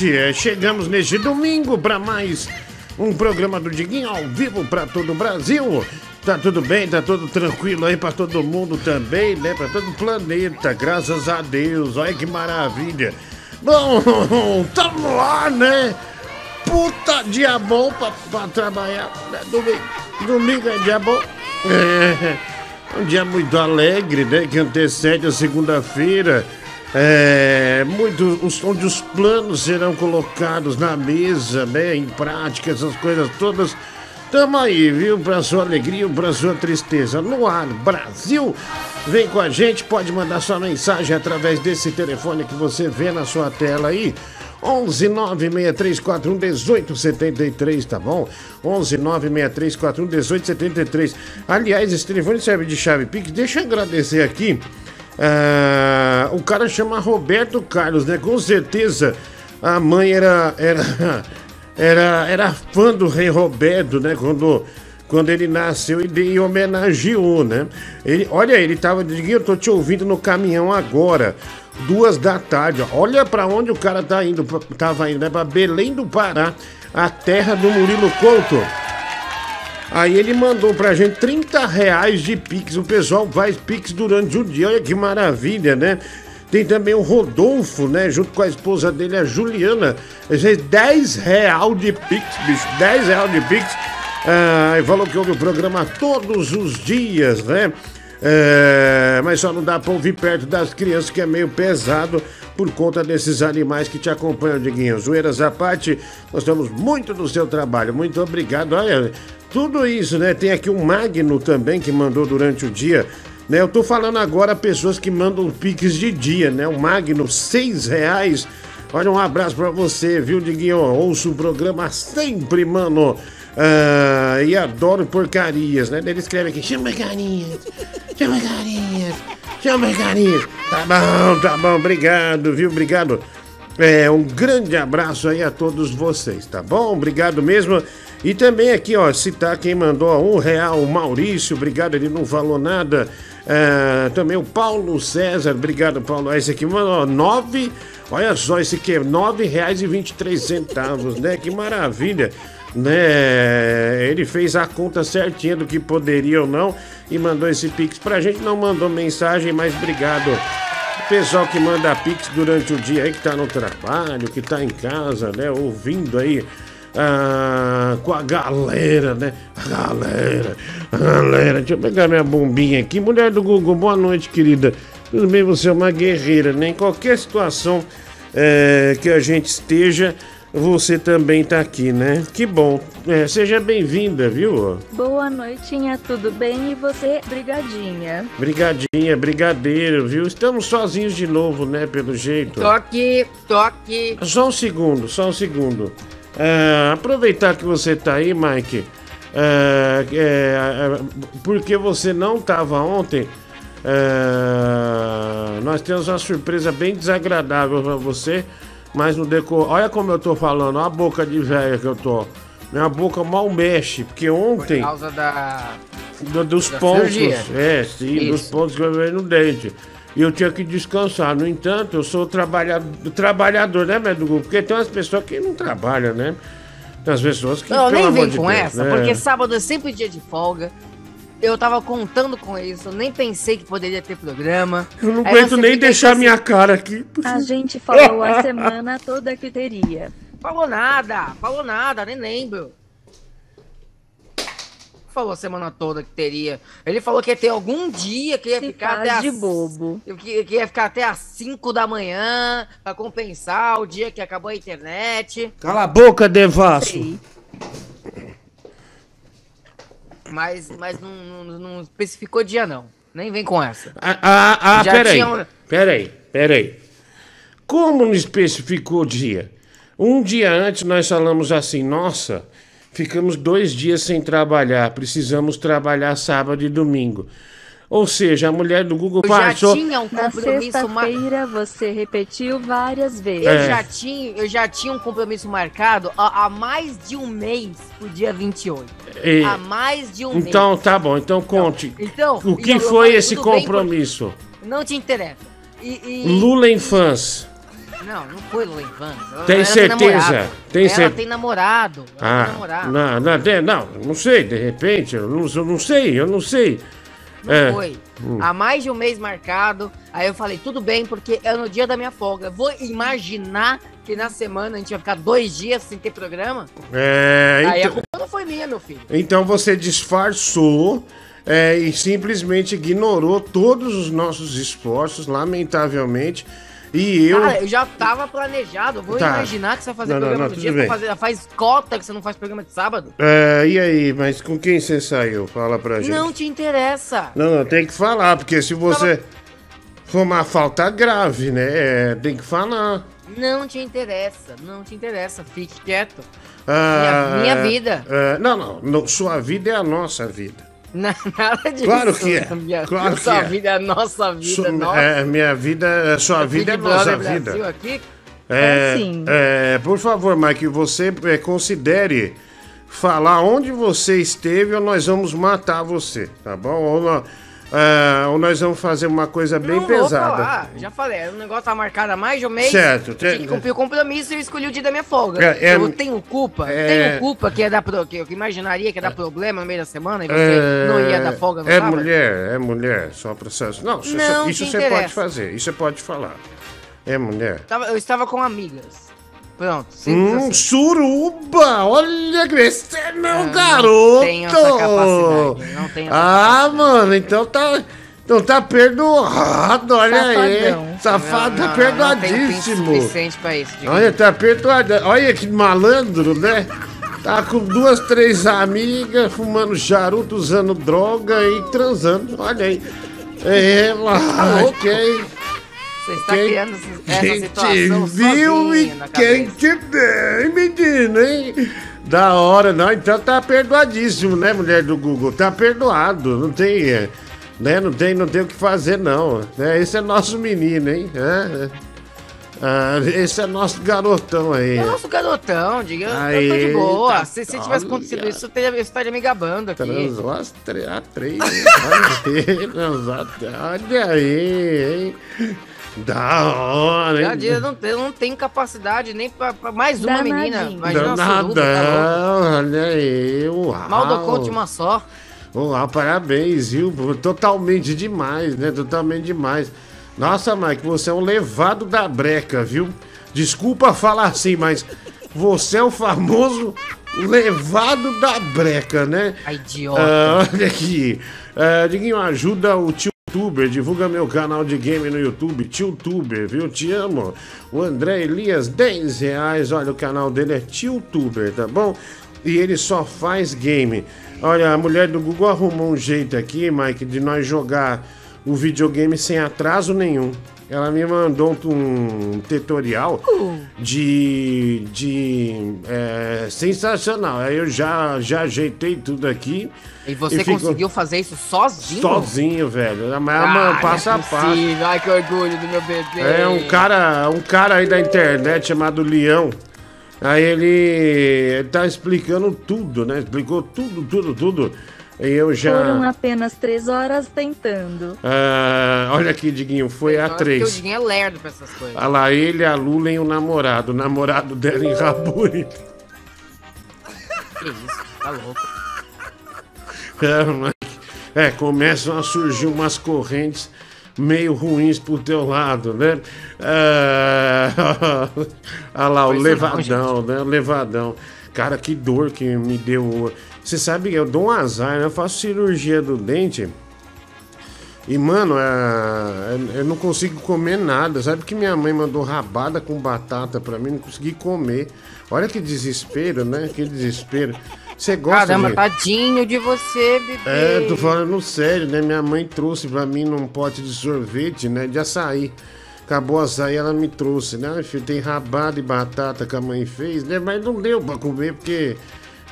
É, chegamos neste domingo para mais um programa do Diguinho ao vivo para todo o Brasil. Tá tudo bem, tá tudo tranquilo aí para todo mundo também, né? Para todo o planeta, graças a Deus. Olha que maravilha. Bom, tamo lá, né? Puta dia bom trabalhar. né? Domingo, domingo é dia bom. É, um dia muito alegre, né? Que antecede a segunda-feira. É, muito, os, onde os planos serão colocados na mesa, né? Em prática, essas coisas todas. Tamo aí, viu? Pra sua alegria pra sua tristeza. No ar, Brasil! Vem com a gente, pode mandar sua mensagem através desse telefone que você vê na sua tela aí. 11 96341 1873, tá bom? 11 96341 1873. Aliás, esse telefone serve de chave Pix. Deixa eu agradecer aqui. Ah, o cara chama Roberto Carlos, né? Com certeza a mãe era, era, era, era fã do rei Roberto, né? Quando, quando ele nasceu e, homenageou, né? Ele, olha, ele tava dizendo, eu tô te ouvindo no caminhão agora, duas da tarde. Olha pra onde o cara tá indo, tava indo, né? Pra Belém do Pará, a terra do Murilo Couto. Aí ele mandou pra gente 30 reais de Pix. O pessoal faz Pix durante o dia. Olha que maravilha, né? Tem também o Rodolfo, né? Junto com a esposa dele, a Juliana. Ele fez 10 real de Pix, bicho. 10 real de Pix. Ah, falou que ouve o programa todos os dias, né? É, mas só não dá pra ouvir perto das crianças, que é meio pesado por conta desses animais que te acompanham, Diguinho. Zoeiras à parte, gostamos muito do seu trabalho. Muito obrigado. Olha, tudo isso, né? Tem aqui o Magno também que mandou durante o dia. Né, eu tô falando agora pessoas que mandam piques de dia, né? O Magno, seis reais. Olha, um abraço pra você, viu, Diguinho? Ouço o programa sempre, mano. Ah, e adoro porcarias, né? Ele escreve aqui, chama carinhas, chama carinhas, chama carinhas. Tá bom, tá bom, obrigado, viu? Obrigado. É, um grande abraço aí a todos vocês, tá bom? Obrigado mesmo. E também aqui, ó, citar quem mandou um real, o Maurício, obrigado, ele não falou nada. É, também o Paulo César, obrigado, Paulo. Esse aqui mandou ó, nove, olha só, esse aqui é e e três centavos, né? Que maravilha, né? Ele fez a conta certinha do que poderia ou não e mandou esse pix pra gente. Não mandou mensagem, mas obrigado. O pessoal que manda pix durante o dia aí, que tá no trabalho, que tá em casa, né? Ouvindo aí ah, com a galera, né? A galera, a galera. Deixa eu pegar minha bombinha aqui. Mulher do Google, boa noite, querida. Tudo bem, você é uma guerreira, né? Em qualquer situação eh, que a gente esteja, você também tá aqui, né? Que bom. Eh, seja bem-vinda, viu? Boa noitinha, tudo bem? E você, brigadinha? Brigadinha, brigadeiro, viu? Estamos sozinhos de novo, né? Pelo jeito. Tô aqui. Só um segundo, só um segundo. É, aproveitar que você tá aí, Mike. é, é, é, porque você não estava ontem. nós temos uma surpresa bem desagradável para você. Mas no decor. Olha como eu tô falando, olha a boca de velha que eu tô. Minha boca mal mexe, porque ontem. Por causa da. Do- dos Da pontos. cirurgia. É, sim, dos Isso. pontos que eu vejo no dente. E eu tinha que descansar. No entanto, eu sou trabalhador, trabalhador né, Medugu? Porque tem umas pessoas que não trabalham, né? Tem as pessoas que. Não, pelo nem amor vem de com Deus, essa, né? porque sábado é sempre dia de folga. Eu tava contando com isso, nem pensei que poderia ter programa. Eu não aguento nem deixar assim, minha cara aqui. A gente falou a semana toda que teria. Falou nada, falou nada, nem lembro. Falou a semana toda que teria. Ele falou que ia ter algum dia que ia Se ficar até de as- bobo. Que, que ia ficar até às 5 da manhã pra compensar o dia que acabou a internet. Cala a boca, Devasso. Sei. Mas, mas não, não, não especificou dia, não. Nem vem com essa. Ah, ah, ah Já peraí. tinha um- Peraí, peraí. Como não especificou dia? Um dia antes nós falamos assim, nossa, ficamos dois dias sem trabalhar, precisamos trabalhar sábado e domingo. Ou seja, a mulher do Google Eu já passou. tinha um Na compromisso mar... sexta-feira você repetiu várias vezes. eu, É. já tinha, eu já tinha um compromisso marcado há, há mais de um mês, pro dia 28. E- Há mais de um Então mês. tá bom, então conte. Então, O que eu- eu foi esse tudo bem, compromisso? Não te interessa. E, e- Lula em fãs. Não, não foi. Ela- Tem ela certeza? namorado. Tem ela cer- tem namorado. Ela Ah, tem namorado. não, não, de- não, não sei, de repente, eu não, eu não sei, eu não sei. Não É. foi. Há mais de um mês marcado. Aí eu falei, tudo bem, porque é no dia da minha folga. Vou imaginar que na semana a gente vai ficar dois dias sem ter programa. É, Aí a então, culpa não foi minha, meu filho. então você disfarçou é, e simplesmente ignorou todos os nossos esforços, lamentavelmente. E eu. Cara, eu já tava planejado. Vou Tá. imaginar que você vai fazer Não, não, programa não, no dia. tudo Você bem. fazer, faz cota que você não faz programa de sábado. É, e aí, mas com quem você saiu? Fala pra gente. Não te interessa. Não, não, tem que falar, porque se você for uma falta grave, né? é, tem que falar. Não te interessa. Não te interessa. Fique quieto. Ah, Minha- minha vida. é, não, não, não, sua vida é a nossa vida. Na- Nada disso. Claro que é. Minha, Claro que sua é. vida é a nossa vida. Sua- nossa. é, minha vida, sua vida é Big nossa Brother vida. Brasil aqui. É, É sim. é, por favor, Mike, você é, considere falar onde você esteve ou nós vamos matar você, tá bom? Ou, nó- é, ou nós vamos fazer uma coisa bem não vou pesada. falar. Já falei, o negócio tá marcado há mais de um mês. Certo, Eu tinha que cumprir o compromisso e eu escolhi o dia da minha folga. É, é- eu tenho culpa, é- tenho culpa que ia dar pro, que eu imaginaria que ia dar problema no meio da semana e você É, não ia dar folga no É sábado. mulher, é mulher, só processo. Não, isso, Não isso te você interessa. pode fazer, isso você pode falar. É mulher. Eu estava com amigas. Pronto, simples Hum, assim. suruba! Olha, você é meu Ah, não garoto! tenho essa capacidade, não tenho essa Ah, mano, então tá. Então tá perdoado, olha aí. Safadão. Safado, Não, tá não, não, não pinto perdoadíssimo. suficiente pra isso. Olha, tá perdoado. Olha que malandro, né? Tá com duas, três amigas, fumando charuto, usando droga e transando. Olha aí. É, Tá louco? Você está quem, criando essa, quem te situação viu sozinho e quem te deu, menino, hein? Da hora, não. Então tá perdoadíssimo, né, mulher do Google? Tá perdoado, não tem, é, né? Não tem, não tem o que fazer, não. né? Esse é nosso menino, hein? É, é. Ah, esse é nosso garotão aí. Nosso garotão, diga, eu tô Aí, de boa. tá- Se, se tivesse acontecido isso, eu, teria, eu estaria me gabando aqui. Transou as três. aí, olha aí, hein? Da hora, Já hein? eu não, não tenho capacidade nem pra, pra mais uma Danadinho. menina. Imagina suruba, tá olha aí, uau. Mal dou conta de uma só. Uau, parabéns, viu? Totalmente demais, né? Totalmente demais. Nossa, Mike, você é um levado da breca, viu? Desculpa falar assim, mas você é o famoso levado da breca, né? Ai, idiota. Ah, olha aqui. Ah, Diguinho, ajuda o TubeR, divulga meu canal de game no YouTube, TubeR, viu? Te amo. O André Elias, 10 reais. Olha, o canal dele é TubeR, tá bom? E ele só faz game. Olha, a mulher do Google arrumou um jeito aqui, Mike, de nós jogar o videogame sem atraso nenhum. Ela me mandou um tutorial de. de. é, sensacional. Aí eu já, já ajeitei tudo aqui. E você e conseguiu fazer isso sozinho? Sozinho, velho. Mas Ah, não passo é a passo. Ai, que orgulho do meu bebê. É um cara, um cara aí da internet chamado Leão. Aí ele tá explicando tudo, né? Explicou tudo, tudo, tudo. Eu Foram já. apenas três horas tentando. Ah, olha aqui, Diguinho, foi a Porque o três. Diguinho é lerdo pra essas coisas. Olha lá, ele, a Lula e o namorado. O namorado dela enrabou ele. Que isso, tá louco. É, mas- é, começam a surgir umas correntes meio ruins pro teu lado, né? É... Olha lá, o levadão, né? O levadão. Cara, que dor que me deu. Você sabe que eu dou um azar, né? Eu faço cirurgia do dente. E, mano, é, eu não consigo comer nada. Sabe que minha mãe mandou rabada com batata pra mim? Não consegui comer. Olha que desespero, né? Que desespero. Você gosta Caramba, de... tadinho de você, bebê. É, tô falando sério, né? Minha mãe trouxe pra mim num pote de sorvete, né? De açaí. Acabou o açaí, ela me trouxe, né? Filho, tem rabada e batata que a mãe fez, né? Mas não deu pra comer porque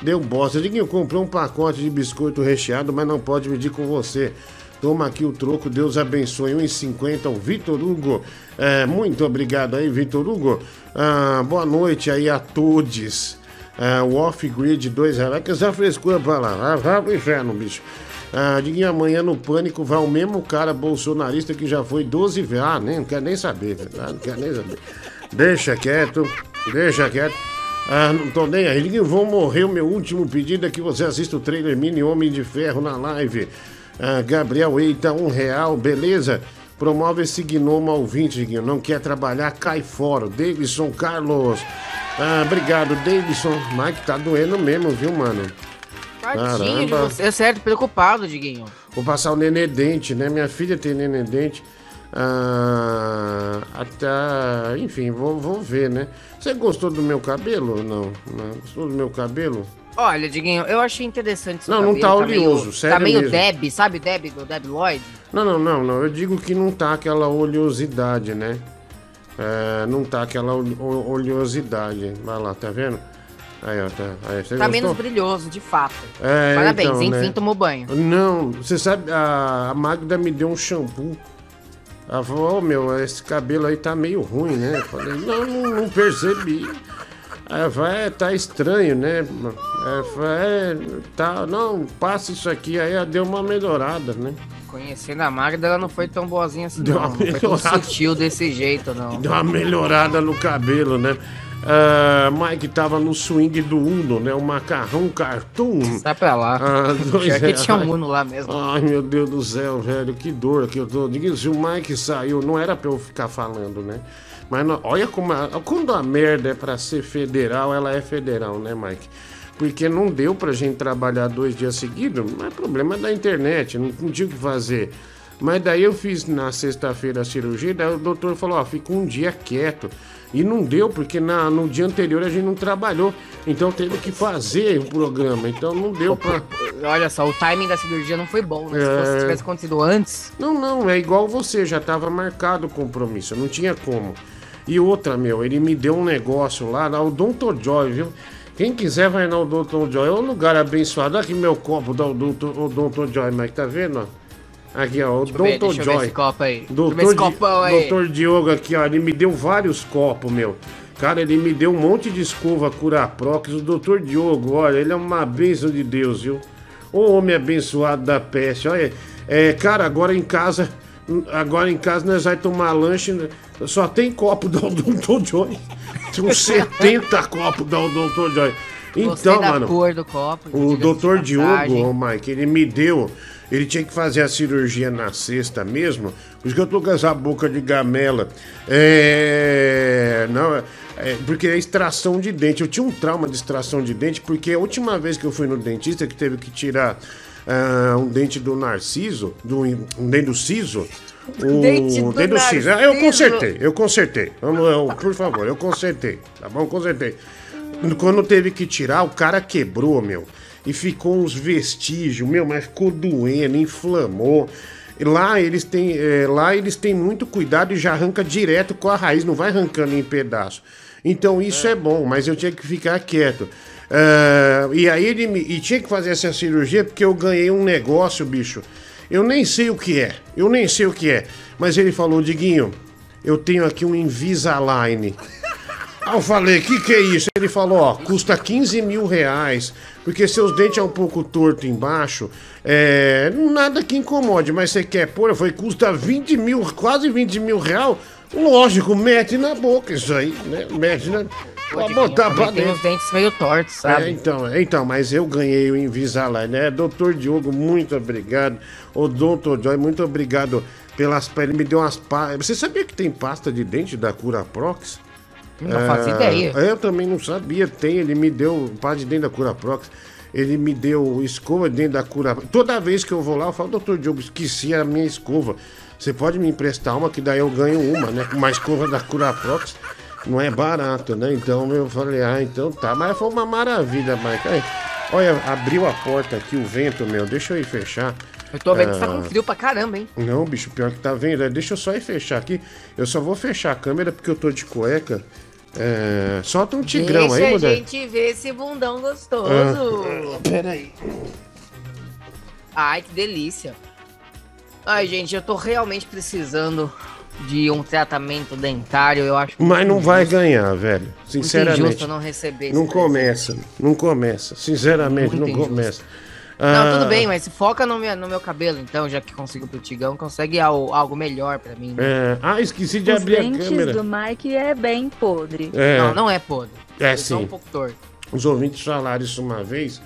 deu bosta. Eu comprei um pacote de biscoito recheado, mas não pode medir com você. Toma aqui o troco, Deus abençoe. 1,50 o Vitor Hugo. É, muito obrigado aí, Vitor Hugo. Ah, boa noite aí a todos. Ah, o off-grid, dois reais. Que essa frescura pra lá. Ah, vai pro inferno, bicho. Ah, Diguinho, amanhã no Pânico vai o mesmo cara bolsonarista que já foi 12 vezes. Ah, nem, não quero nem saber. Ah, não quero nem saber. Deixa quieto, deixa quieto. Ah, não tô nem aí. Diguinho, vou morrer. O meu último pedido é que você assista o trailer Mini Homem de Ferro na live. Ah, Gabriel Eita, um real, beleza? Promove esse gnomo ao 20, Diguinho. Não quer trabalhar, cai fora. Davidson Carlos. Ah, obrigado, Davidson. Mike, tá doendo mesmo, viu, mano? Tadinho de Caramba. você. É certo, preocupado, Diguinho. Vou passar o nenê dente, né? Minha filha tem nenê dente. Ah, até, enfim, vou, vou ver, né? Você gostou do meu cabelo? Não, não. Gostou do meu cabelo? Olha, Diguinho, eu achei interessante Não, não cabelo, tá oleoso, meio, sério Tá meio mesmo. Deb, sabe Deb, do Deb Lloyd? Não, não, não, não. Eu digo que não tá aquela oleosidade, né? É, não tá aquela oleosidade. Vai lá, tá vendo? Aí, ó, tá. Aí, você Tá gostou? menos brilhoso, de fato. É, Parabéns, então, enfim, né? tomou banho. Não, você sabe, a, a Magda me deu um shampoo. Ela falou, ô meu, esse cabelo aí tá meio ruim, né? Eu falei, não, não, não percebi. Aí ela falou, é, tá estranho, né? Ela falou, é, tá, não, passa isso aqui. Aí ela deu uma melhorada, né? Conhecendo a Magda, ela não foi tão boazinha assim, Deu não. uma Não foi tão melhorada. sutil desse jeito, não. Deu uma melhorada no cabelo, né? Ah, Mike tava no swing do Uno, né? O macarrão cartoon. Sai pra lá. Ah, dois Pior que tinha um Uno lá mesmo. Ai, meu Deus do céu, velho, que dor que eu tô. Diga, se o Mike saiu, não era pra eu ficar falando, né? Mas não- olha como. A, quando a merda é pra ser federal, ela é federal, né, Mike? Porque não deu pra gente trabalhar dois dias seguidos, mas problema da internet, não, não tinha o que fazer. Mas daí eu fiz na sexta-feira a cirurgia, daí o doutor falou, ó, fica um dia quieto. E não deu, porque na, no dia anterior a gente não trabalhou. Então teve que fazer o programa. Então não deu pra. Olha só, o timing da cirurgia não foi bom, né? Se É. fosse- tivesse acontecido antes. Não, não, é igual você, já tava marcado o compromisso, não tinha como. E outra, meu, ele me deu um negócio lá, na Odonto Joy, viu? Quem quiser vai na Odonto Joy, é um lugar abençoado. Aqui meu copo Odonto, Odonto Joy, mas tá vendo? ó? Aqui, ó, eu ver Joy. esse copo aí. Doutor, copão aí. Doutor Diogo aqui, ó, ele me deu vários copos, meu. Cara, ele me deu um monte de escova Curaprox. O doutor Diogo, olha, ele é uma bênção de Deus, viu? O homem abençoado da peste. Olha, é, cara, agora em casa, agora em casa nós vamos tomar lanche, né? só tem copo da Doutor Joy. São 70 copos da Doutor Joy. Então, mano, do o doutor. Diogo, ô Mike, ele me deu. Ele tinha que fazer a cirurgia na sexta mesmo. Por isso que eu tô com essa boca de gamela. É. Não, é, porque é extração de dente. Eu tinha um trauma de extração de dente, porque a última vez que eu fui no dentista que teve que tirar ah, um dente do Narciso, do, um dente do siso. O Dente do dente do siso. Ah, Eu consertei, eu consertei. Vamos, eu- por favor, eu consertei. Tá bom? Consertei. Quando teve que tirar, o cara quebrou, meu. E ficou uns vestígios, meu, mas ficou doendo, inflamou. E Lá eles têm, é, lá eles têm muito cuidado e já arranca direto com a raiz, não vai arrancando em pedaço. Então isso é, bom, mas eu tinha que ficar quieto. Ah, e aí ele me, e tinha que fazer essa cirurgia porque eu ganhei um negócio, bicho. Eu nem sei o que é, eu nem sei o que é. Mas ele falou, Diguinho, eu tenho aqui um Invisalign. Aí eu falei, que que é isso? Ele falou, ó, custa 15 mil reais, porque seus dentes é um pouco torto embaixo, é, nada que incomode, mas você quer pôr? Falei, custa 20 mil, quase 20 mil real? Lógico, mete na boca isso aí, né? Mete na... Pode botar pra tem dentro. os dentes meio tortos, É, sabe? então, é, então, mas eu ganhei o Invisalign, né? Doutor Diogo, muito obrigado. O Doutor Joy, muito obrigado pelas... Ele me deu umas... Pa... Você sabia que tem pasta de dente da Curaprox? Não fazia É, ideia. Eu também não sabia. Tem, ele me deu paz de dentro da Cura Prox. Ele me deu escova dentro da Cura Toda vez que eu vou lá, eu falo, doutor Diogo, esqueci a minha escova. Você pode me emprestar uma, que daí eu ganho uma, né? Uma escova da Cura Prox não é barato, né? Então eu falei, ah, então tá. Mas foi uma maravilha, Mike. Aí, olha, abriu a porta aqui, o vento, meu. Deixa eu ir fechar. Eu tô vendo que Ah. tá com frio pra caramba, hein? Não, bicho, pior que tá vendo. é, Deixa eu só ir fechar aqui. Eu só vou fechar a câmera porque eu tô de cueca. É... Solta um tigrão Deixa aí, a mulher. gente ver esse bundão gostoso. Ah, peraí. Ai, que delícia. Ai, gente, eu tô realmente precisando de um tratamento dentário. Eu acho Mas não muito vai ganhar, velho. muito Sinceramente. injusto não receber Não esse começa, não começa. Sinceramente, Muito não injusto. começa. Não, Ah, tudo bem, mas foca no meu, no meu cabelo, então, já que consigo pro Tigão, consegue al- algo melhor pra mim. né? é, ah, esqueci de Os abrir a dentes câmera. do Mike é bem podre. É, Não, não é podre. É, são sim. um pouco torto. os ouvintes falaram isso uma vez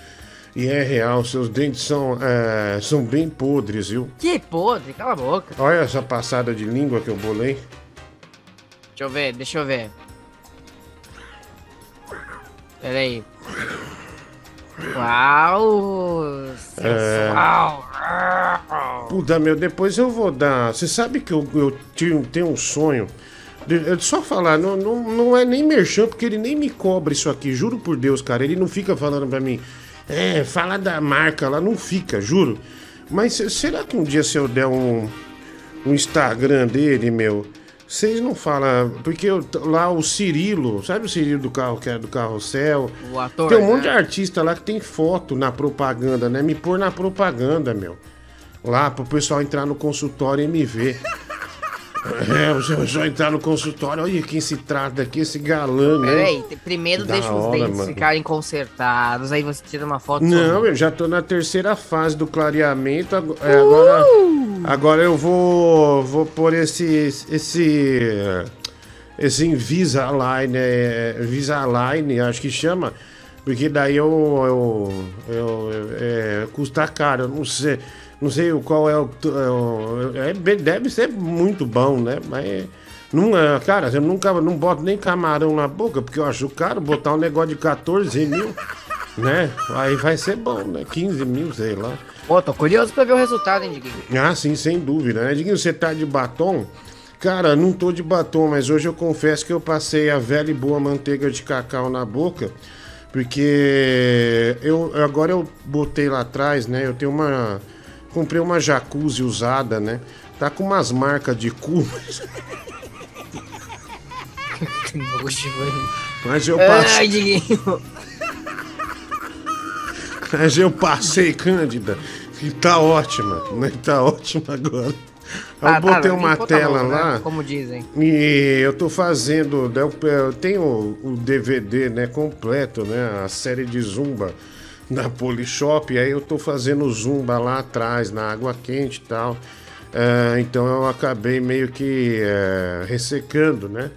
e é real. Seus dentes são, é, são bem podres, viu? Que podre, cala a boca. Olha essa passada de língua que eu bolei. Deixa eu ver, deixa eu ver. Pera aí. Uau! Sensual! Puta, meu, depois eu vou dar. Você sabe que eu, eu tinha- tenho um sonho. de- só falar, não, não, não é nem merchan, porque ele nem me cobra isso aqui, juro por Deus, cara. Ele não fica falando pra mim, é, fala da marca lá, não fica, juro. Mas se- será que um dia se eu der um, um Instagram dele, meu, vocês não falam. Porque eu- lá o Cirilo, sabe o Cirilo do carro que é do carrossel? O ator. Tem um monte de né? artista lá que tem foto na propaganda, né? Me pôr na propaganda, meu. Lá pro pessoal entrar no consultório e me ver. É, o só entrar no consultório, olha quem se trata aqui, esse galã, né? Peraí, primeiro Da deixa os hora, dentes mano. ficarem consertados, aí você tira uma foto. Não, sorrindo. eu já tô na terceira fase do clareamento. ag- é, agora, agora eu vou, vou pôr esse, esse, esse Invisalign, é, Invisalign, acho que chama, porque daí eu, eu, eu- é, custa caro, não sei, não sei qual é o, é é deve ser muito bom, né? Mas não é, cara, eu nunca não boto nem camarão na boca, porque eu acho caro botar um negócio de 14 mil né? Aí vai ser bom, né? 15 mil, sei lá. Pô, tô curioso pra ver o resultado, hein, Diguinho? Ah, sim, sem dúvida, né? Diguinho, você tá de batom? Cara, não tô de batom, mas hoje eu confesso que eu passei a velha e boa manteiga de cacau na boca, porque eu agora eu botei lá atrás, né? Eu tenho uma comprei uma jacuzzi usada, né? Tá com umas marcas de cu, Que nojo, velho. mas eu passei, Ai, Diguinho. Mas eu passei, Cândida, e tá ótima, né? Tá ótima agora. Tá, eu botei tá, uma tá tela bom, né? lá. Como dizem. E eu tô fazendo, né, eu eu tenho o DVD, né, completo, né, a série de Zumba na Polishop, e aí eu tô fazendo Zumba lá atrás, na água quente e tal. É, então eu acabei meio que é, ressecando, né,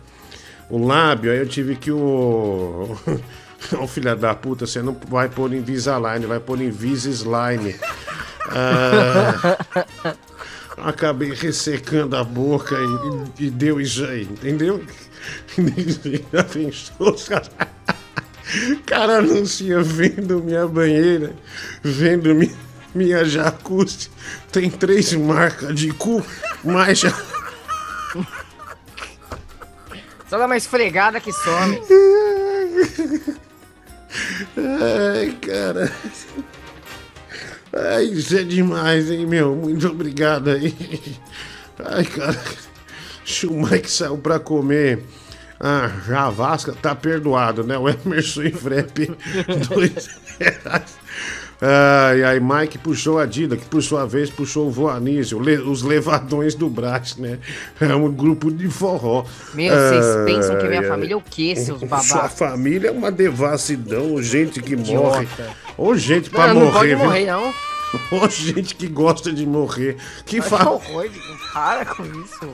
o lábio, aí eu tive que o... Ô filha da puta, você não vai pôr Invisalign, vai pôr Invisalign. Ah, acabei ressecando a boca e, e deu isso aí, entendeu? Já pensou, cara? Cara anuncia vendo minha banheira, vendo mi- minha jacuzzi, tem três marcas de cu, mas já... Só dá uma esfregada que some. Ai, cara. Ai, isso é demais, hein, meu? Muito obrigado aí. Ai, cara. Mike saiu pra comer a javasca, tá perdoado, né? O Emerson e Frep, dois reais. Ai, ai, Mike puxou a Dida, que por sua vez puxou o Voanísio, le- os levadões do Brás, né? É um grupo de forró. Meu, vocês Ai, pensam que minha ai. família é o quê, seus Sua babacas? família é uma devassidão, gente que morre. Idiota. Ou gente pra Não, não morrer, pode viu? morrer, não. Ou gente que gosta de morrer. Que, Que fa... horror, Diguinho. Para com isso.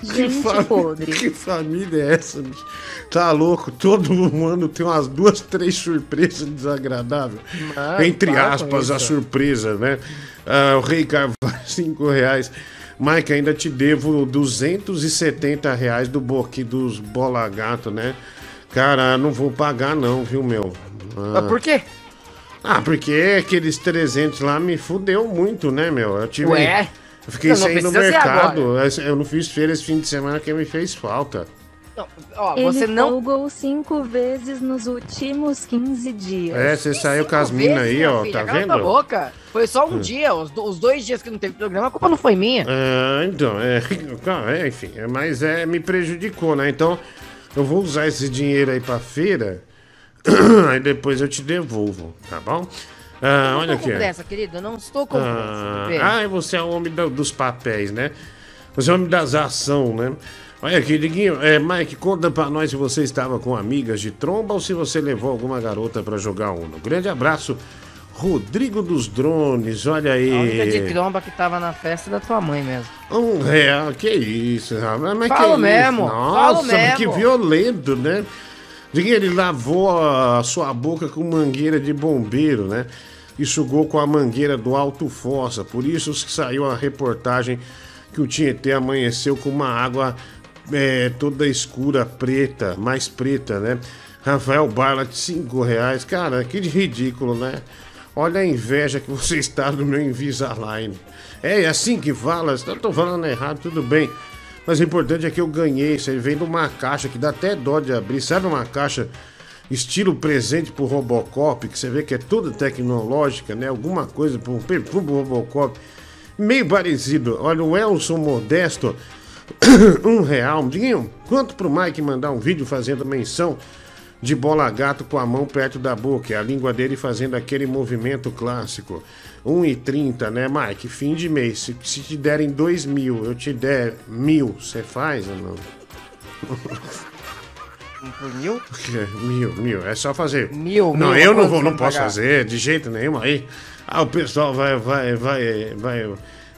Que, Gente fa- podre. que família é essa, bicho? Tá louco? Todo ano tem umas duas, três surpresas desagradáveis. Mano, Entre aspas, a surpresa, né? Ah, o Rei Carvalho, cinco reais. Mike, ainda te devo 270 reais do boqui dos Bola Gato, né? Cara, não vou pagar não, viu, meu? Ah. Mas por quê? Ah, porque aqueles 300 lá me fudeu muito, né, meu? Eu tive. Ué? Eu fiquei Não, não sem ir no mercado. Eu não fiz feira esse fim de semana que me fez falta. Não, ó, Ele você não. folgou cinco vezes nos últimos 15 dias. É, você saiu com as minas aí, ó, filho, tá vendo? boca. Foi só um dia, os, os dois dias que não teve programa, a culpa não foi minha. Ah, então, é, é, enfim, é, mas é, me prejudicou, né? Então, eu vou usar esse dinheiro aí pra feira, aí depois eu te devolvo, tá bom? Ah, não olha estou aqui. com pressa, querido. Não estou com pressa. Ah, bebê. ah, você é o homem da- dos papéis, né? Você é o homem das ações, né? Olha aqui, Diguinho, é, Mike, conta pra nós se você estava com amigas de tromba ou se você levou alguma garota pra jogar Uno. Grande abraço, Rodrigo dos Drones, olha A única de aí. tromba que tava na festa da tua mãe mesmo. Um real, que isso, rapaz. Mas Falo que mesmo, Isso? falo Nossa, que mesmo. violento, né? Diga, ele lavou a sua boca com mangueira de bombeiro, né? E sugou com a mangueira do Alto Fossa. Por isso que saiu a reportagem que o Tietê amanheceu com uma água é, toda escura, preta, mais preta, né? Rafael Barlat, 5 reais. Cara, que ridículo, né? Olha a inveja que você está no meu Invisalign. É, assim que fala? Tô falando errado, tudo bem. Mas o importante é que eu ganhei. Isso aí vem de uma caixa que dá até dó de abrir. Sabe uma caixa estilo presente pro Robocop, que você vê que é toda tecnológica, né? Alguma coisa, um perfume pro Robocop. Meio parecido. Olha, o Elson Modesto, um real. Diguinho, quanto pro Mike mandar um vídeo fazendo menção de bola gato com a mão perto da boca, a língua dele fazendo aquele movimento clássico. 1,30, né, Mike? Fim de mês. Se, se te derem 2 mil, eu te der mil, você faz ou não? Mil? Mil, mil, é só fazer. Mil, Não, mil, eu não vou, não posso pagar? fazer de jeito nenhum aí. Ah, o pessoal vai, vai, vai, vai,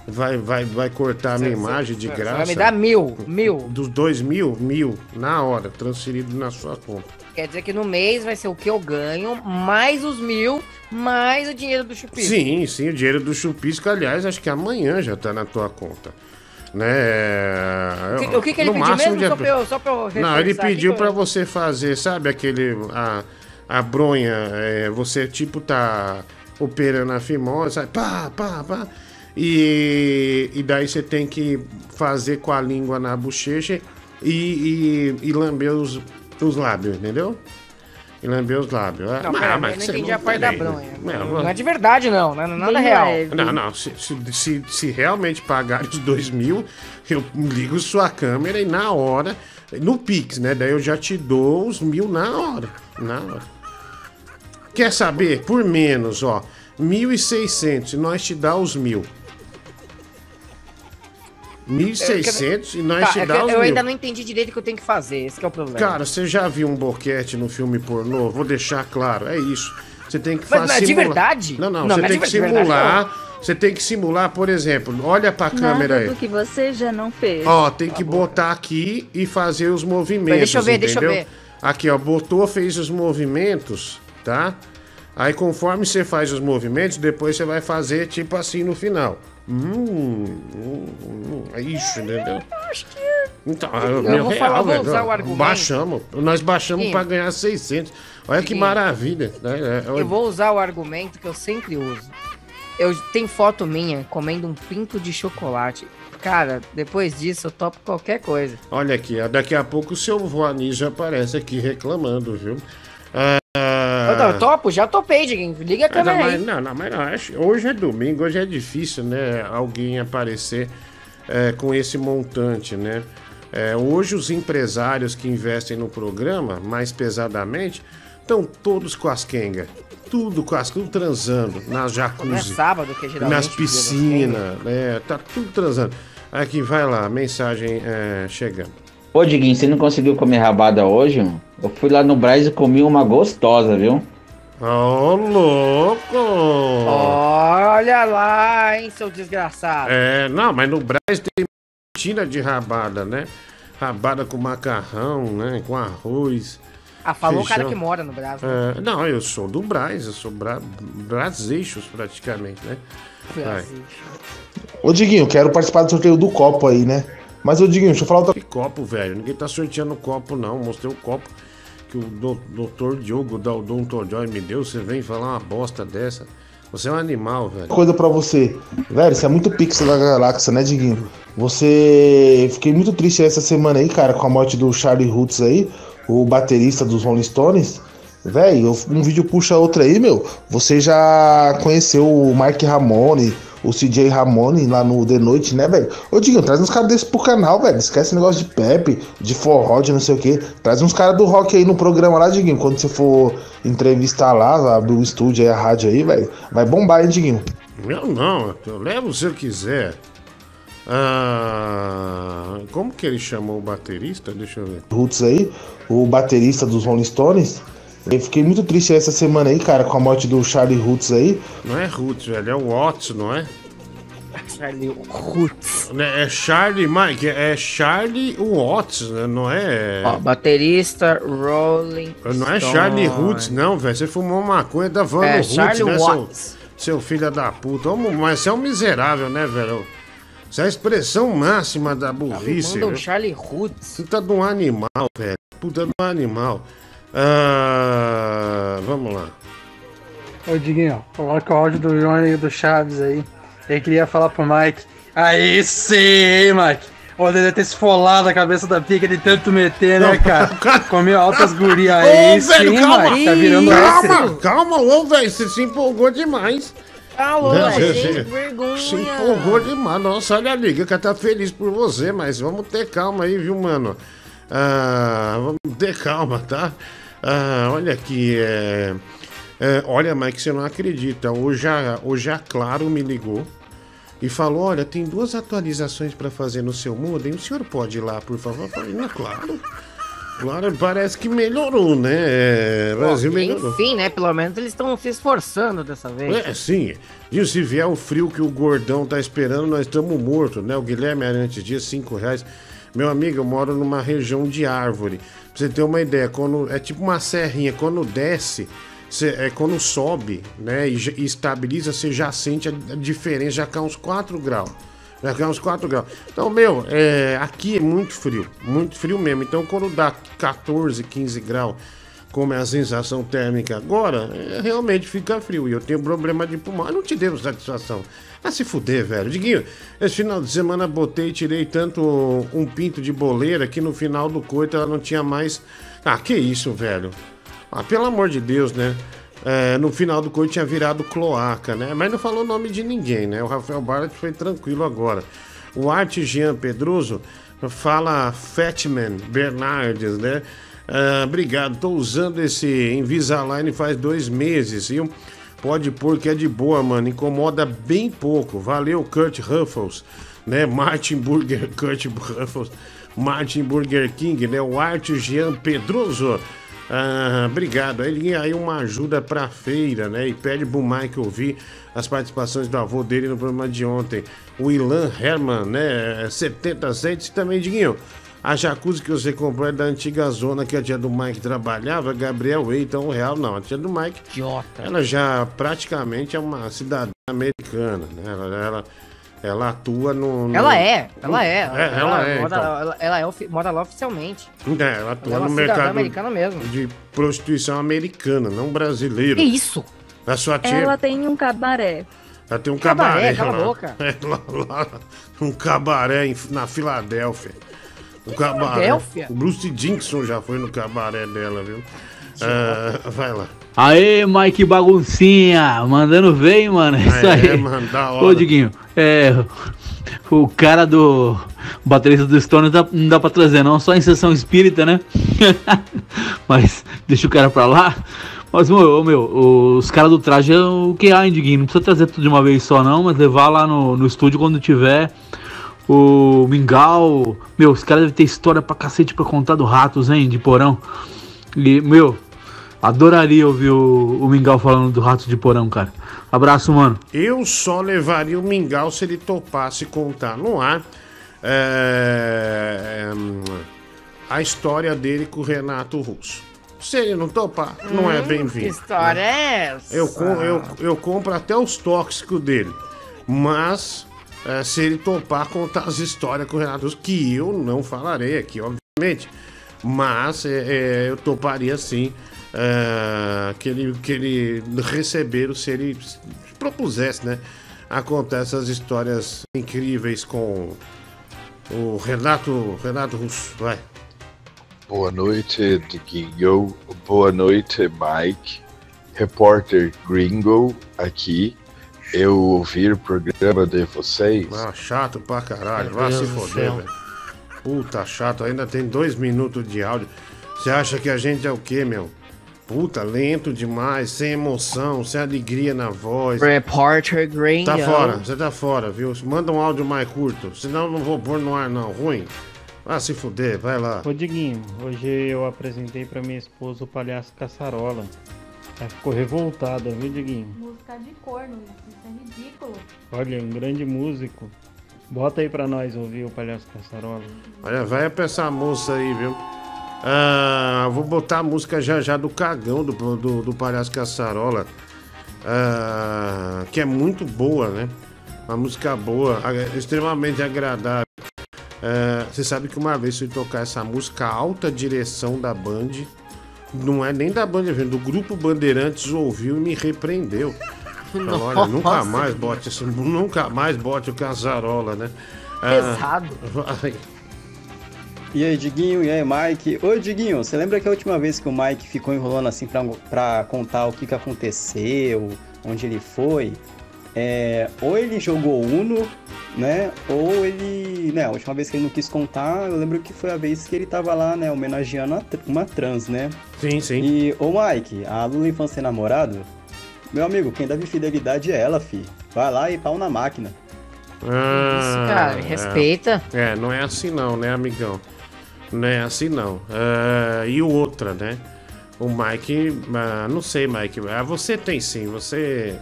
vai, vai, vai cortar a minha imagem de Você graça. Vai me dar mil, mil. Dos dois mil, mil, na hora, transferido na sua conta. Quer dizer que no mês vai ser o que eu ganho, mais os mil, mais o dinheiro do chupisco. Sim, sim, o dinheiro do chupisco, aliás, acho que amanhã já tá na tua conta. Né? O que, o que que ele No pediu máximo mesmo? Só pra eu, só Não, ele pediu eu- você fazer, sabe aquele. A, a bronha, é, você tipo tá operando a fimose, sabe? Pá, pá, pá. E, e daí você tem que fazer com a língua na bochecha e, e, e lamber os, os lábios, entendeu? E lamber os lábios. Não, Ah, pera, mas eu não entendi a parte da bronha. Não, é de verdade, não. Não é real. leve. Não, não, se, se, se, se realmente pagar os dois mil, eu ligo sua câmera e na hora, no Pix, né? Daí eu já te dou os mil na hora. Na hora. Quer saber? Por menos, ó. 1.600 e nós te dá os mil. 1.600 e nós Tá, te é que dá eu eu ainda não entendi direito o que eu tenho que fazer. Esse que é o problema. Cara, você já viu um boquete no filme pornô? Vou deixar claro, é isso. Você tem que Mas fazer. não é de verdade? Não, não, Não, você não é tem que verdade, simular. Você tem que simular, por exemplo, olha pra câmera Nada aí. do que você já não fez. Ó, tem que botar aqui e fazer os movimentos. Mas deixa eu ver, deixa eu entendeu? ver. Aqui, ó, botou, fez os movimentos, tá? Aí conforme você faz os movimentos, depois você vai fazer tipo assim no final. Hum, hum, hum, é isso, entendeu? Então, eu Eu vou falar, vou usar o argumento. Baixamos. Nós baixamos pra ganhar 600. Olha que Sim. maravilha. Né? É, Eu vou usar o argumento que eu sempre uso. Eu tenho foto minha comendo um pinto de chocolate. Cara, depois disso eu topo qualquer coisa. Olha aqui, daqui a pouco o seu Voani já aparece aqui reclamando, viu? Ah, Eu topo, já topei, Diguinho. Liga a não, câmera mas, aí. não, não, mas não, hoje é domingo, hoje é difícil, né? Alguém aparecer é, com esse montante, né? É, hoje os empresários que investem no programa, mais pesadamente, estão todos com as quengas. Tudo com as tudo transando, nas Não é jacuzzi, sábado que geralmente. nas piscinas, né? Tá tudo transando. Aqui, vai lá, mensagem é, chegando. Ô, Diguinho, você não conseguiu comer rabada hoje? mano? Eu fui lá no Braz e comi uma gostosa, viu? Ô, louco! Olha lá, hein, seu desgraçado. É, não, mas no Brás tem tira de rabada, né? Rabada com macarrão, né? Com arroz. ah, falou o cara feijão. que mora no Brasil. É, não, eu sou do Brás, eu sou bra... braseixos praticamente, né? vai. Ô, Diguinho, quero participar do sorteio do copo aí, né? Mas, ô, Diguinho, deixa eu falar outra Que copo, velho. Ninguém tá sorteando copo, não. Mostrei o copo que o do- doutor Diogo da Odonto Joy me deu. Você vem falar uma bosta dessa. Você é um animal, velho. coisa pra você. Velho, você é muito pixel da galáxia, né, Diguinho? Você. Fiquei muito triste essa semana aí, cara, com a morte do Charlie Roots aí, o baterista dos Rolling Stones. Velho, um vídeo puxa outro aí, meu. Você já conheceu o Mark Ramone, o CJ Ramone lá no The Noite, né, velho? Ô, Diguinho, traz uns caras desses pro canal, velho. Esquece esse negócio de Pepe, de forró, de não sei o quê. Traz uns caras do rock aí no programa lá, Diguinho. Quando você for entrevistar lá, abrir o estúdio aí, a rádio aí, velho. Vai bombar, hein, Diguinho? Eu não, eu levo se eu quiser. Ah, como que ele chamou o baterista? Deixa eu ver. Roots aí, o baterista dos Rolling Stones. Eu fiquei muito triste essa semana aí, cara, com a morte do Charlie Roots aí. Não é Roots, velho, é o Watts, não é? Charlie Roots. Né, É Charlie, Mike, é Charlie Watts, né? Não é. Ó, baterista Rolling. Não é Stone. Charlie Roots, não, velho. Você fumou maconha da Van É, Roots, Charlie né, seu, Watts. seu filho da puta. Ô, Mas você é um miserável, né, velho? Você é a expressão máxima da burrice. Manda um viu? Charlie Roots. Puta de um animal, velho. Puta de um animal. Ah, vamos lá. Ô Diguinho, coloca o áudio do Johnny e do Chaves aí. Ele queria falar pro Mike. Aí sim, hein, Mike. Ô, deve ter esfolado a cabeça da pica de tanto meter, né, cara? cara. Comeu altas gurias Ô, aí, velho, sim, calma. Mike. Tá virando Calma, calma, ô, velho. Você se empolgou demais. Alô, Não, gente, você- vergonha. Se empolgou demais. Nossa, olha a liga que tá feliz por você, mas vamos ter calma aí, viu, mano? Ah, vamos ter calma, tá? Ah, olha aqui, é... é, olha, Mike, você não acredita. Hoje a, hoje a Claro me ligou e falou: Olha, tem duas atualizações pra fazer no seu modem. O senhor pode ir lá, por favor? Eu falei: Não, claro. Claro, parece que melhorou, né? É, Brasil melhorou. Enfim, né? Pelo menos eles estão se esforçando dessa vez. É, sim. Viu, se vier o frio que o gordão tá esperando, nós estamos mortos, né? O Guilherme Arantes Dias, 5 reais. Meu amigo, eu moro numa região de árvore. Pra você ter uma ideia, quando é tipo uma serrinha, quando desce, você- é quando sobe, né? E, e estabiliza, você já sente a, a diferença, já cai uns 4 graus. Já cai uns 4 graus. Então, meu, é, aqui é muito frio, muito frio mesmo. Então, quando dá 14, 15 graus, como é a sensação térmica agora, é, realmente fica frio. E eu tenho problema de pulmão. Eu não te devo satisfação. Ah, se fuder, velho. Diguinho, esse final de semana botei e tirei tanto um pinto de boleira que no final do coito ela não tinha mais. Ah, que isso, velho. Ah, pelo amor de Deus, né? É, no final do coito tinha virado cloaca, né? Mas não falou o nome de ninguém, né? O Rafael Barlet foi tranquilo agora. O Arte Jean Pedroso fala Fatman Bernardes, né? Ah, obrigado, tô usando esse Invisalign faz dois meses, viu? Pode pôr que é de boa, mano. Incomoda bem pouco. Valeu, Kurt Ruffles, né? Martin Burger, Kurt Ruffles, Martin Burger King, né? O Arte Jean Pedroso. Ah, obrigado. Aí, aí uma ajuda pra feira, né? E pede pro Mike ouvir as participações do avô dele no programa de ontem. O Ilan Herman, né? 70 centes também, Diguinho. A jacuzzi que você comprou é da antiga zona que a tia do Mike trabalhava, Gabriel Eitan, um real. Não, a tia do Mike, Idiota. ela já praticamente é uma cidadã americana, né? Ela, ela, ela atua no, no- Ela é, ela é. É, ela é, Mora, então. ela, ela é ofi- mora lá oficialmente. É, ela atua Ela é uma no cidadã mercado americana mesmo. de prostituição americana, não brasileiro. Que isso? A sua tia. Ela tem um cabaré. Ela tem um Cabaré, cabaré. cala a boca. É, lá, lá, um cabaré em- na Filadélfia. Um cabaré. O Bruce Dickinson já foi no cabaré dela, viu? Ah, vai lá. Aê, Mike Baguncinha, mandando bem, mano. É Isso Ah, aí. é, mano, da hora. Ô, Diguinho, é. O cara do. O baterista do Stone não dá, não dá pra trazer, não, só em sessão espírita, né? Mas deixa o cara pra lá. Mas, meu, ô, meu os caras do traje é o que há, hein, Diguinho? Não precisa trazer tudo de uma vez só, não, mas levar lá no, no estúdio quando tiver. O Mingau. Meu, os caras devem ter história pra cacete pra contar do Ratos, hein, de porão. E, meu, adoraria ouvir o, o Mingau falando do Ratos de porão, cara. Abraço, mano. Eu só levaria o Mingau se ele topasse contar no ar é, hum, a história dele com o Renato Russo. Se ele não topar, não é Que bem-vindo. história é essa? Eu, eu, eu compro até os tóxicos dele. Mas, é, se ele topar contar as histórias com o Renato Russo, que eu não falarei aqui, obviamente. Mas é, é, eu toparia sim é, que, ele, que ele receber, se ele se propusesse, né? A contar essas histórias incríveis com o Renato, Renato Russo. Vai. Boa noite, Diguinho. Boa noite, Mike. Repórter Gringo aqui. Eu ouvi o programa de vocês. Ah, chato pra caralho. Vai se foder, velho. Puta chato, ainda tem dois minutos de áudio. Você acha que a gente é o quê, meu? Puta, lento demais, sem emoção, sem alegria na voz. Repórter Green. Tá fora, você tá fora, viu? Manda um áudio mais curto, senão eu não vou pôr no ar, não. Ruim. Ah, se fuder, vai lá. Ô Diguinho, hoje eu apresentei pra minha esposa o palhaço Caçarola. Ela ficou revoltada, viu, Diguinho? Música de corno, isso é ridículo. Olha, um grande músico. Bota aí pra nós ouvir o palhaço Caçarola. Olha, vai pra essa moça aí, viu? Ah, vou botar a música já já do cagão do, do, do Palhaço Caçarola. Ah, que é muito boa, né? Uma música boa, extremamente agradável. Ah, você sabe que uma vez eu fui tocar essa música, a alta direção da Band, não é nem da Band, é do Grupo Bandeirantes ouviu e me repreendeu. Falou, Olha, nunca mais bote esse, nunca mais bote o Caçarola, né? Ah, Pesado. vai. E aí, Diguinho, e aí, Mike? Ô, Diguinho, você lembra que a última vez que o Mike ficou enrolando assim pra, pra contar o que, que aconteceu, onde ele foi? É, ou ele jogou Uno, né? Ou ele. Né, a última vez que ele não quis contar, eu lembro que foi a vez que ele tava lá, né, homenageando uma trans, né? Sim, sim. E, ô Mike, a Lula Infância namorado? Meu amigo, quem deve fidelidade é ela, fi. Vai lá e pau na máquina. Ah, cara, é. respeita. É, não é assim não, né, amigão? Não é assim não. Ah, e outra, né? O Mike, ah, não sei, Mike. Ah, você tem sim, você.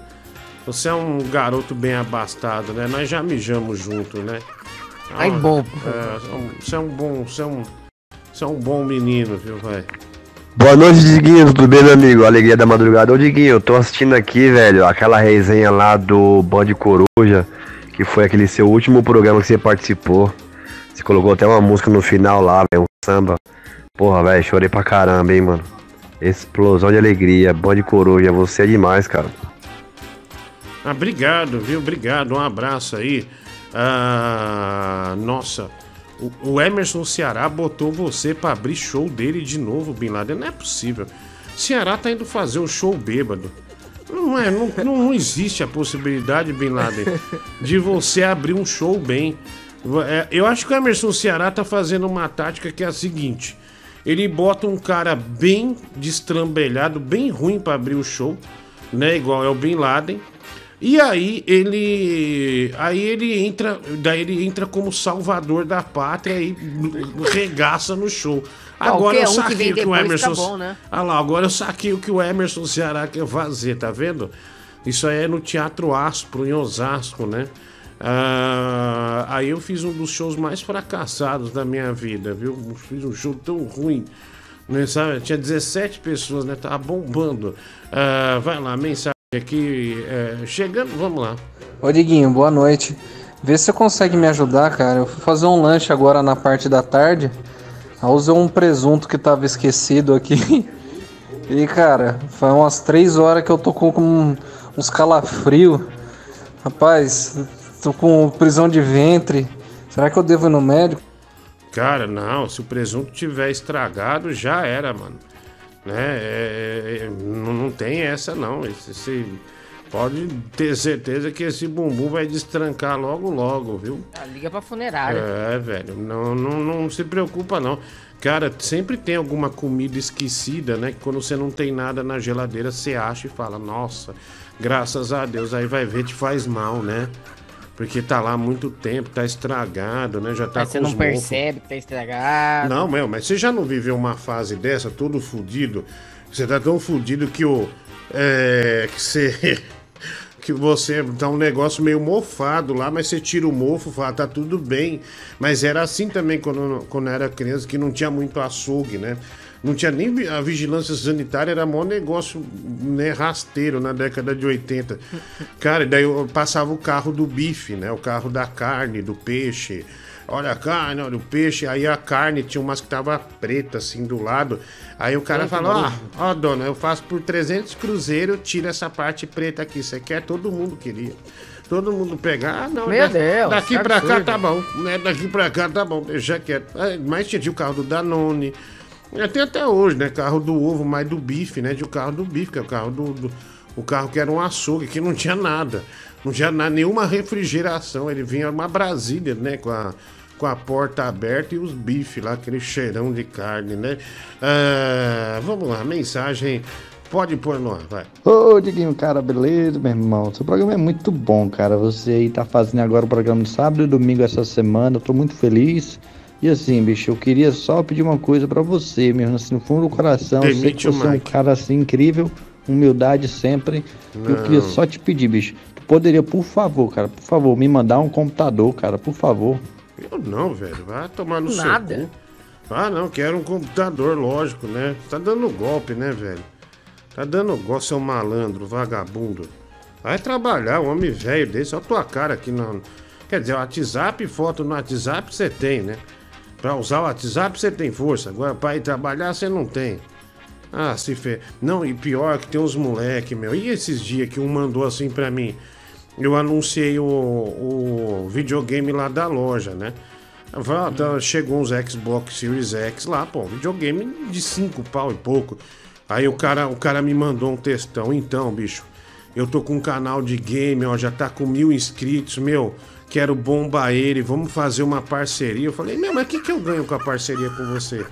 Você é um garoto bem abastado, né? Nós já mijamos junto, né? Ai, Ah, bom. é, você é um bom. Você é um. Você é um bom menino, viu, vai? Boa noite, Diguinho, tudo bem, meu amigo? Alegria da madrugada. Ô, Diguinho, eu tô assistindo aqui, velho, aquela resenha lá do Band Coruja, que foi aquele seu último programa que você participou. Você colocou até uma música no final lá, velho, um samba. Porra, velho, chorei pra caramba, hein, mano. Explosão de alegria, Band Coruja, você é demais, cara. Ah, obrigado, viu? Obrigado, um abraço aí. Ah, nossa, o, Emerson Ceará botou você pra abrir show dele de novo, Bin Laden. Não é possível. Ceará tá indo fazer o show bêbado. Não é, não, não, não existe a possibilidade, Bin Laden, de você abrir um show bem. É, Eu acho que o Emerson Ceará tá fazendo uma tática que é a seguinte: ele bota um cara bem destrambelhado, bem ruim pra abrir o show, né? Igual é o Bin Laden. E aí ele. Aí ele entra. Daí ele entra como salvador da pátria e regaça no show. Agora Qualquer eu um que saquei o que o Emerson. tá bom, né? Ah lá, agora eu saquei o que o Emerson Ceará quer fazer, tá vendo? Isso aí é no Teatro Aspro, em Osasco, né? Ah, aí eu fiz um dos shows mais fracassados da minha vida, viu? Fiz um show tão ruim. Né, sabe? Tinha 17 pessoas, né? Tava bombando. Ah, vai lá, mensagem aqui. é, chegando, vamos lá. Ô Diguinho, boa noite. Vê se você consegue me ajudar, cara. Eu fui fazer um lanche agora na parte da tarde. Aí usei um presunto que tava esquecido aqui. E, cara, faz umas três horas que eu tô com, com uns calafrios. Rapaz, tô com prisão de ventre. Será que eu devo ir no médico? Cara, não, se o presunto tiver estragado, já era, mano. Né? É, é, não, não tem essa, não. Esse, esse- pode ter certeza que esse bumbum vai destrancar logo, logo, viu? Ah, liga pra funerária. É, velho, não, não, não se preocupa, não. Cara, sempre tem alguma comida esquecida, né? Que quando você não tem nada na geladeira, você acha e fala, nossa, graças a Deus. Aí vai ver, te faz mal, né? Porque tá lá há muito tempo, tá estragado, né? Já tá Mas você não percebe que tá estragado. Não, meu, mas você já não viveu uma fase dessa, todo fudido? Você tá tão fudido que o. É. Que você. Que você tá um negócio meio mofado lá, mas você tira o mofo, fala, tá tudo bem. Mas era assim também quando, quando eu era criança, que não tinha muito açougue, né? Não tinha nem a vigilância sanitária, era maior negócio né, rasteiro na década de 80. Cara, e daí eu passava o carro do bife, né? O carro da carne, do peixe. Olha a carne, olha o peixe. Aí a carne tinha umas que tava preta assim do lado. Aí o cara falou: Ah, ó, dona, eu faço por 300 cruzeiros, tira essa parte preta aqui. Você quer? Todo mundo queria. Todo mundo pegar. Ah, não, Meu da- Deus, Daqui pra cá absurdo. tá bom. Né? Daqui pra cá tá bom, deixa quieto. Mas tinha o carro do Danone. Tem até hoje, né? Carro do ovo, mas do bife, né? De o carro do bife, que é o carro do, do- O carro que era um açougue, que não tinha nada. Não tinha na- nenhuma refrigeração. Ele vinha uma Brasília, né? Com a, com a porta aberta e os bifes lá, aquele cheirão de carne, né? Ah, vamos lá, mensagem. Pode pôr no ar, vai. Ô, Diguinho, cara, beleza, meu irmão? Seu programa é muito bom, cara. Você aí tá fazendo agora o programa de sábado e domingo essa semana. Eu tô muito feliz. E assim, bicho, eu queria só pedir uma coisa pra você, mesmo assim, no fundo do coração. eu sei que você é um cara assim incrível, humildade sempre. Eu Não. queria só te pedir, bicho. Tu poderia, por favor, cara, por favor, me mandar um computador, cara, por favor. Eu não, velho. Vai tomar no Nada. seu cu. Ah, não, quero um computador, lógico, né? Tá dando golpe, né, velho? Tá dando golpe, seu malandro, vagabundo. Vai trabalhar, um homem velho desse, olha a tua cara aqui no. Quer dizer, o WhatsApp, foto no WhatsApp você tem, né? Pra usar o WhatsApp você tem força. Agora, pra ir trabalhar você não tem. Ah, se fe... Não, e pior que tem uns moleque, meu. E esses dias que um mandou assim pra mim? Eu anunciei o, o videogame lá da loja, né? Ah, tá, chegou uns Xbox Series X lá, pô, videogame de 5 pau e pouco. Aí o cara, o cara me mandou um textão. Então, bicho, eu tô com um canal de game, ó, já tá com mil inscritos, meu. Quero bombar ele, vamos fazer uma parceria. Eu falei, meu, mas o que, que eu ganho com a parceria com você?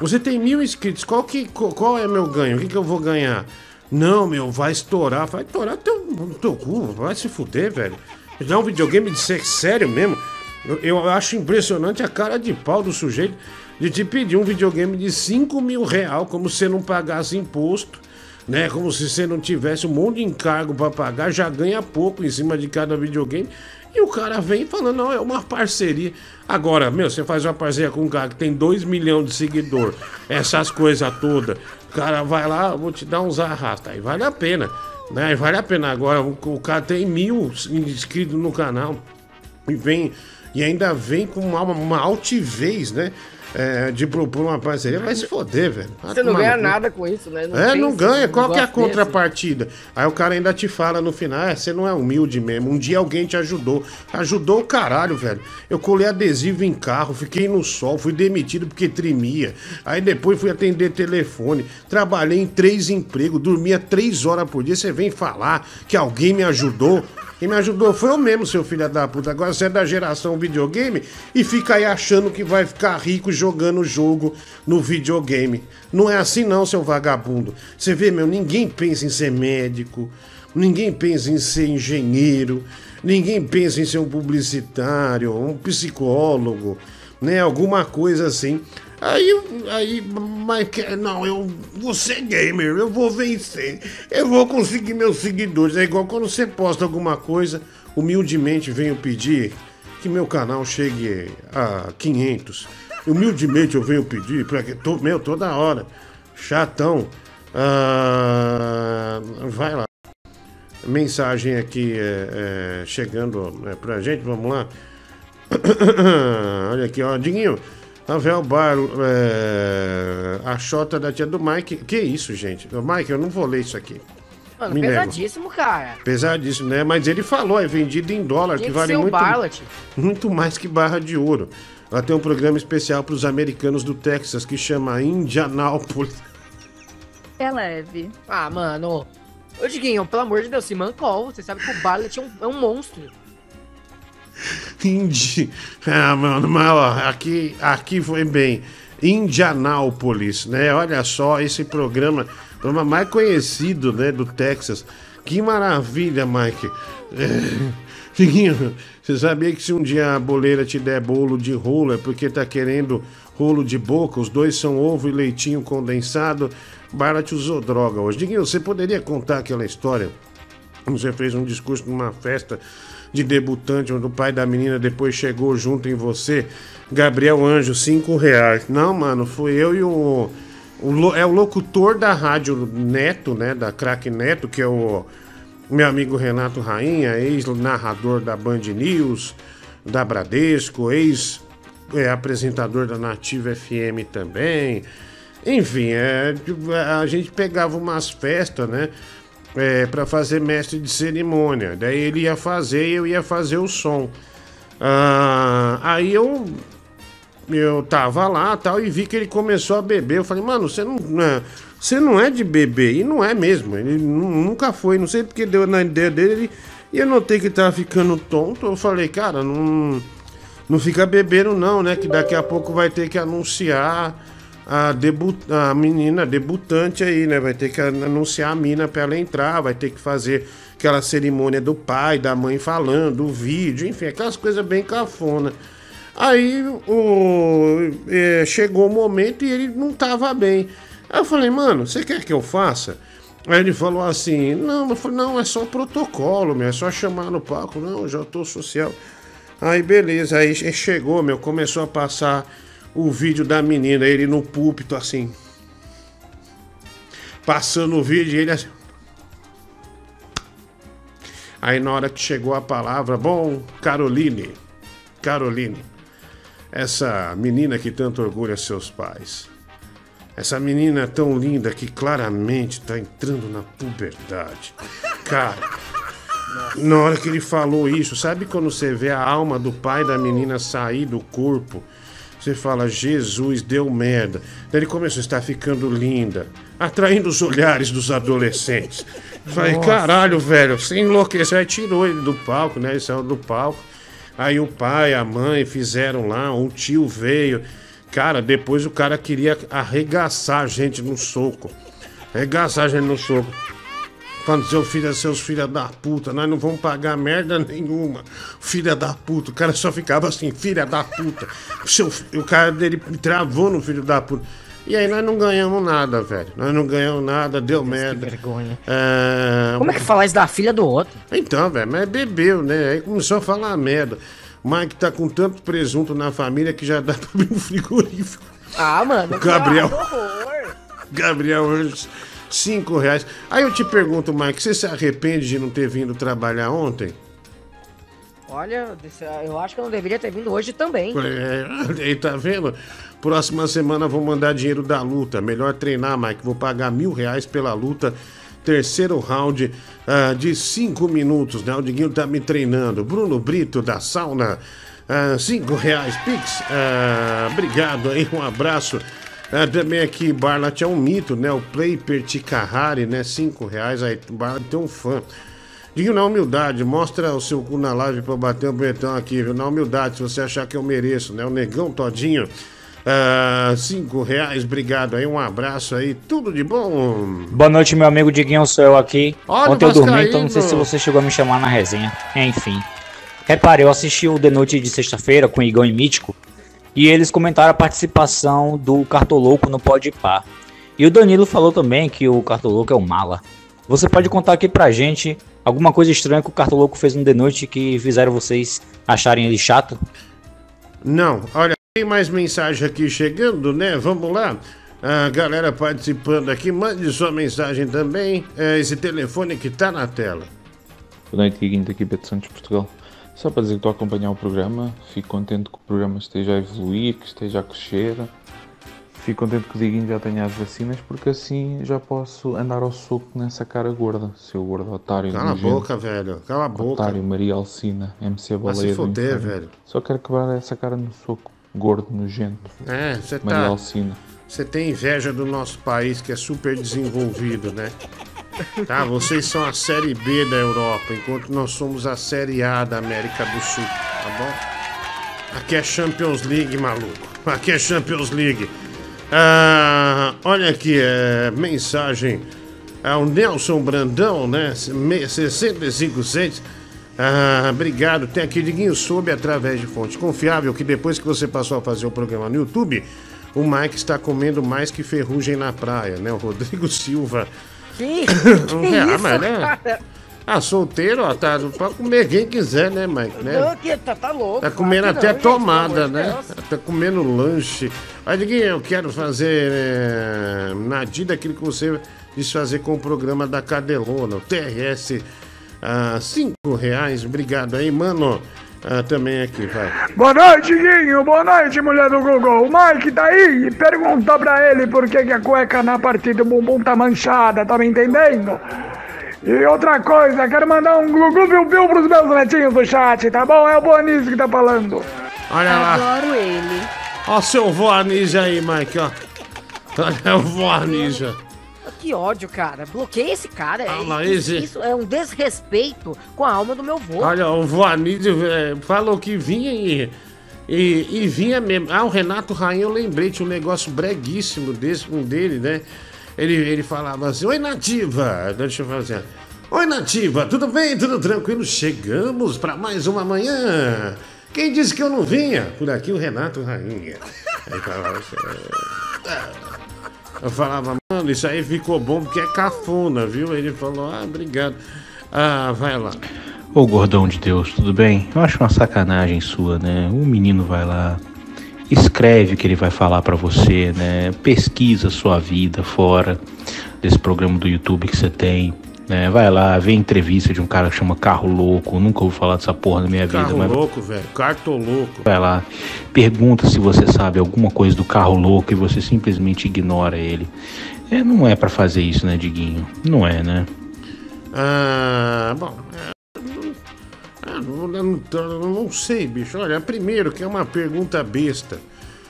Você tem mil inscritos, qual, que, qual, é meu ganho? O que, que eu vou ganhar? Não, meu, vai estourar. Vai estourar teu, teu cu, vai se fuder, velho. Dá um videogame de ser sério mesmo. Eu, eu acho impressionante a cara de pau do sujeito de te pedir um videogame de 5 mil real, como se não pagasse imposto, né? Como se você não tivesse um monte de encargo pra pagar, já ganha pouco em cima de cada videogame. E o cara vem falando, não, é uma parceria. Agora, meu, você faz uma parceria com um cara que tem 2 milhões de seguidor, essas coisas todas. O cara vai lá, vou te dar uns arrasta. Aí vale a pena, né? Vale a pena. Agora, o, o cara tem mil inscritos no canal e vem e ainda vem com uma, uma altivez, né? É, de propor uma parceria, vai se foder, velho. Vai Você não ganha no nada com isso, né? é, não ganha. Qual que é a negócio desse. contrapartida? Aí o cara ainda te fala no final, é, você não é humilde mesmo. Um dia alguém te ajudou. Ajudou o caralho, velho. Eu colei adesivo em carro, fiquei no sol, fui demitido porque tremia. Aí depois fui atender telefone. Trabalhei em três empregos, dormia três horas por dia. Você vem falar que alguém me ajudou. Quem me ajudou foi eu mesmo, seu filho da puta. Agora você é da geração videogame e fica aí achando que vai ficar rico jogando jogo no videogame. Não é assim não, seu vagabundo. Você vê, meu, ninguém pensa em ser médico, ninguém pensa em ser engenheiro, ninguém pensa em ser um publicitário, um psicólogo, né? Alguma coisa assim. Aí, aí, mas não, eu vou ser gamer, eu vou vencer, eu vou conseguir meus seguidores. É igual quando você posta alguma coisa, humildemente venho pedir que meu canal chegue a 500. Humildemente eu venho pedir, para que tô, meu, toda hora, chatão. Ah, vai lá. Mensagem aqui é, é, chegando é, pra gente, vamos lá. Olha aqui, ó, Diguinho. Rafael Bar, é, a chota da tia do Mike. Que isso, gente? Mike, eu não vou ler isso aqui. Mano, Me nego. pesadíssimo, cara. Pesadíssimo, né? Mas ele falou, é vendido em dólar, Tinha que que vale muito, Barlet. muito mais que barra de ouro. Ela tem um programa especial para os americanos do Texas que chama Indianápolis. É leve. Ah, mano. Ô, Diguinho, pelo amor de Deus, se mancou. Você sabe que o Barlet é um, é um monstro. Indi... Ah, mano, mas ó, aqui, aqui foi bem. Indianápolis, né? Olha só, esse programa, programa mais conhecido, né, do Texas. Que maravilha, Mike. É... Figuinho, você sabia que se um dia a boleira te der bolo de rolo é porque tá querendo rolo de boca? Os dois são ovo e leitinho condensado. Barat usou droga hoje. Diguinho, você poderia contar aquela história? Você fez um discurso numa festa de debutante, onde o pai da menina depois chegou junto em você. Gabriel Anjo, cinco reais. Não, mano, foi eu e o. o é o locutor da rádio Neto, né? Da Crack Neto, que é o meu amigo Renato Rainha, ex-narrador da Band News, da Bradesco, ex-apresentador da Nativa FM também. Enfim, é, a gente pegava umas festas, né? É, para fazer mestre de cerimônia. Daí ele ia fazer e eu ia fazer o som. Ah, aí eu eu tava lá tal e vi que ele começou a beber. Eu falei, mano, você não, é, você não é de beber. E não é mesmo. Ele nu- nunca foi. Não sei porque deu na ideia dele. E eu notei que tava ficando tonto. Eu falei, cara, não, não fica bebendo não, né? Que daqui a pouco vai ter que anunciar a, debu a menina debutante aí, né? Vai ter que anunciar a mina pra ela entrar. Vai ter que fazer aquela cerimônia do pai, da mãe falando, o vídeo. Enfim, aquelas coisas bem cafona. Aí o, é, chegou o momento e ele não tava bem. Aí eu falei, mano, você quer que eu faça? Aí ele falou assim, não, eu falei, não, é só protocolo, meu, é só chamar no palco, não, já tô social. Aí beleza, aí chegou, meu, começou a passar o vídeo da menina, ele no púlpito assim. Passando o vídeo, ele assim. Aí na hora que chegou a palavra, bom, Caroline, Caroline, essa menina que tanto orgulha seus pais, essa menina tão linda que claramente tá entrando na puberdade. Cara, na hora que ele falou isso, sabe quando você vê a alma do pai da menina sair do corpo? Você fala, Jesus, deu merda. Daí ele começou a estar ficando linda, atraindo os olhares dos adolescentes. Falei, Nossa. caralho, velho, você enlouqueceu. Aí tirou ele do palco, né? Ele saiu do palco. Aí o pai, a mãe fizeram lá, um tio veio. Cara, depois o cara queria arregaçar a gente no soco. Arregaçar a gente no soco. Falando, seu filho, seus filhos da puta, nós não vamos pagar merda nenhuma. Filha da puta. O cara só ficava assim, filha da puta. Seu, o cara dele travou no filho da puta. E aí nós não ganhamos nada, velho. Nós não ganhamos nada, deu merda. Que vergonha. É... Como é que fala isso da filha do outro? Então, velho, mas bebeu, né? Aí começou a falar merda. O Mike tá com tanto presunto na família que já dá pra abrir um frigorífico. Ah, mano. O Gabriel. horror. Gabriel Anjos, cinco reais. Aí eu te pergunto, Mike, você se arrepende de não ter vindo trabalhar ontem? Olha, eu acho que eu não deveria ter vindo hoje também. É, aí tá vendo? Próxima semana vou mandar dinheiro da luta. Melhor treinar, Mike. Vou pagar mil reais pela luta. Terceiro round ah, de cinco minutos, né? O Diguinho tá me treinando. Bruno Brito da sauna. ah, cinco reais. Pix. ah, obrigado aí, um abraço. Ah, também aqui, Barlat é um mito, né? O Play Perticahari, né? Cinco reais. Aí, Barlat tem um fã. Digo na humildade, mostra o seu cu na live pra bater um betão aqui, viu? Na humildade, se você achar que eu mereço, né? O Negão Todinho, ah, cinco reais, obrigado aí, um abraço aí, tudo de bom. Boa noite, meu amigo Diguinho, sou eu aqui. Olha Ontem eu dormi, então não sei se você chegou a me chamar na resenha. Enfim. Repare, eu assisti o The Noite de sexta-feira com Igão e Mítico e eles comentaram a participação do Cartoloco no Pode Par. E o Danilo falou também que o Cartoloco é um mala. Você pode contar aqui pra gente alguma coisa estranha que o Cartoloco fez no The Noite que fizeram vocês acharem ele chato? Não, olha, tem mais mensagem aqui chegando, né? Vamos lá. A galera participando aqui, mande sua mensagem também. É esse telefone que tá na tela. Boa noite, Diguinho, daqui Beto Santos, Portugal. Só para dizer que estou a acompanhar o programa, fico contente que o programa esteja a evoluir, que esteja a crescer. Fico contente que o Diguinho já tenha as vacinas, porque assim já posso andar ao soco nessa cara gorda, seu gordo otário. Cala a boca, velho. Cala a boca. Otário, Maria Alcina, MC Vai se Baleia. foder, velho. Só quero quebrar essa cara no soco, gordo, nojento. É, você Maria tá. Alcina. Você tem inveja do nosso país que é super desenvolvido, né? Tá, vocês são a série B da Europa, enquanto nós somos a série A da América do Sul, tá bom? Aqui é Champions League, maluco. Aqui é Champions League. Ah, olha aqui, é, mensagem. É o Nelson Brandão, né? Me- 65 cents. Ah, obrigado. Tem aqui, Diguinho, soube através de fonte confiável que depois que você passou a fazer o programa no YouTube, o Mike está comendo mais que ferrugem na praia, né? O Rodrigo Silva. Que, Um que real, isso, mas, né? cara? Ah, solteiro, ó, tá pode comer quem quiser, né, Mike? Né? Não, que tá, tá louco. Tá comendo que até não, gente, tomada, de né? Tá comendo lanche. Aí, Diguinho, eu quero fazer é, nadir daquilo que você quis fazer com o programa da Cadelona, o TRS. Ah, cinco reais, obrigado aí, mano. Ah, também aqui, vai. Boa noite, Guinho. Boa noite, mulher do Google. O Mike tá aí e pergunta pra ele por que, que a cueca na parte do bumbum tá manchada, tá me entendendo? E outra coisa, quero mandar um glu-glu piu-piu pros meus netinhos do chat, tá bom? É o Bonísio que tá falando. Olha lá. Adoro ele. Ó, seu vô Anísio aí, Mike, ó. Olha o vô Anísio. Que ódio, cara. Bloqueia esse cara. É, lá, isso, isso é um desrespeito com a alma do meu vô. Olha, o vô Anísio é, falou que vinha e, e, e vinha mesmo. Ah, o Renato Rainha, eu lembrei, tinha um negócio breguíssimo desse, um dele, né? Ele, ele falava assim, Oi, Nativa! Deixa eu assim, Oi, Nativa, tudo bem? Tudo tranquilo? Chegamos para mais uma manhã Quem disse que eu não vinha? Por aqui o Renato Rainha. Aí falava, "É." eu falava, mano, isso aí ficou bom porque é cafona, viu? Ele falou, ah, obrigado. Ah, vai lá. Ô gordão de Deus, tudo bem? Eu acho uma sacanagem sua, né? O menino vai lá, escreve o que ele vai falar pra você, né? Pesquisa sua vida fora desse programa do YouTube que você tem. Né? Vai lá, vê entrevista de um cara que chama Carro Louco. Nunca ouvi falar dessa porra na minha vida, Carro mas louco, velho. Carto louco. vai lá, pergunta se você sabe alguma coisa do carro louco e você simplesmente ignora ele. É, não é pra fazer isso, né, Diguinho? Não é, né? Ah, bom. é, não- ah, não, não- eu não sei, bicho. Olha, primeiro que é uma pergunta besta.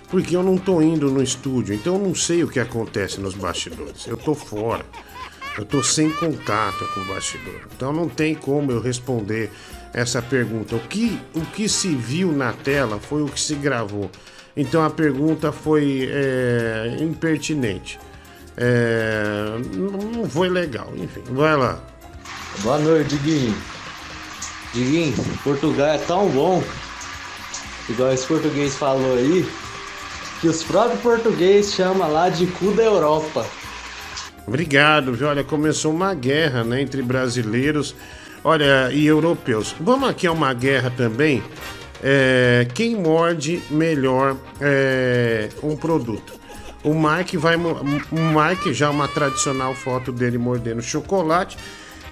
Porque eu não tô indo no estúdio, então eu não sei o que acontece nos bastidores. Eu tô fora. Eu tô sem contato com o bastidor. Então não tem como eu responder essa pergunta. O que, o que se viu na tela foi o que se gravou. Então a pergunta foi é, impertinente. É, não foi legal. Enfim, vai lá. Boa noite, Diguinho. Diguinho, Portugal é tão bom, igual esse português falou aí, que os próprios portugueses chamam lá de cu da Europa. Obrigado, viu? Olha, começou uma guerra né, entre brasileiros olha, e europeus. Vamos aqui a uma guerra também. É, quem morde melhor é, um produto? O Mike vai. O Mike, já uma tradicional foto dele mordendo chocolate.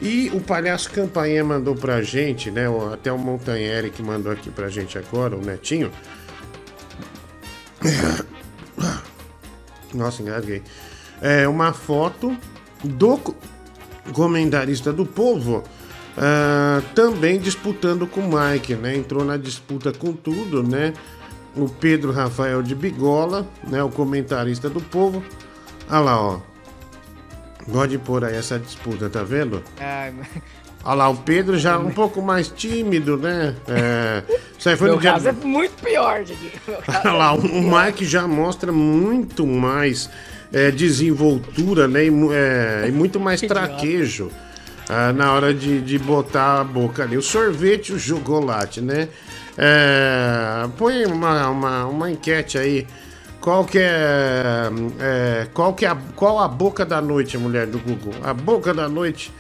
E o Palhaço Campainha mandou pra gente, né? Até o Montanheri que mandou aqui pra gente agora, o Netinho. Nossa, engasguei. É uma foto do co- comentarista do povo ah, também disputando com o Mike, né? Entrou na disputa com tudo, né? O Pedro Rafael de Bigola, né? O comentarista do povo. Olha lá, ó. Pode pôr aí essa disputa, tá vendo? Ai, Olha lá, o Pedro já um pouco mais tímido, né? É, isso aí foi meu no dia. caso é muito pior, caso Olha lá, é o. Mike já mostra muito mais é, desenvoltura, né? E, é, e muito mais traquejo ah, na hora de, de botar a boca ali. O sorvete, o chocolate, né? É, põe uma, uma, uma enquete aí. Qual que é, é, qual que é a, qual a boca da noite, mulher do Google? A boca da noite.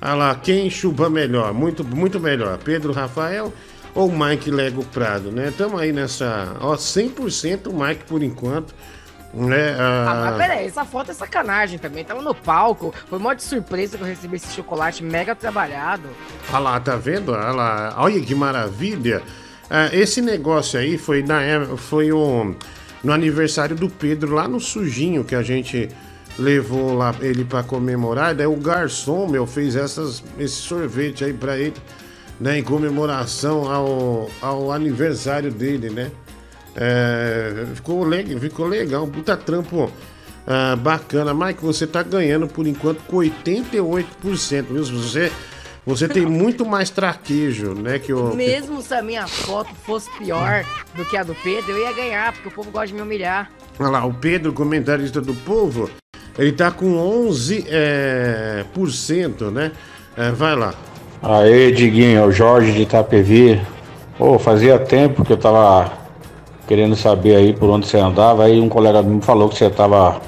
Olha lá, quem chupa melhor? Muito, muito melhor. Pedro Rafael ou Mike Lego Prado, né? Estamos aí nessa, ó, 100% o Mike por enquanto, né? Ah, mas peraí, essa foto é sacanagem também. Tava no palco, foi mó de surpresa que eu recebi esse chocolate mega trabalhado. Olha lá, tá vendo? Olha lá, olha que maravilha. Ah, esse negócio aí foi, na, é- foi o, no aniversário do Pedro, lá no Sujinho, que a gente levou lá ele pra comemorar. Daí o garçom, meu, fez essas, esse sorvete aí pra ele, né? Em comemoração ao, ao aniversário dele, né? É, ficou, legal, ficou legal, um puta trampo ah, bacana. Mike, você tá ganhando por enquanto com 88%, viu? Você, você tem muito mais traquejo, né? Que o, Mesmo se a minha foto fosse pior do que a do Pedro, eu ia ganhar, porque o povo gosta de me humilhar. Olha lá, o Pedro, comentarista do povo, ele tá com 11%, é, por cento, né? É, vai lá. Aê, Diguinho, é o Jorge de Itapevi. Pô, fazia tempo que eu tava querendo saber aí por onde você andava. Aí um colega me falou que você tava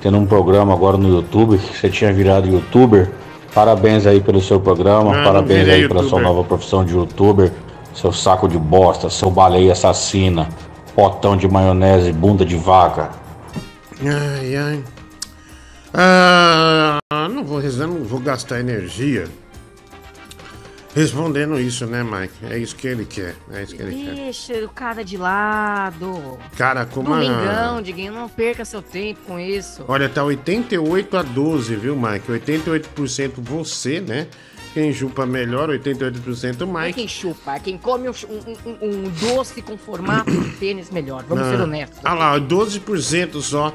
tendo um programa agora no YouTube, que você tinha virado youtuber. Parabéns aí pelo seu programa, Ah, parabéns aí pela sua youtuber. nova profissão de youtuber. Seu saco de bosta, seu baleia assassina, potão de maionese, bunda de vaca. Ai, ai. Ah, não vou, eu não vou gastar energia respondendo isso, né, Mike? É isso que ele quer. É isso que ele quer. Deixa o cara de lado. Cara, como a- Domingão, Diguinho, não perca seu tempo com isso. Olha, tá 88 a 12, viu, Mike? 88% você, né? Quem chupa melhor, 88% Não é quem chupa, é quem come um, um- um- doce com formato de tênis melhor. Vamos ser Ah, honestos. Ah lá, 12% só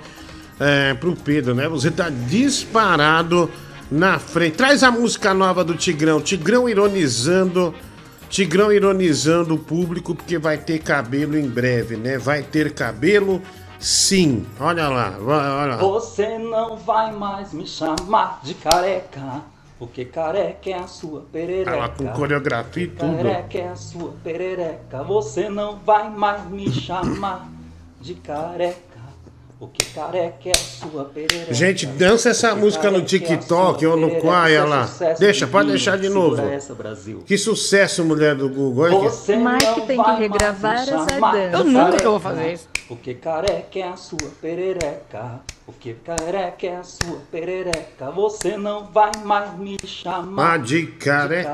é, pro Pedro, né? Você tá disparado na frente. Traz a música nova do Tigrão. Tigrão ironizando. Tigrão ironizando o público, porque vai ter cabelo em breve, né? Vai ter cabelo sim. Olha lá, olha lá. Você não vai mais me chamar de careca. Porque careca é a sua perereca. Ela com coreografia e tudo. Careca é a sua perereca. Você não vai mais me chamar de careca. Porque careca é a sua perereca. Gente, dança essa música no TikTok ou no Quai, olha lá. Deixa, pode deixar de novo. Essa, Brasil. Que sucesso, mulher do Google. Você Mike não tem que regravar essa dança. Eu nunca vou fazer isso. Porque careca é a sua perereca. Porque careca é a sua perereca. Você não vai mais me chamar Ah, de careca.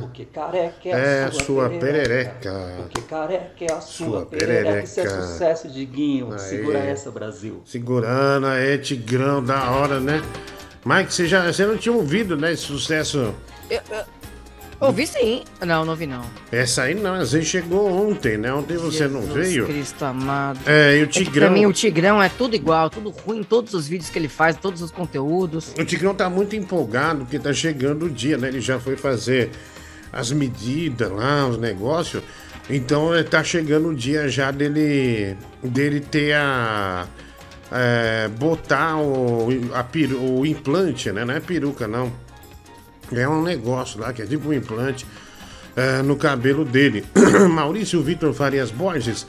Porque careca é, É a sua, sua perereca. perereca. Porque careca é a sua, Sua perereca. Isso é perereca. sucesso, Diguinho. Aí. Segura essa, Brasil. Segurando aí, Tigrão, da hora, né? Mike, você, já, você não tinha ouvido, né, esse sucesso? Eu, eu- ouvi sim. Não, não ouvi não. Essa aí não, essa aí chegou ontem, né? Ontem você não Jesus veio. Cristo amado. É, e o que Tigrão. pra mim o Tigrão é tudo igual, tudo ruim, todos os vídeos que ele faz, todos os conteúdos. O Tigrão tá muito empolgado porque tá chegando o dia, né? Ele já foi fazer as medidas lá, os negócios. Então é, tá chegando o dia já dele, dele ter a. é, botar o, a o implante, né? Não é peruca, não. É um negócio lá que é tipo um implante é, no cabelo dele. Maurício Vitor Farias Borges.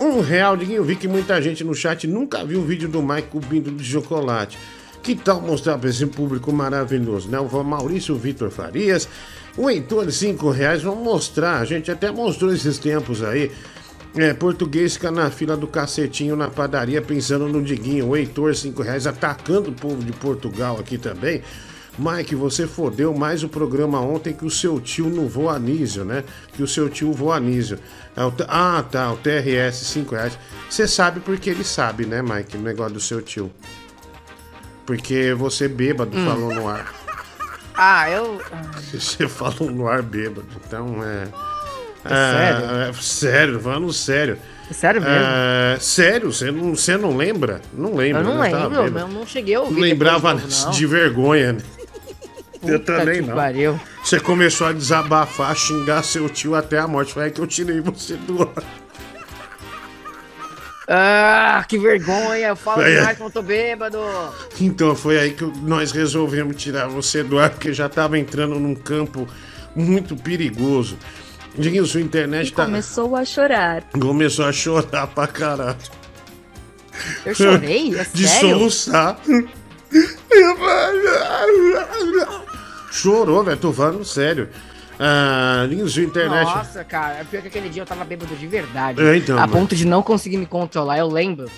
Um real, Diguinho. Vi que muita gente no chat nunca viu o vídeo do Mike cobrindo de chocolate. Que tal mostrar para esse público maravilhoso, né? O Maurício Vitor Farias, o Heitor, cinco reais. Vamos mostrar. A gente até mostrou esses tempos aí. É, português fica na fila do cacetinho na padaria pensando no Diguinho. O Heitor, cinco reais, atacando o povo de Portugal aqui também. Mike, você fodeu mais o programa ontem que o seu tio no Voa Anísio, né? Que o seu tio Voa Anísio. É ah, tá, o TRS, 5 reais. Você sabe porque ele sabe, né, Mike, o negócio do seu tio. Porque você bêbado Hum. falou no ar. Ah, eu. Você falou no ar bêbado, então é. É sério? É, sério, falando sério. Sério mesmo? É, sério, você não, você não lembra? Não lembra. Eu não né? Tava lembro, eu não cheguei a ouvir. Não lembrava de novo, de vergonha, né? Eu Puta também que não. pariu. Você começou a desabafar, xingar seu tio até a morte. Foi aí que eu tirei você do ar. Ah, que vergonha, eu falo Foi aí. demais quando eu tô bêbado. Então foi aí que nós resolvemos tirar você do ar, porque já tava entrando num campo muito perigoso. Diguinho, sua internet tá. Começou a chorar. Começou a chorar pra caralho. Eu chorei? É De sério? soluçar. Chorou, velho, tô falando sério. Ah, Diguinho, sua internet. Nossa, cara, pior que aquele dia eu tava bêbado de verdade. É, então, a mas- ponto de não conseguir me controlar, eu lembro.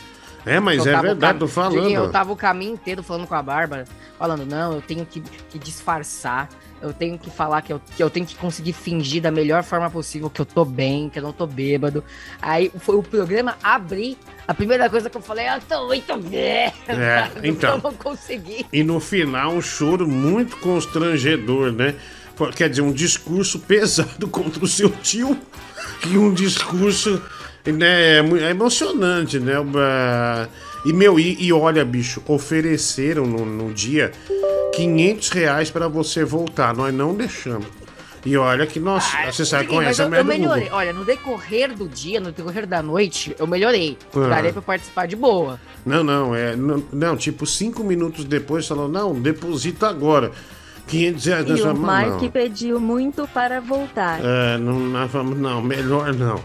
É, mas é verdade, tô falando. Eu tava o caminho inteiro falando com a Bárbara, falando, não, eu tenho que, que disfarçar, eu tenho que falar que eu, que eu tenho que conseguir fingir da melhor forma possível que eu tô bem, que eu não tô bêbado. Aí foi o programa abrir, a primeira coisa que eu falei, eu tô muito bem. É, então. Eu não consegui. E no final, um choro muito constrangedor, né? Quer dizer, um discurso pesado contra o seu tio e um discurso né, mu- é emocionante, né? Ah, E, meu, e, e olha, bicho, ofereceram no, no dia 500 reais pra você voltar. Nós não deixamos. E olha que nós, você sabe, Diguinho, mas conhece a eu, melhorei. Olha, no decorrer do dia, no decorrer da noite, eu melhorei. Ah. Darei pra participar de boa. Não, não, é. Não, não, tipo, cinco minutos depois falou, não, deposita agora. 500 reais E nessa o mão. Mike pediu muito para voltar. É, não, não, melhor não.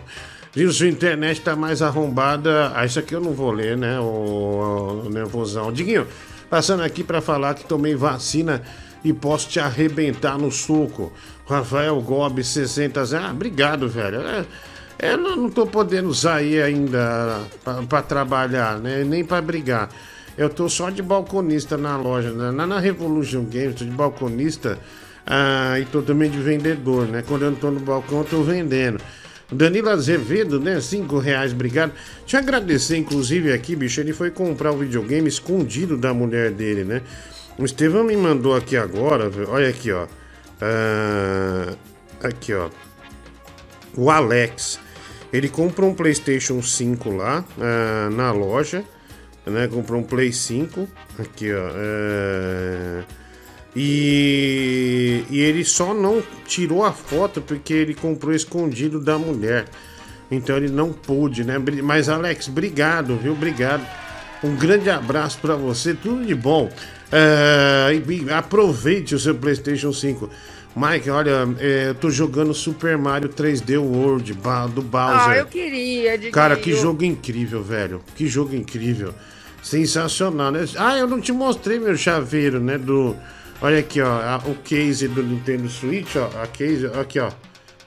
Viu, sua internet tá mais arrombada. Ah, isso aqui eu não vou ler, né? O, o nervosão. Diguinho, passando aqui pra falar que tomei vacina e posso te arrebentar no soco. Rafael Gobi, 60 Ah, obrigado, velho. É, é, eu não, não tô podendo sair ainda pra trabalhar, né? Nem pra brigar. Eu tô só de balconista na loja, né? na, na Revolution Games, tô de balconista ah, e tô também de vendedor, né? Quando eu não tô no balcão, eu tô vendendo. Danilo Azevedo, né? Cinco reais, obrigado. Eu agradecer, inclusive, aqui, bicho. Ele foi comprar o videogame escondido da mulher dele, né? O Estevão me mandou aqui agora, olha aqui, ó. Ah, aqui, ó. O Alex. Ele comprou um PlayStation 5 lá ah, na loja, né? Comprou um Play 5. Aqui, ó. é, E, e ele só não tirou a foto porque ele comprou escondido da mulher. Então ele não pôde, né? Mas Alex, obrigado, viu? Obrigado. Um grande abraço pra você, tudo de bom. É, e- e aproveite o seu PlayStation 5. Mike, olha, é, eu tô jogando Super Mario 3D World do Bowser. Ah, eu queria, Diguinho. Cara, que jogo incrível, velho. Que jogo incrível. Sensacional, né? Ah, eu não te mostrei meu chaveiro, né? Do. Olha aqui, ó. a- o case do Nintendo Switch, ó. A case, aqui, ó.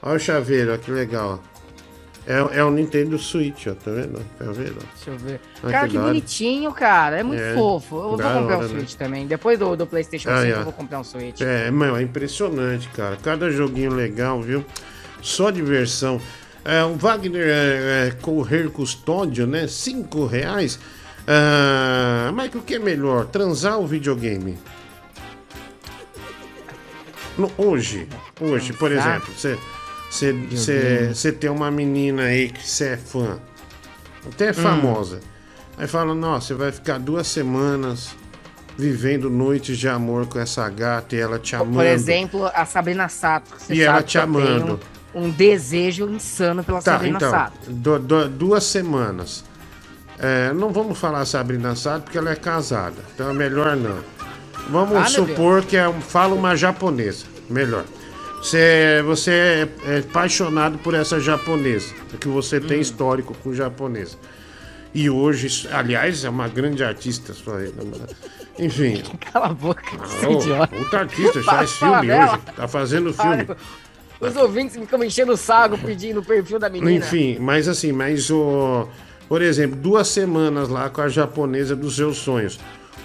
Olha o chaveiro, ó, que legal, ó. É, é o Nintendo Switch, ó. Tá vendo? Tá vendo? Deixa eu ver. Ah, cara, que que, bonitinho, cara. É muito É, fofo. Eu vou comprar um hora, né? Switch também. Depois do, do PlayStation Ah, 5, é. eu vou comprar um Switch. É, meu, é impressionante, cara. Cada joguinho legal, viu? Só diversão. É, o Wagner é, é, Correr Custódio, né? Cinco reais. Ah, mas o que é melhor? Transar ou videogame? No- hoje, hoje, por exemplo, você você- você você tem uma menina aí que você é fã, até é famosa. Aí fala, nossa, você vai ficar duas semanas vivendo noites de amor com essa gata e ela te amando. Por exemplo, a Sabrina Sato. que Você E sabe ela te amando. Um desejo insano pela Tá, Sabrina então, Sato. du- du- duas semanas. É, não vamos falar Sabrina Sato porque ela é casada, então é melhor não. Vamos Ah, supor que é um, fala uma japonesa, melhor. Você, você é, é apaixonado por essa japonesa, que você Hum. tem histórico com japonesa. E hoje, aliás, é uma grande artista. só- Enfim. Cala a boca, seu ô, idiota. Puta artista, Para faz filme dela. hoje. Tá fazendo filme. Para. Os ouvintes ficam enchendo o saco pedindo o perfil da menina. Enfim, mas assim, mas o. Por exemplo, duas semanas lá com a japonesa dos seus sonhos.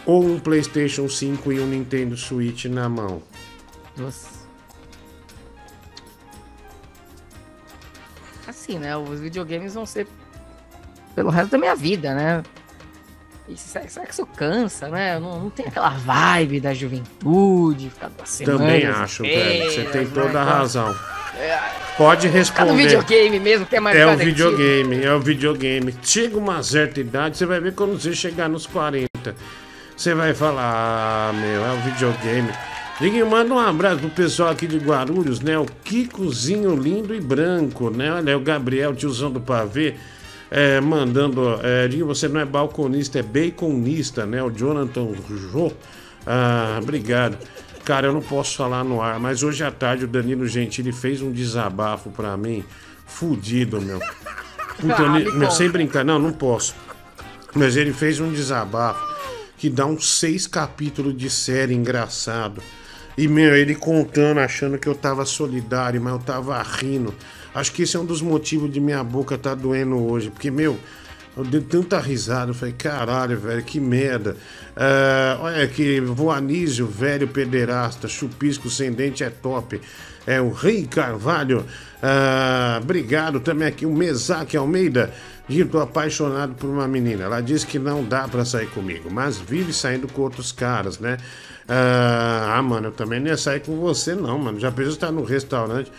Ou um PlayStation 5 e um Nintendo Switch na mão. Nossa. Assim, né? Os videogames vão ser pelo resto da minha vida, né? E será, será que isso cansa, né? Não, não tem aquela vibe da juventude, ficar duas semanas. Também acho, velho. Você tem né? toda a Então, razão. é, Pode Ficar no responder. videogame mesmo, que é mais É o videogame, é o videogame. Chega uma certa idade, você vai ver quando você chegar nos 40. Você vai falar, ah, meu, é o videogame. Diguinho, manda um abraço pro pessoal aqui de Guarulhos, né? O Kikozinho lindo e branco, né? Olha, é o Gabriel, tiozão do pavê, é, mandando. É, Diguinho, você não é balconista, é baconista, né? O Jonathan Jô. Ah, obrigado. Cara, eu não posso falar no ar, mas hoje à tarde o Danilo Gentili fez um desabafo pra mim, fudido, meu. Puta, Ah, me meu, sem brincar, não, não posso. Mas ele fez um desabafo que dá uns seis capítulos de série engraçado. E, meu, ele contando, achando que eu tava solidário, mas eu tava rindo. Acho que esse é um dos motivos de minha boca tá doendo hoje. Porque, meu, eu dei tanta risada. Eu falei, caralho, velho, que merda. Ah, olha que Voanísio, velho pederasta, chupisco sem dente é top. É o Rei Carvalho. Ah, obrigado também aqui, o Mesaque Almeida. Dito, tô apaixonado por uma menina. Ela diz que não dá pra sair comigo, mas vive saindo com outros caras, né? Ah, ah, mano, eu também não ia sair com você, não, mano. Já pensou estar no restaurante,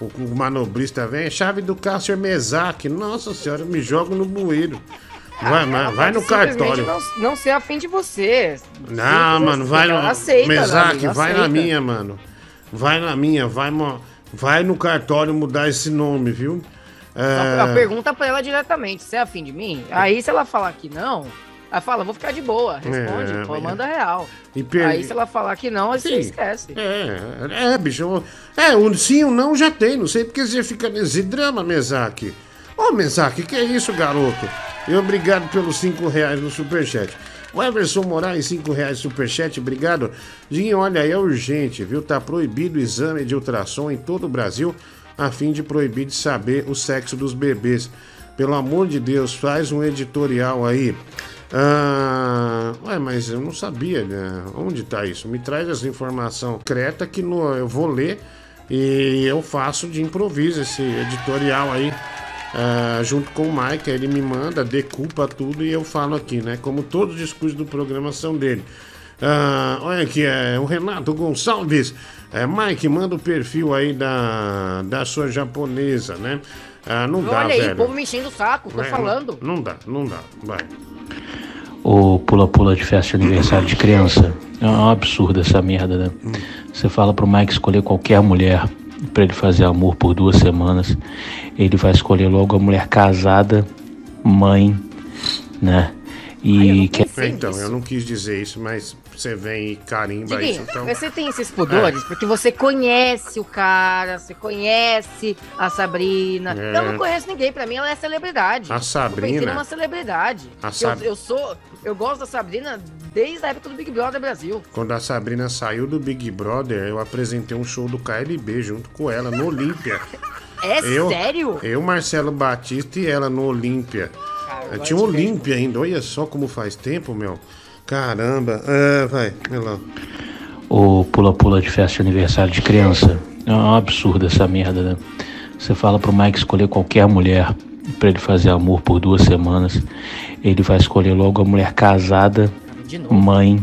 o, o manobrista vem, chave do Cássio Mesaque. Nossa senhora, eu me jogo no bueiro. Vai, Ela vai, no cartório. Não, não ser afim de você. Não, Sim, mano, vai no. aceita, amigo, vai na aceita. minha, mano. Vai na minha, vai, vai no cartório mudar esse nome, viu? É, Pergunta pra ela diretamente, você é afim de mim? Aí se ela falar que não, aí fala, vou ficar de boa. Responde, É, pô, é. manda real. E per- Aí se ela falar que não, aí você esquece. É, é, bicho. É, o sim, o não já tem. Não sei porque você fica nesse drama, Mesaque. Ô, Mesaque, que é isso, garoto? E obrigado pelos cinco reais no superchat. O Everson Moraes, cinco reais superchat, obrigado. Dinho, olha é urgente, viu? Tá proibido o exame de ultrassom em todo o Brasil, a fim de proibir de saber o sexo dos bebês. Pelo amor de Deus, faz um editorial aí. Ah, ué, mas eu não sabia, né? Onde tá isso? Me traz essa informação concreta que no, eu vou ler e eu faço de improviso esse editorial aí. ah, junto com o Mike, ele me manda, decupa tudo e eu falo aqui, né? Como todos os discursos do programa são dele. Ah, olha aqui, é o Renato Gonçalves. É, Mike, manda o perfil aí da, da sua japonesa, né? Ah, não dá, Olha aí, velho. o povo me enchendo o saco, tô É, falando. Não, não dá, não dá. Vai. O pula-pula de festa de aniversário de criança. É um absurdo essa merda, né? Você fala pro Mike escolher qualquer mulher pra ele fazer amor por duas semanas. Ele vai escolher logo a mulher casada, mãe, né? E que Então, eu não quis dizer isso, mas você vem e carimba Diguinho, isso. Então... você tem esses pudores porque você conhece o cara, você conhece a Sabrina. É. Eu não conheço ninguém, pra mim ela é celebridade. A Eu Sabrina? pensei numa celebridade. A Eu- Sab- eu, sou. Eu gosto da Sabrina desde a época do Big Brother Brasil. Quando a Sabrina saiu do Big Brother, eu apresentei um show do KLB junto com ela no Olímpia. É eu, sério? Eu, Marcelo Batista e ela no Olímpia. agora Tinha um. Olímpia ainda, olha só como faz tempo, meu. Caramba. É, vai, vai lá. O pula-pula de festa de aniversário de criança. É um absurdo essa merda, né? Você fala pro Mike escolher qualquer mulher pra ele fazer amor por duas semanas. Ele vai escolher logo a mulher casada, mãe,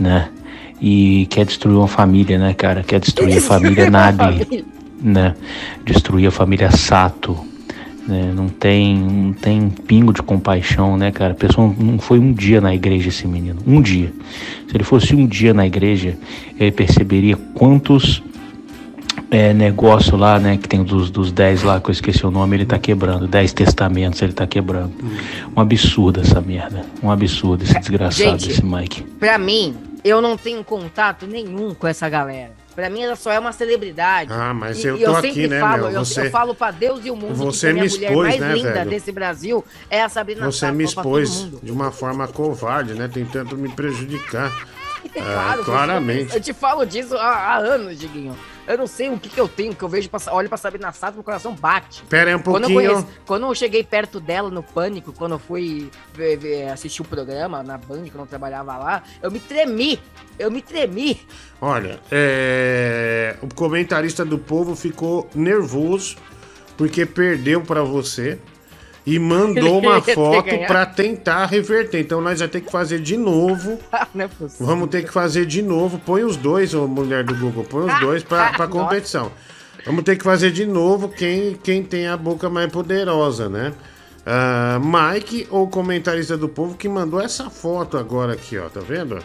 né? E quer destruir uma família, né, cara? Quer destruir a família Nagli, né? Destruir a família Sato, né? Não tem, não tem pingo de compaixão, né, cara? A pessoa não foi um dia na igreja esse menino, um dia. Se ele fosse um dia na igreja, ele perceberia quantos é, negócio lá, né, que tem dos, dos 10 lá, que eu esqueci o nome, ele tá quebrando. 10 testamentos ele tá quebrando. Um absurdo essa merda. Um absurdo esse desgraçado, Gente, esse Mike. Pra mim, eu não tenho contato nenhum com essa galera. Pra mim, ela só é uma celebridade. Ah, mas E- eu tô sempre aqui, né, falo, meu? eu- Você- eu, falo pra Deus e o mundo Você que a me mulher expôs, mais né, linda velho? desse Brasil é a Sabrina Você Sato, me expôs de uma forma covarde, né? Tentando me prejudicar. É claro, você- claramente. Eu te falo disso há, há anos, Diguinho. Eu não sei o que, que eu tenho, que eu vejo, pra, olho pra Sabrina Sato, meu coração bate. Pera aí um Quando eu, pouquinho. conheci- quando eu cheguei perto dela no Pânico, quando eu fui ver- ver- assistir o programa na Band, quando eu trabalhava lá, eu me tremi. Eu me tremi. Olha, é, o comentarista do povo ficou nervoso porque perdeu pra você e mandou uma foto pra tentar reverter. Então nós vamos ter que fazer de novo. não é possível. Vamos ter que fazer de novo. Põe os dois, ô mulher do Google, põe os dois pra, pra Nossa. competição. Vamos ter que fazer de novo quem, quem tem a boca mais poderosa, né? Ah, Mike, ou comentarista do povo, que mandou essa foto agora aqui, ó. Tá vendo?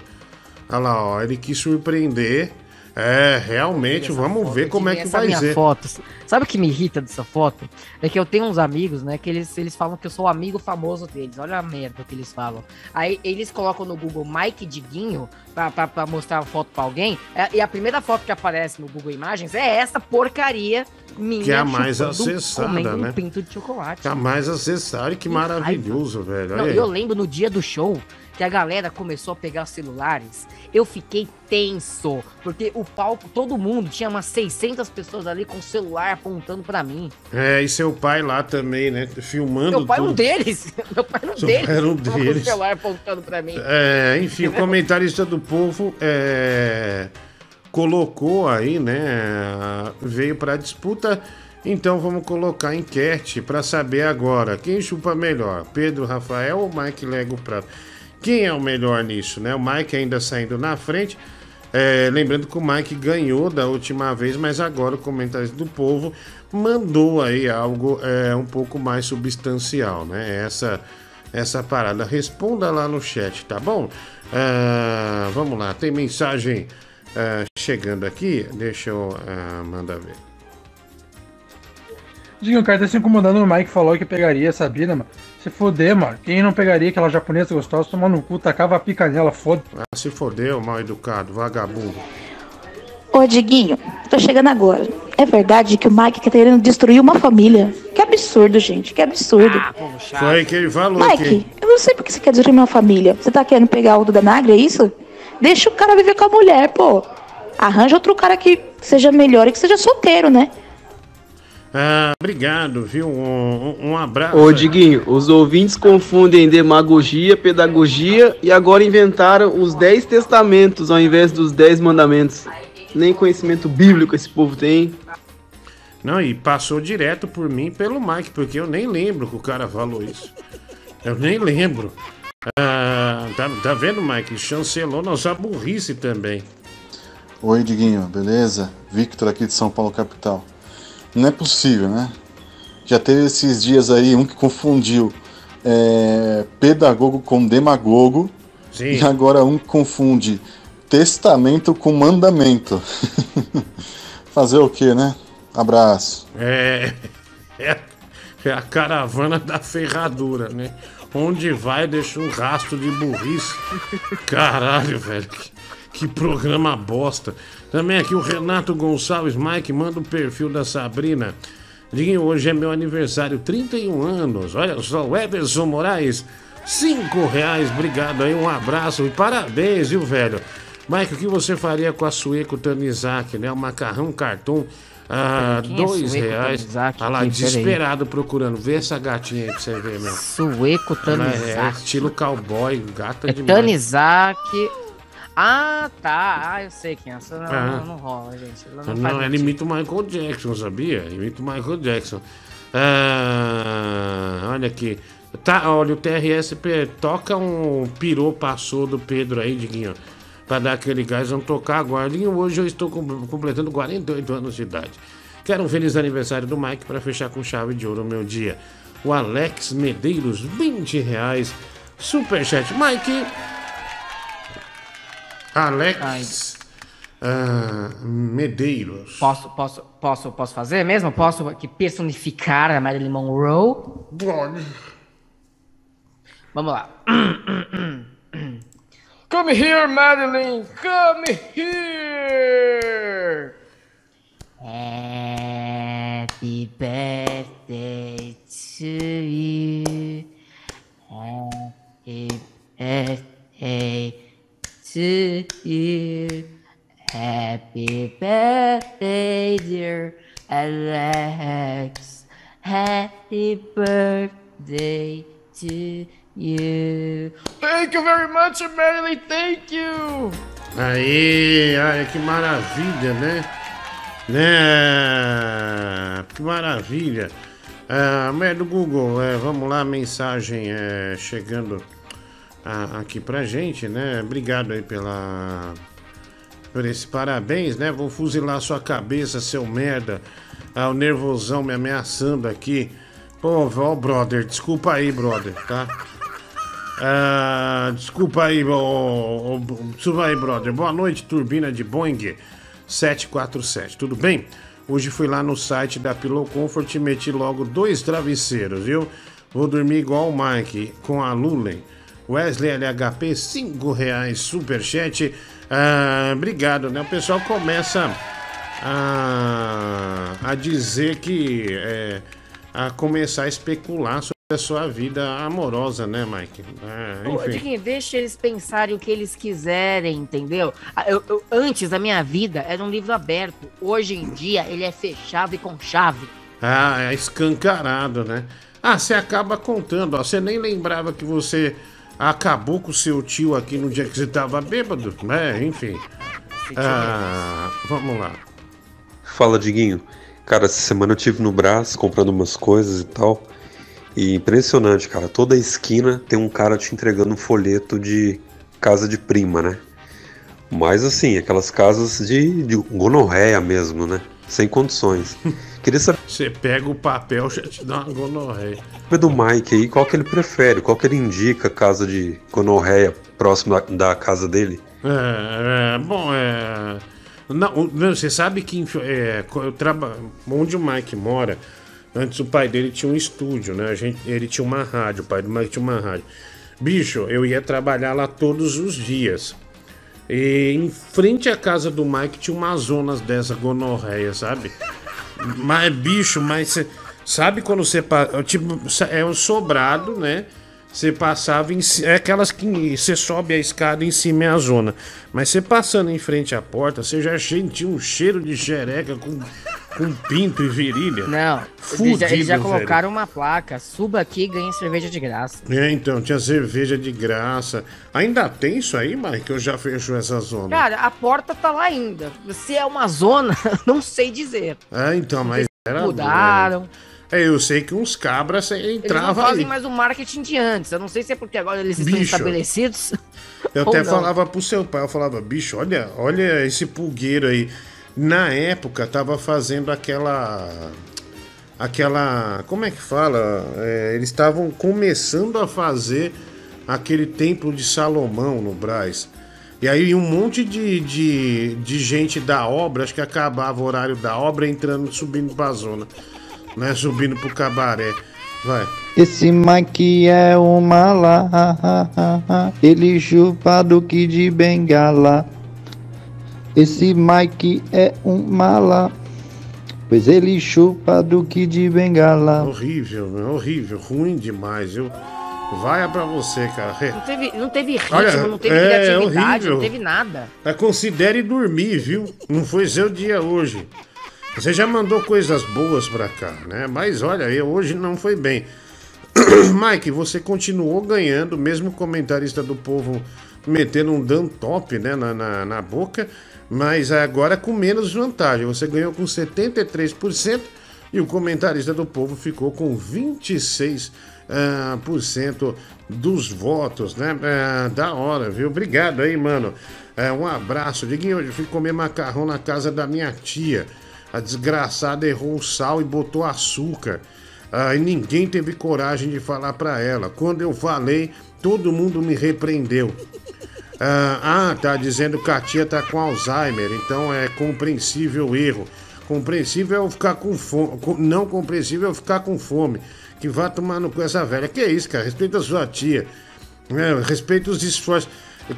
Olha lá, ó. Ele quis surpreender. É, realmente, vamos ver como é que Essa vai ser. foto. Sabe o que me irrita dessa foto? É que eu tenho uns amigos, né? Que eles, eles falam que eu sou o amigo famoso deles. Olha a merda que eles falam. Aí eles colocam no Google Mike Diguinho pra, pra, pra mostrar a foto pra alguém. É, e a primeira foto que aparece no Google Imagens é essa porcaria minha. Que é a mais acessada, né? Um pinto de chocolate. Tá mais acessado, que maravilhoso, velho. Não, eu lembro no dia do show que a galera começou a pegar os celulares. Eu fiquei tenso, porque o palco, todo mundo, tinha umas 600 pessoas ali com o celular apontando pra mim. É, e seu pai lá também, né? Filmando Meu pai é um tudo. deles. Meu pai era um Seu deles. pai era um tava Com deles. o celular apontando pra mim. É, enfim, o comentarista do povo é, colocou aí, né? Veio pra disputa. Então vamos colocar enquete pra saber agora quem chupa melhor, Pedro Rafael ou Mike Lego Prato? Quem é o melhor nisso, né? O Mike ainda saindo na frente. É, lembrando que o Mike ganhou da última vez, mas agora o comentarista do povo mandou aí algo é, um pouco mais substancial, né? Essa essa parada. Responda lá no chat, tá bom? Ah, vamos lá, tem mensagem ah, chegando aqui. Deixa eu ah, mandar ver. Diguinho, o cara tá se incomodando. O Mike falou que pegaria Sabina, mano. Se foder, mano. Quem não pegaria aquela japonesa gostosa, tomar no cu, tacava a pica nela, foda. Ah, se fodeu, mal educado, vagabundo. Ô, Diguinho, tô chegando agora. É verdade que o Mike tá querendo destruir uma família? Que absurdo, gente, que absurdo. Foi aí que ele falou Mike, que. eu não sei por que você quer destruir uma família. Você tá querendo pegar o da Nagra, é isso? Deixa o cara viver com a mulher, pô. Arranja outro cara que seja melhor e que seja solteiro, né? Ah, obrigado, viu? Um, um- um abraço. Ô Diguinho, os ouvintes confundem demagogia, pedagogia e agora inventaram os 10 testamentos ao invés dos 10 mandamentos. Nem conhecimento bíblico esse povo tem. Não, e passou direto por mim pelo Mike, porque eu nem lembro que o cara falou isso. Eu nem lembro. Ah, tá, tá vendo, Mike? Chancelou nossa burrice também. Oi, Diguinho, beleza? Victor aqui de São Paulo, capital. Não é possível, né? Já teve esses dias aí um que confundiu é, pedagogo com demagogo. Sim. E agora um que confunde testamento com mandamento. Fazer o que, né? Abraço. É, é, é a caravana da ferradura, né? Onde vai, deixa um rastro de burrice. Caralho, velho. Que, que programa bosta. Também aqui o Renato Gonçalves, Mike, manda o perfil da Sabrina. Diguinho, hoje é meu aniversário, 31 anos. Olha só, o Everson Moraes, 5 reais. Obrigado aí, um abraço e parabéns, viu, velho? Mike, o que você faria com a Sueco Tanizaki, né? O macarrão cartão, ah, Quem é dois Sueco reais. Tanizaki? Tá lá, Quem? Desesperado procurando. Vê essa gatinha aí pra você ver, meu. Sueco É, Tanizaki. estilo cowboy, gata É demais. Tanizaki. Ah, tá. Ah, eu sei quem é. Essa não, Ah. não, não rola, gente. Ela não, Não, ela imita o Michael Jackson, sabia? Imita o Michael Jackson. Ah, olha aqui. Tá, olha, o TRSP toca um pirô passou do Pedro aí, Diguinho. Pra dar aquele gás, vamos tocar agora. Diguinho, hoje eu estou com- completando 48 anos de idade. Quero um feliz aniversário do Mike para fechar com chave de ouro o meu dia. O Alex Medeiros, 20 reais. Superchat. Mike. Alex ah, Medeiros. Posso, posso, posso, posso fazer mesmo? Posso aqui personificar a Marilyn Monroe? Pode. Vamos lá. Come here, Madeline! Come here! Happy birthday to you. Happy birthday to you. Happy birthday, dear Alex. Happy birthday to you. Thank you very much, Madeline! Thank you! Aí, ai, que maravilha, né? Né? Que maravilha. Ah, mulher do Google, é, vamos lá, mensagem é, chegando ah, aqui pra gente, né? Obrigado aí pela por esse parabéns, né? Vou fuzilar sua cabeça, seu merda. Ah, o nervosão me ameaçando aqui. Pô, ó, brother, desculpa aí, brother, tá? Ah, desculpa aí, ô, ô, desculpa aí, brother. Boa noite, turbina de Boeing 747. Tudo bem? Hoje fui lá no site da Pillow Comfort e meti logo dois travesseiros, viu? Vou dormir igual o Mike com a Lulen. Wesley LHP, 5 reais, superchat. Ah, obrigado, né? O pessoal começa a, a dizer que. é, a começar a especular sobre a sua vida amorosa, né, Mike? Ô, enfim. Diguinho, deixa eles pensarem o que eles quiserem, entendeu? Ah, eu- eu- antes, a minha vida era um livro aberto. Hoje em dia, ele é fechado e com chave. Ah, é escancarado, né? Ah, você acaba contando, ó. Você nem lembrava que você acabou com o seu tio aqui no dia que você tava bêbado, né? Enfim. Ah, vamos lá. Fala, Diguinho. Cara, essa semana eu tive no Brás comprando umas coisas e tal. E impressionante, cara. Toda esquina tem um cara te entregando um folheto de casa de prima, né? Mas assim, aquelas casas de, de gonorreia mesmo, né? Sem condições. Queria saber Você pega o papel, já te dá uma gonorreia. do Mike aí, qual que ele prefere, qual que ele indica casa de gonorreia próximo da, casa dele. É, é, bom, é. Não, você sabe que é, eu traba... onde o Mike mora, antes o pai dele tinha um estúdio, né? A gente, ele tinha uma rádio, o pai do Mike tinha uma rádio. Bicho, eu ia trabalhar lá todos os dias. E em frente à casa do Mike tinha umas zonas dessa gonorreia, sabe? Mas, bicho, mas cê- sabe quando você. Tipo, é um sobrado, né? Você passava em É aquelas que você sobe a escada em cima é a zona. Mas você passando em frente à porta, você já sentia um cheiro de xereca com, com pinto e virilha. Não, Fudido, eles já, eles já velho. colocaram uma placa. Suba aqui e ganhe cerveja de graça. É, então, tinha cerveja de graça. Ainda tem isso aí, Mike? Eu já fechou essa zona. Cara, a porta tá lá ainda. Se é uma zona, não sei dizer. Ah, então, mas era. mudaram. É, eu sei que uns cabras você Eles não fazem mais o marketing de antes. Eu não sei se é porque agora eles estão Bicho. estabelecidos. Eu até não. falava pro seu pai, eu falava, bicho, olha, olha esse pulgueiro aí. Na época tava fazendo aquela. Aquela. Como é que fala? É, eles estavam começando a fazer aquele templo de Salomão no Brás. E aí um monte de, de, de gente da obra, acho que acabava o horário da obra, entrando, subindo pra zona. Né, subindo pro cabaré. Vai. Esse Mike é um mala, ele chupa do que de bengala. Esse Mike é um mala, pois ele chupa do que de bengala. Horrível, horrível, ruim demais. Eu... Vai pra você, cara. Não teve, não teve ritmo, Olha, não teve é criatividade, horrível. não teve nada. É, considere dormir, viu? Não foi seu dia hoje. Você já mandou coisas boas pra cá, né? Mas olha, eu hoje não foi bem. Mike, você continuou ganhando, mesmo o comentarista do povo metendo um dan top né, na, na, na boca, mas agora com menos vantagem. Você ganhou com 73% e o comentarista do povo ficou com 26% ah, por cento dos votos, né? Ah, da hora, viu? Obrigado aí, mano. É, um abraço. Diguinho, hoje eu fui comer macarrão na casa da minha tia. A desgraçada errou o sal e botou açúcar. Ah, e ninguém teve coragem de falar pra ela. Quando eu falei, todo mundo me repreendeu. Ah, ah, tá dizendo que a tia tá com Alzheimer, então é compreensível o erro. Compreensível é eu ficar com fome. Não compreensível é eu ficar com fome. Que vá tomar no cu essa velha. Que é isso, cara? Respeita a sua tia. É, respeita os esforços.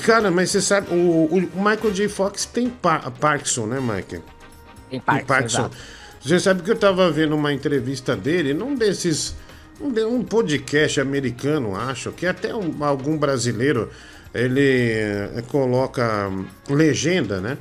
Cara, mas você sabe, o, o Michael J. Fox tem pa Parkinson, né, Michael? Tem Parkinson, exato. Você sabe que eu tava vendo uma entrevista dele, num desses. Um, um podcast americano, acho, que até um- algum brasileiro ele eh, coloca legenda, né?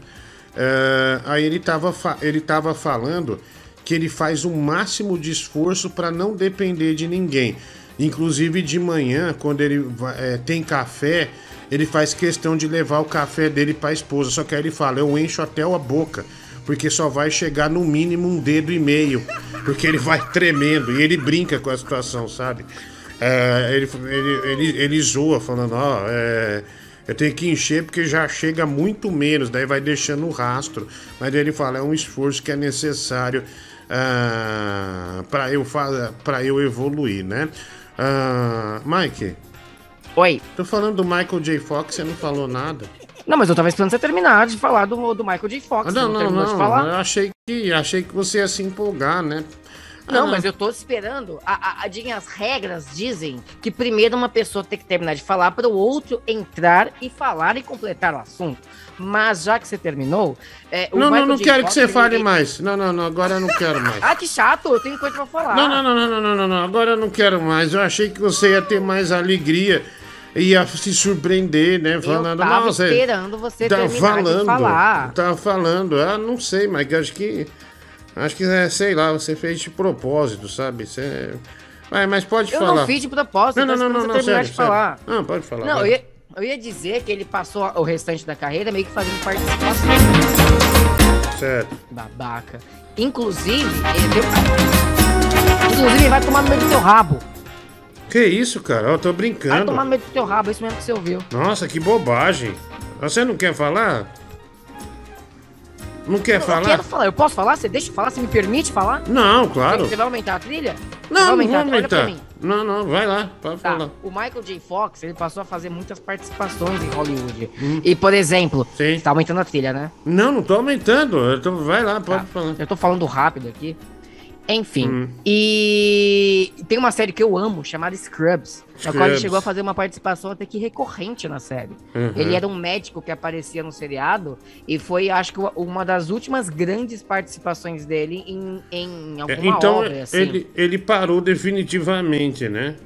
Eh, aí ele tava, fa- ele tava falando que ele faz o máximo de esforço para não depender de ninguém. Inclusive de manhã, quando ele eh, tem café, ele faz questão de levar o café dele para a esposa. Só que aí ele fala: eu encho até a boca, porque só vai chegar no mínimo um dedo e meio, porque ele vai tremendo e ele brinca com a situação, sabe? É, ele, ele, ele, ele zoa, falando: ó, é, eu tenho que encher porque já chega muito menos, daí vai deixando o rastro. Mas ele fala: é um esforço que é necessário para eu, pra eu evoluir, né? Ah, Mike. Oi. Tô falando do Michael J. Fox, você não falou nada. Não, mas eu tava esperando você terminar de falar do, do Michael J. Fox. Ah, não, não, não. falar? Eu achei que, achei que você ia se empolgar, né? Não, mas eu tô esperando. A, a, a- as regras dizem que primeiro uma pessoa tem que terminar de falar para o outro entrar e falar e completar o assunto. Mas já que você terminou. é, Não, não, não J. quero que você ele- fale mais. Não, não, não, agora eu não quero mais. Ah, que chato, eu tenho coisa pra falar. Não, não, não, não, não, não, não, não, agora eu não quero mais. Eu achei que você ia ter mais alegria, ia se surpreender, né? Falando, tava nossa, esperando você tá terminar de falando, falar. Tá falando, ah, não sei, mas acho que. Acho que, é, sei lá, você fez de propósito, sabe? Você. Vai, mas pode Eu falar. não fiz de propósito, Não, eu tô não, não, não, terminar sério, de falar. sério. Não, pode falar. Não, eu vai. ia, eu ia dizer que ele passou o restante da carreira meio que fazendo participação. Certo. Babaca. Inclusive, ele deu... Inclusive, ele vai tomar no meio do teu rabo. Que isso, cara? Eu tô Vai brincando. tomar no meio do teu rabo, é isso mesmo que você ouviu. Nossa, que bobagem. Você não quer falar? Não quer Eu falar? quero falar, eu posso falar? Você deixa eu falar? Você me permite falar? Não, claro. Você vai aumentar a trilha? Você Não, vai não vou a trilha? Olha pra aumentar. mim. Não, não, vai lá, pode Tá, falar. o Michael J. Fox, ele passou a fazer muitas participações em Hollywood. Hum. E, por exemplo, tá aumentando a trilha, né? Não, não tô aumentando. Eu tô- Vai lá, pode falar. Eu tô falando rápido aqui. Enfim, Hum. e tem uma série que eu amo, chamada Scrubs, na qual ele Scrubs. chegou a fazer uma participação até que recorrente na série. Uhum. Ele era um médico que aparecia no seriado e foi, acho que, uma das últimas grandes participações dele em, em É, alguma então, obra, assim. ele, ele parou definitivamente, né?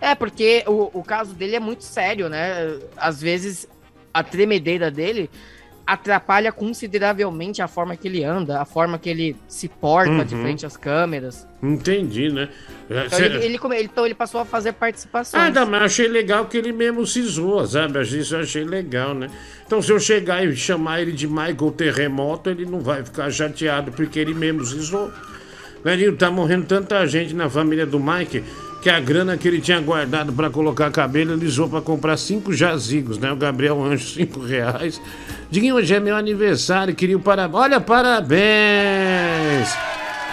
É, porque o, o caso dele é muito sério, né? Às vezes a tremedeira dele atrapalha consideravelmente a forma que ele anda, a forma que ele se porta de Uhum. frente às câmeras. Entendi, né? É, Então, cê- ele, ele come- então ele passou a fazer participações. Ah, não, mas achei legal que ele mesmo se zoa, sabe? Isso eu achei legal, né? Então, se eu chegar e chamar ele de Michael Terremoto, ele não vai ficar chateado, porque ele mesmo se zoou. Velhinho, tá morrendo tanta gente na família do Mike que a grana que ele tinha guardado pra colocar cabelo, ele usou pra comprar cinco jazigos, né? O Gabriel Anjo, cinco reais. Diguinho, hoje é meu aniversário, queria o parabéns. Olha, parabéns!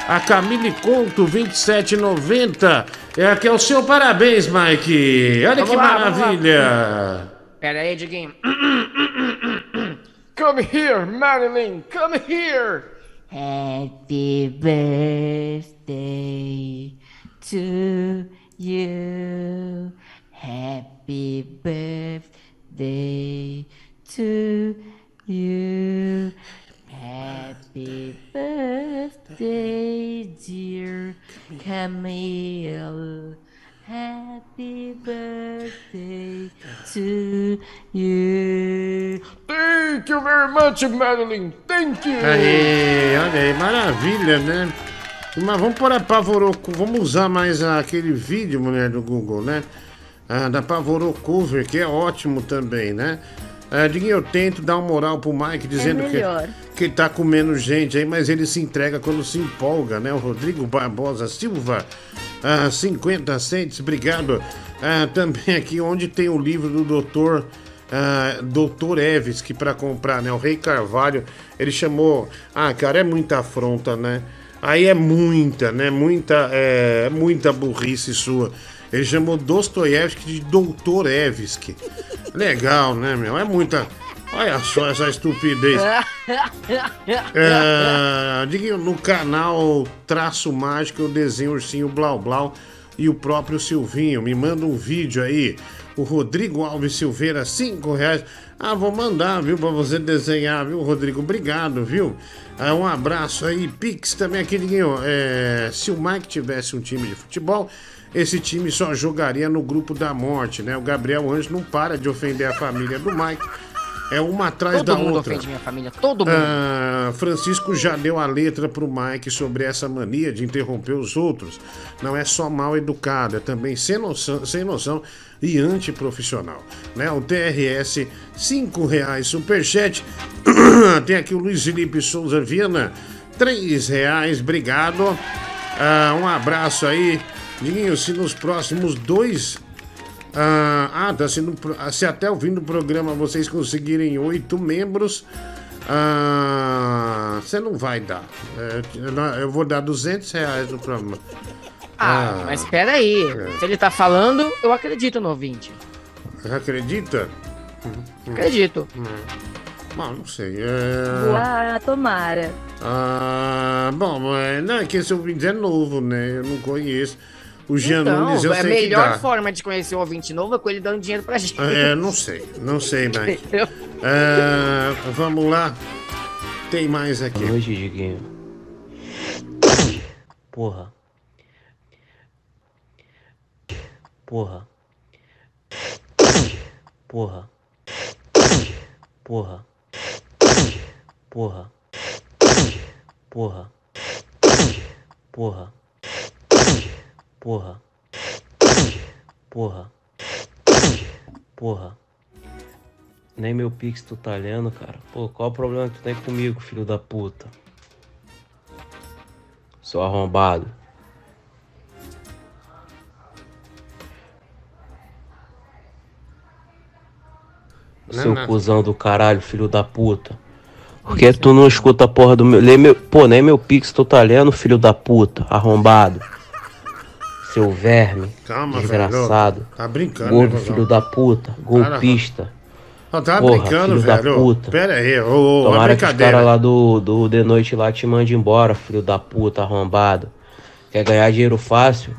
A Camille Couto, 27,90. É aqui é o seu parabéns, Mike. Olha Vamos que lá. maravilha. Pera aí, Diguinho. Come here, Marilyn, come here. Happy birthday to you. Happy birthday to you. Happy birthday, dear Camille. Happy birthday to you. Thank you very much, Madeline. Thank you. Aí, olha aí, maravilha, né? Mas vamos pôr a Pavoroco, vamos usar mais aquele vídeo, mulher do Google, né? Ah, da Pavoro Cover, que é ótimo também, né? Ah, eu tento dar uma moral pro Mike dizendo que, melhor. que ele tá comendo gente aí, mas ele se entrega quando se empolga, né? O Rodrigo Barbosa Silva, ah, 50 centes, obrigado. Ah, também aqui onde tem o livro do doutor ah, Doutor Eves, que para comprar, né? O Rei Carvalho, ele chamou. Ah, cara, é muita afronta, né? Aí é muita, né? Muita, é, muita burrice sua. Ele chamou Dostoiévski de Doutor Evski. Legal, né, meu? É muita. Olha só essa estupidez. É, Diguinho, no canal Traço Mágico eu desenho ursinho Blau Blau e o próprio Silvinho. Me manda um vídeo aí. O Rodrigo Alves Silveira, cinco reais. Ah, vou mandar, viu, pra você desenhar, viu, Rodrigo? Obrigado, viu? Ah, um abraço aí. Pix também aqui, Diguinho. É, se o Mike tivesse um time de futebol, esse time só jogaria no grupo da morte, né? O Gabriel Anjo não para de ofender a família do Mike. É uma atrás Todo da mundo outra. ofende minha família, todo mundo. Ah, Francisco já deu a letra pro Mike sobre essa mania de interromper os outros. Não é só mal educado, é também sem noção, sem noção e antiprofissional. Né? O TRS, 5 reais superchat. Tem aqui o Luiz Felipe Souza Viana, 3 reais, obrigado. Ah, um abraço aí. Diguinho, se nos próximos dois ah, ah, tá sendo. ah, Se até o fim do programa vocês conseguirem oito membros, ah, você não vai dar. É, eu vou dar 200 reais no programa. Ah, mas espera aí. É. Se ele tá falando, eu acredito no ouvinte. Acredita? Acredito. Bom, não sei. É... Uau, tomara. Ah, bom, mas não, é que esse ouvinte é novo, né? Eu não conheço. O Jean Nunes eu Então, a sei que melhor dá. forma de conhecer o ouvinte novo é com ele dando dinheiro pra gente. É, não sei, não sei, Mike. Entendeu? É, vamos lá. Tem mais aqui. Boa noite, Diguinho. Porra. Porra. Porra. Porra. Porra. Porra. Porra. Porra. Porra. Porra. Nem meu pix tu tá olhando, cara. Pô, qual o problema que tu tem comigo, filho da puta? Seu arrombado. Não, Seu não. cuzão do caralho, filho da puta. Por que tu não escuta a porra do meu. Lê meu... Pô, nem meu pix tu tá lendo, filho da puta. Arrombado. Seu verme. Calma, desgraçado. velho. Tá brincando, Gordo, né, filho da puta. Golpista. Ah, tá Porra, brincando, filho da velho. puta. Pera aí, ô, ô, Tomara que os caras lá do, do The Noite lá te mandem embora, filho da puta, arrombado. Quer ganhar dinheiro fácil?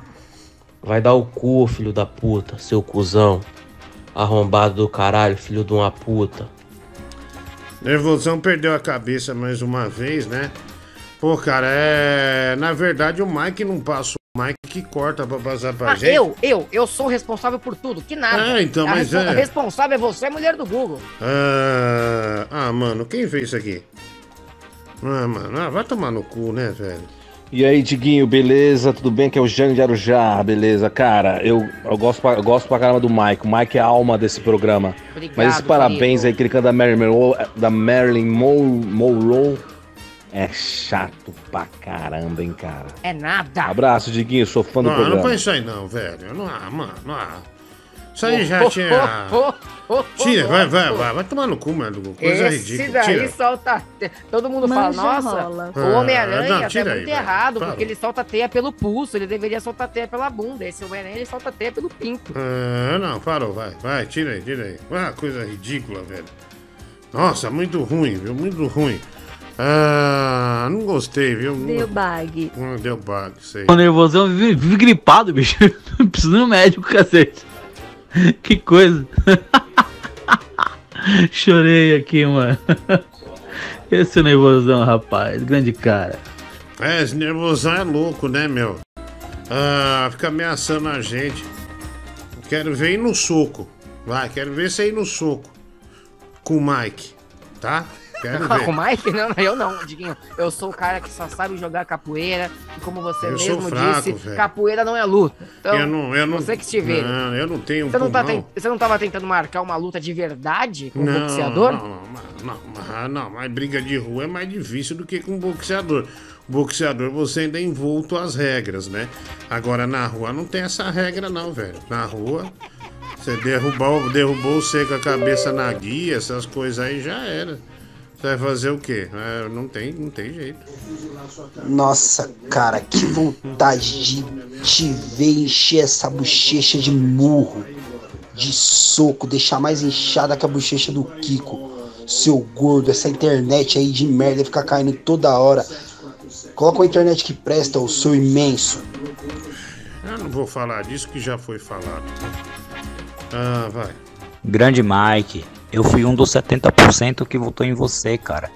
Vai dar o cu, filho da puta, seu cuzão. Arrombado do caralho, filho de uma puta. Nervosão perdeu a cabeça mais uma vez, né? Pô, cara, é. Na verdade, o Mike não passa. Mike que corta pra passar pra Ah, gente. eu, eu, eu sou responsável por tudo, que nada. Ah, então, A mas respo- é. responsável é você, mulher do Google. Ah, ah, mano, quem fez isso aqui? Ah, mano, ah, vai tomar no cu, né, velho? E aí, Diguinho, beleza? Tudo bem? Que é o Jânio de Arujá, beleza? Cara, eu, eu, gosto, pra, eu gosto pra caramba do Mike. O Mike é a alma desse programa. Obrigado, Mas esse parabéns querido. aí que ele canta da Marilyn Monroe, da Marilyn Mon- Monroe é chato pra caramba, hein, cara? É nada. Abraço, Diguinho, sou fã do Não, não programa. põe isso aí não, velho. Não há, mano, não há. Isso aí já tinha. Tira, vai, vai, vai. Vai tomar no cu, mano. Coisa Esse ridícula. daí Tira. solta. Todo mundo fala, nossa, rola. o Ah, Homem-Aranha não, tá tira muito errado, porque ele solta teia pelo pulso, ele deveria soltar teia pela bunda. Esse Homem-Aranha ele solta teia pelo pinto. Ah, não, parou, vai, vai, tira aí, tira aí. Ah, coisa ridícula, velho. Nossa, muito ruim, viu? Muito ruim. Ah, não gostei, viu? Deu bag. Não deu bug, sei. Tô nervosão, vive, vive gripado, bicho. Preciso ir no médico, cacete. Que coisa. Chorei aqui, mano. Esse nervosão, rapaz. Grande cara. É, esse nervosão é louco, né, meu? Ah, fica ameaçando a gente. Quero ver ir no soco. Vai, quero ver você ir no soco. Com o Mike, tá? Quero ver. Com o Mike? Não, não, eu não, Diguinho. Eu sou o cara que só sabe jogar capoeira. E como você Eu mesmo fraco, disse, velho. capoeira não é luta. Então, eu não, eu não. você que vê. Não, eu não tenho Você não, tá você não tava tentando marcar uma luta de verdade com um Não, boxeador? Não, não, não, não, mas briga de rua é mais difícil do que com boxeador. Boxeador você ainda é envolto às regras, né? Agora na rua não tem essa regra não, velho. Na rua, você derrubou, derrubou você com a cabeça na guia, essas coisas aí já era. Você vai fazer o quê? É, não tem, não tem jeito. Nossa, cara, que vontade de te ver encher essa bochecha de murro, de soco, deixar mais inchada que a bochecha do Kiko. Seu gordo, essa internet aí de merda ficar caindo toda hora. Coloca uma internet que presta, o seu imenso. Eu não vou falar disso que já foi falado. Ah, vai. Grande Mike, eu fui um dos 70% que votou em você, cara.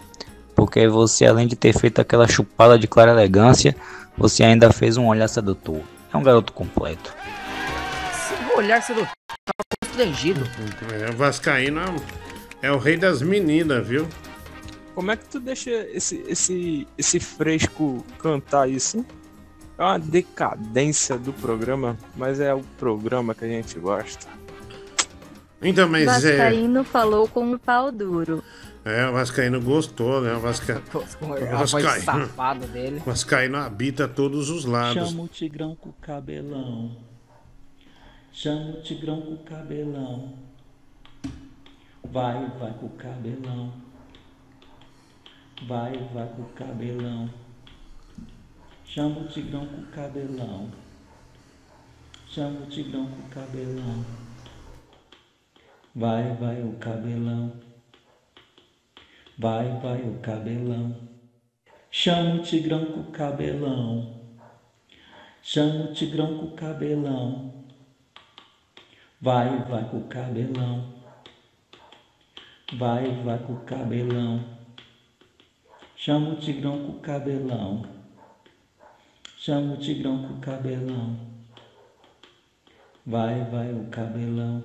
Porque você, além de ter feito aquela chupada de clara elegância, você ainda fez um olhar sedutor. É um garoto completo. Seu olhar sedutor tava constrangido. É, o Vascaíno é, é o rei das meninas, viu? Como é que tu deixa esse, esse, esse fresco cantar isso? É uma decadência do programa, mas é o programa que a gente gosta. Então, mas é. Vascaíno falou com o pau duro. É, o Vascaíno gostou, né? O Vasca... A voz safada dele. O Vascaíno habita todos os lados. Chama o tigrão com o cabelão. Chama o tigrão com o cabelão. Vai, vai com o cabelão. Vai, vai com o cabelão. Chama o tigrão com o cabelão. Chama o tigrão com o cabelão. Vai, vai o cabelão. Vai, vai o cabelão. Chama o tigrão com o cabelão. Chama o tigrão com o cabelão. Vai, vai com o cabelão. Vai, vai com o cabelão. Chama o tigrão com o cabelão. Chama o tigrão com o cabelão. Vai, vai o cabelão.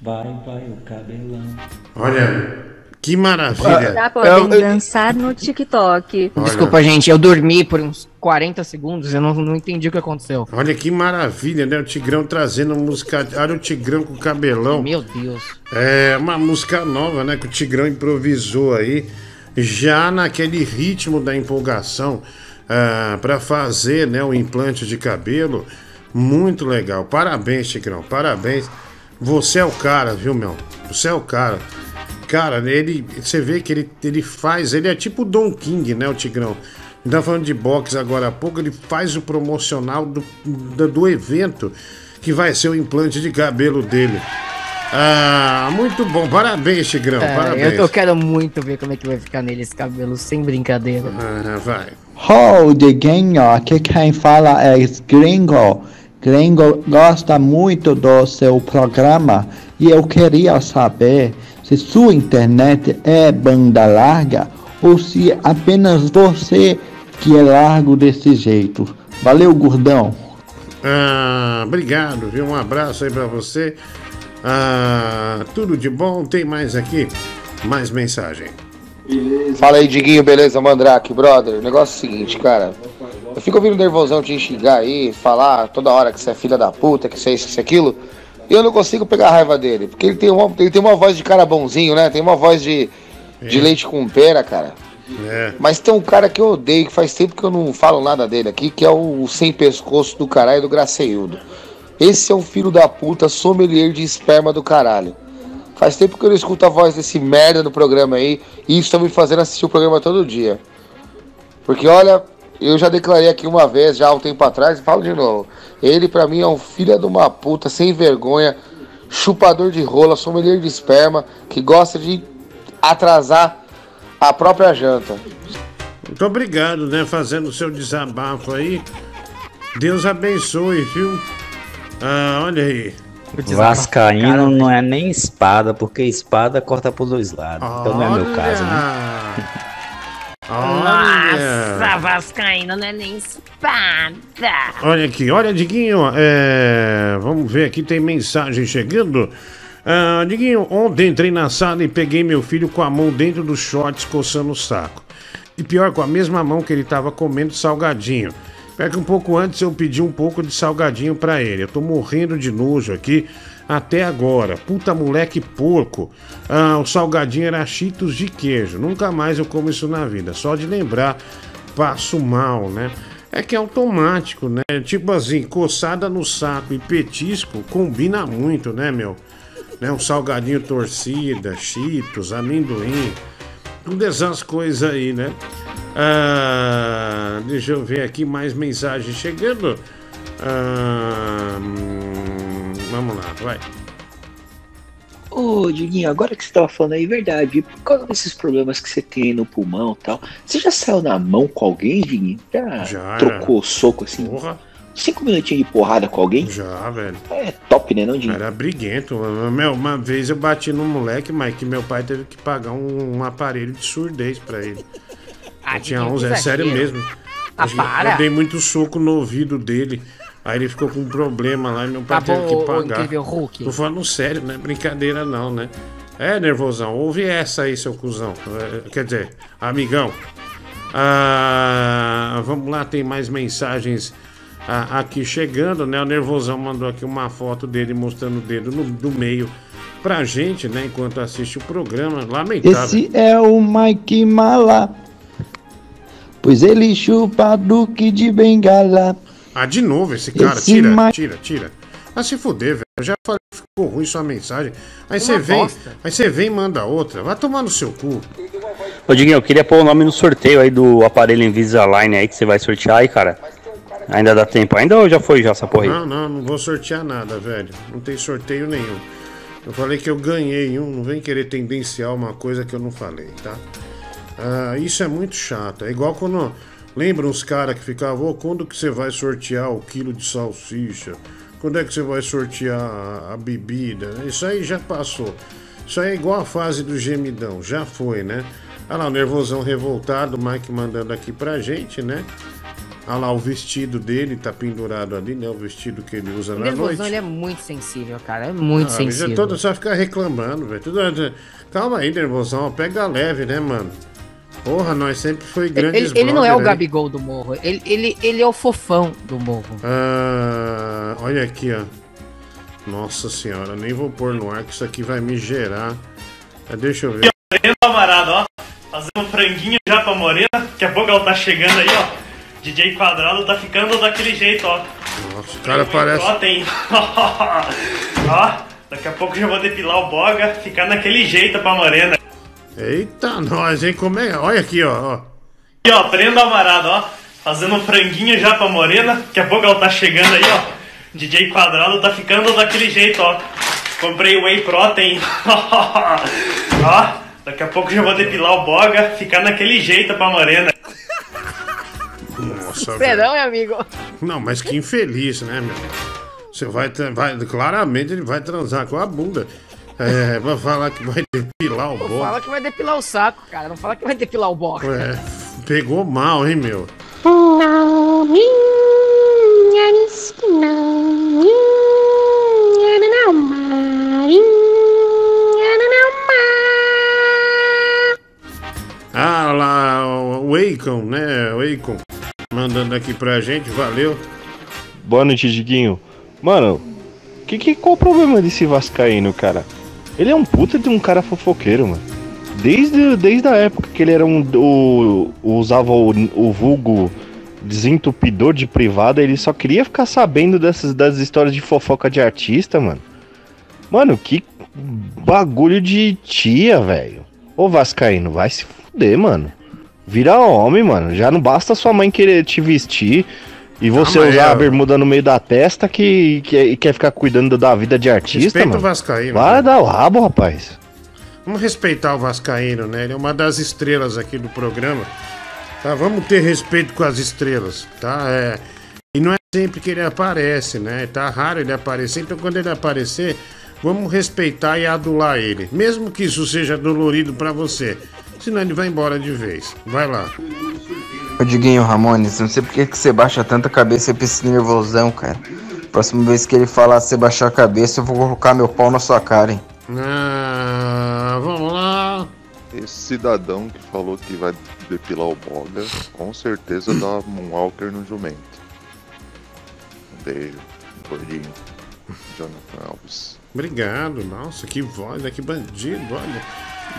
Vai, vai o cabelão. Olha, que maravilha. Tá podendo dançar no TikTok. Desculpa, gente, eu dormi por uns 40 segundos, eu não, não entendi o que aconteceu. Olha que maravilha, né? O Tigrão trazendo música. Olha o Tigrão com o cabelão. Meu Deus. É uma música nova, né? Que o Tigrão improvisou aí, já naquele ritmo da empolgação ah, para fazer né, o implante de cabelo. Muito legal. Parabéns, Tigrão. Parabéns. Você é o cara, viu, meu? Você é o cara. Cara, ele. Você vê que ele, ele faz. Ele é tipo o Don King, né, o Tigrão? A gente tá falando de boxe agora há pouco, ele faz o promocional do, do, do evento que vai ser o implante de cabelo dele. Ah, muito bom. Parabéns, Tigrão. É, parabéns. eu, eu quero muito ver como é que vai ficar nele esse cabelo, sem brincadeira. Ah, vai. Ô, Diguinho, aqui quem fala é Gringo. Gringo gosta muito do seu programa e eu queria saber se sua internet é banda larga ou se apenas você que é largo desse jeito. Valeu, gordão. Ah, obrigado, viu? Um abraço aí pra você. Ah, tudo de bom. Tem mais aqui? Mais mensagem. Fala aí, Diguinho, beleza, Mandrake, brother? O negócio é o seguinte, cara. Eu fico ouvindo nervosão te xingar aí, falar toda hora que você é filha da puta, que você é isso, que você é aquilo. E eu não consigo pegar a raiva dele. Porque ele tem uma, ele tem uma voz de cara bonzinho, né? Tem uma voz de, de É. leite com pera, cara. É. Mas tem um cara que eu odeio, que faz tempo que eu não falo nada dele aqui, que é o sem pescoço do caralho do Graceildo. Esse é um filho da puta sommelier de esperma do caralho. Faz tempo que eu não escuto a voz desse merda no programa aí, e isso tá me fazendo assistir o programa todo dia. Porque olha, eu já declarei aqui uma vez, já há um tempo atrás, e falo de novo. Ele pra mim é um filho de uma puta, sem vergonha, chupador de rola, sommelier de esperma, que gosta de atrasar a própria janta. Muito obrigado, né? Fazendo o seu desabafo aí. Deus abençoe, viu? Ah, olha aí. Vascaíno não é nem espada, porque espada corta por dois lados. Então não é meu caso, né? Olha. Vascaíno não é nem espada. Olha aqui, olha, Diguinho, é, vamos ver aqui, tem mensagem chegando. Ah, Diguinho, ontem entrei na sala e peguei meu filho com a mão dentro dos shorts coçando o saco. E pior, com a mesma mão que ele tava comendo salgadinho. Pior que um pouco antes eu pedi um pouco de salgadinho pra ele. Eu tô morrendo de nojo aqui até agora. Puta moleque porco. Ah, o salgadinho era cheetos de queijo. Nunca mais eu como isso na vida. Só de lembrar, passo mal, né? É que é automático, né? Tipo assim, coçada no saco e petisco combina muito, né, meu? Né? Um salgadinho torcida, cheetos, amendoim. Todas essas coisas aí, né? Ah, deixa eu ver aqui mais mensagens chegando. Ah, hum, vamos lá, vai. Ô, Diguinho, agora que você tava falando aí, verdade, por causa desses problemas que você tem no pulmão e tal, você já saiu na mão com alguém, Diguinho? Já, Já. trocou soco assim? Porra. Cinco minutinhos de porrada com alguém? Já, velho. É top, né, não, Diguinho? Era briguento. Meu, uma vez eu bati num moleque, mas que meu pai teve que pagar um, um aparelho de surdez pra ele. eu tinha que 11, é sério mesmo. Ah, para. Eu dei muito soco no ouvido dele. Aí ele ficou com um problema lá e meu pai Tá bom, teve que pagar. incrível Hulk. Tô falando sério, não é brincadeira não, né? É, nervosão, ouve essa aí, seu cuzão. É, Quer dizer, amigão. Ah, vamos lá, tem mais mensagens ah, aqui chegando, né? O Nervosão mandou aqui uma foto dele mostrando o dedo no, do meio pra gente, né? Enquanto assiste o programa. Lamentável. Esse é o Mike Mala. Pois ele chupa Duque de Bengala. Ah, de novo esse cara. Esse tira, ma- tira, tira. Ah, se fuder, velho. Eu já falei que ficou ruim sua mensagem. Aí você vem, bosta. aí você vem e manda outra. Vai tomar no seu cu. Ô, Diguinho, eu queria pôr o nome no sorteio aí do aparelho Invisalign aí que você vai sortear aí, cara. Ainda dá tempo ainda ou já foi já essa porra aí? Não, não, não vou sortear nada, velho. Não tem sorteio nenhum. Eu falei que eu ganhei um, não vem querer tendenciar uma coisa que eu não falei, tá? Ah, isso é muito chato. É igual quando. Lembra uns caras que ficavam, ô, quando que você vai sortear o quilo de salsicha? Quando é que você vai sortear a, a bebida? Isso aí já passou. Isso aí é igual a fase do gemidão, já foi, né? Olha lá, o nervosão revoltado, o Mike mandando aqui pra gente, né? Olha lá, o vestido dele tá pendurado ali, né? O vestido que ele usa O na noite. nervosão, ele é muito sensível, cara. É muito Ah, sensível. Todo só ficar reclamando, velho. Calma aí, nervosão. Pega leve, né, mano? Porra, nós sempre foi grandes Ele, ele não é o né? Gabigol do morro. Ele, ele, ele é o fofão do morro. Ah, olha aqui, ó. Nossa senhora, nem vou pôr no ar que isso aqui vai me gerar. Ah, Deixa eu ver. Morena, camarada, ó. Fazendo um franguinho já pra Morena. Daqui a pouco ela tá chegando aí, ó. DJ Quadrado tá ficando daquele jeito, ó. Nossa, o cara parece. Ó, tem. ó, daqui a pouco já vou depilar o boga, ficar naquele jeito pra Morena. Eita, nós, hein? Como é? Olha aqui, ó. ó. E ó, prenda amarado, ó. Fazendo um franguinho já pra Morena. Daqui a pouco ela tá chegando aí, ó. DJ Quadrado tá ficando daquele jeito, ó. Comprei Whey Protein. ó, daqui a pouco já vou depilar o boga, ficar naquele jeito pra Morena. Nossa, velho. Perdão, meu amigo. Não, mas que infeliz, né, meu? Você vai, vai. Claramente ele vai transar com a bunda. É, vai falar que vai depilar o bode. fala que vai depilar o saco, cara. Não fala que vai depilar o boca. É, pegou mal, hein, meu? Não, minha esquina, minha não, Marinha, não, Ah, lá, o Akon, né? O Akon mandando aqui pra gente, valeu. Boa noite, Diguinho. Mano, que, que, qual o problema desse Vascaíno, cara? Ele é um puta de um cara fofoqueiro, mano. Desde, desde a época que ele era um. O, usava o, o vulgo desentupidor de privada, ele só queria ficar sabendo dessas das histórias de fofoca de artista, mano. Mano, que bagulho de tia, velho. Ô Vascaíno, vai se fuder, mano. Vira homem, mano. Já não basta sua mãe querer te vestir e você Ah, usar é, a bermuda no meio da testa que, que e quer ficar cuidando da vida de artista, Respeita o mano. Vascaíno, Vai velho. dar o rabo, rapaz. Vamos respeitar o Vascaíno, né? Ele é uma das estrelas aqui do programa. Tá? Vamos ter respeito com as estrelas, tá? É... E não é sempre que ele aparece, né? Tá raro ele aparecer, então quando ele aparecer, vamos respeitar e adular ele. Mesmo que isso seja dolorido pra você. Senão ele vai embora de vez. Vai lá. Ô Diguinho Ramones, não sei por que que você baixa tanta cabeça pra esse nervosão, cara. Próxima vez que ele falar você baixar a cabeça, eu vou colocar meu pau na sua cara, hein? Ah, vamos lá. Esse cidadão que falou que vai depilar o boga, com certeza dá um walker no jumento. Um beijo, gordinho. Jonathan Alves. Obrigado, nossa, que voz, né? Que bandido, olha.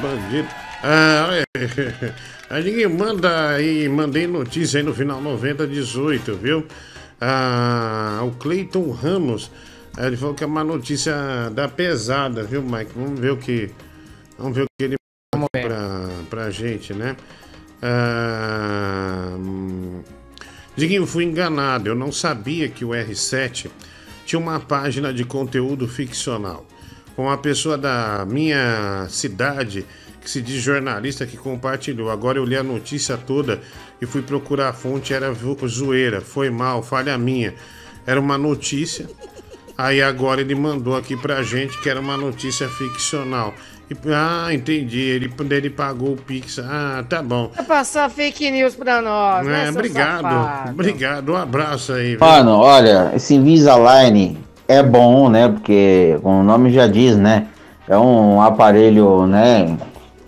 Bandido. Ah. Aí ninguém manda aí, mandei notícia aí no final 9018, viu? Ah, o Cleiton Ramos. Ele falou que é uma notícia da pesada, viu, Mike? Vamos ver o que. Vamos ver o que ele manda pra, pra gente, né? Ah, Diguinho, fui enganado. Eu não sabia que o R7 tinha uma página de conteúdo ficcional. Com uma pessoa da minha cidade que se diz jornalista que compartilhou. Agora eu li a notícia toda e fui procurar a fonte, era zoeira, foi mal, falha minha. Era uma notícia. Aí agora ele mandou aqui pra gente que era uma notícia ficcional. E- ah, entendi. Ele, ele pagou o Pix. Ah, tá bom. Vai passar fake news pra nós, né, É, seu obrigado. safado? Obrigado. Um abraço aí. viu? Mano, olha, esse Invisalign é bom, né? Porque, como o nome já diz, né? É um aparelho, né?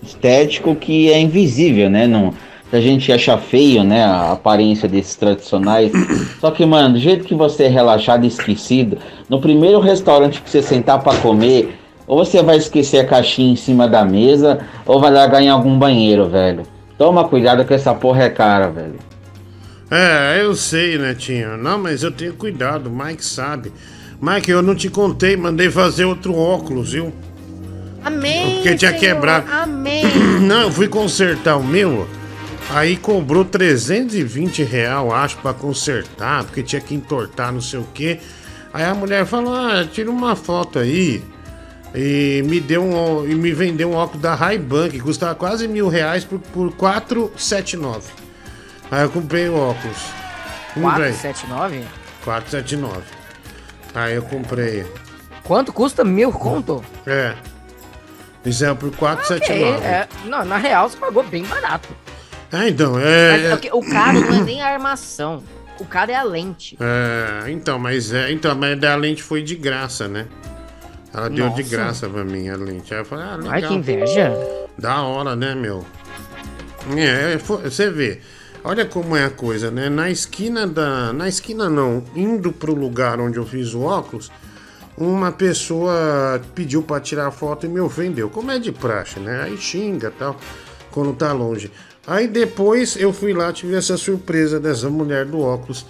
Estético que é invisível, né? Não, a gente acha feio, né? A aparência desses tradicionais. Só que, mano, do jeito que você é relaxado e esquecido, no primeiro restaurante que você sentar pra comer, ou você vai esquecer a caixinha em cima da mesa, ou vai largar em algum banheiro, velho. Toma cuidado que essa porra é cara, velho. É, eu sei, Netinho. Não, mas eu tenho cuidado, o Mike sabe. Mike, eu não te contei, mandei fazer outro óculos, viu? Amém. Porque tinha Senhor, quebrado. Amém. Não, eu fui consertar o meu. Aí cobrou 320 real, acho, pra consertar, porque tinha que entortar não sei o quê. Aí a mulher falou: ah, tira uma foto aí. E me deu um, e me vendeu um óculos da Ray-Ban, que custava quase mil reais por, por 479. Aí eu comprei o óculos. Comprei. 479? 479. Aí eu comprei. Quanto custa mil conto? É. Isso é por 479. É, é, não, na real você pagou bem barato. Ah, então, Mas é. é o caro não é nem a armação. O caro é a lente. É, então, mas é, então, mas a lente foi de graça, né? Ela deu de Nossa. graça pra mim a lente. Aí eu falei, ah, legal. Ai, que inveja. Da hora, né, meu? É, foi- você vê. Olha como é a coisa, né? Na esquina da. Na esquina não, indo pro lugar onde eu fiz o óculos, uma pessoa pediu pra tirar foto e me ofendeu. Como é de praxe, né? Aí xinga tal, quando tá longe. Aí depois eu fui lá, tive essa surpresa dessa mulher do óculos,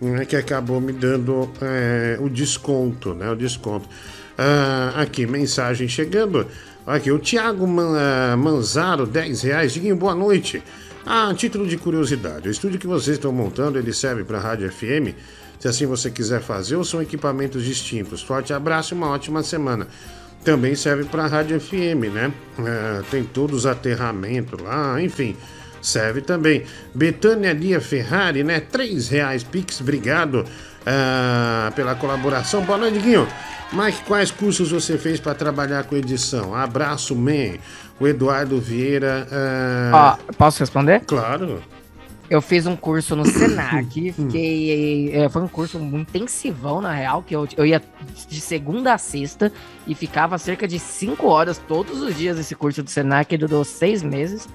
né, que acabou me dando é, o desconto, né? O desconto. Ah, aqui, mensagem chegando. Aqui, o Thiago Man- ah, Manzaro, 10 reais. Diguinho, boa noite. Ah, título de curiosidade. O estúdio que vocês estão montando, ele serve para rádio FM? Se assim você quiser fazer, ou são equipamentos distintos? Forte abraço e uma ótima semana. Também serve para rádio FM, né? Ah, tem todos os aterramentos lá, enfim. Serve também. Betânia Lia Ferrari, né? 3 reais Pix, obrigado ah, pela colaboração. Boa noite, Guinho. Mike, quais cursos você fez para trabalhar com edição? Abraço, man. O Eduardo Vieira. ah, posso responder? Claro. Eu fiz um curso no Senac, fiquei. é, foi um curso intensivão, na real, que eu, eu ia de segunda a sexta e ficava cerca de cinco horas todos os dias esse curso do Senac, que durou seis meses.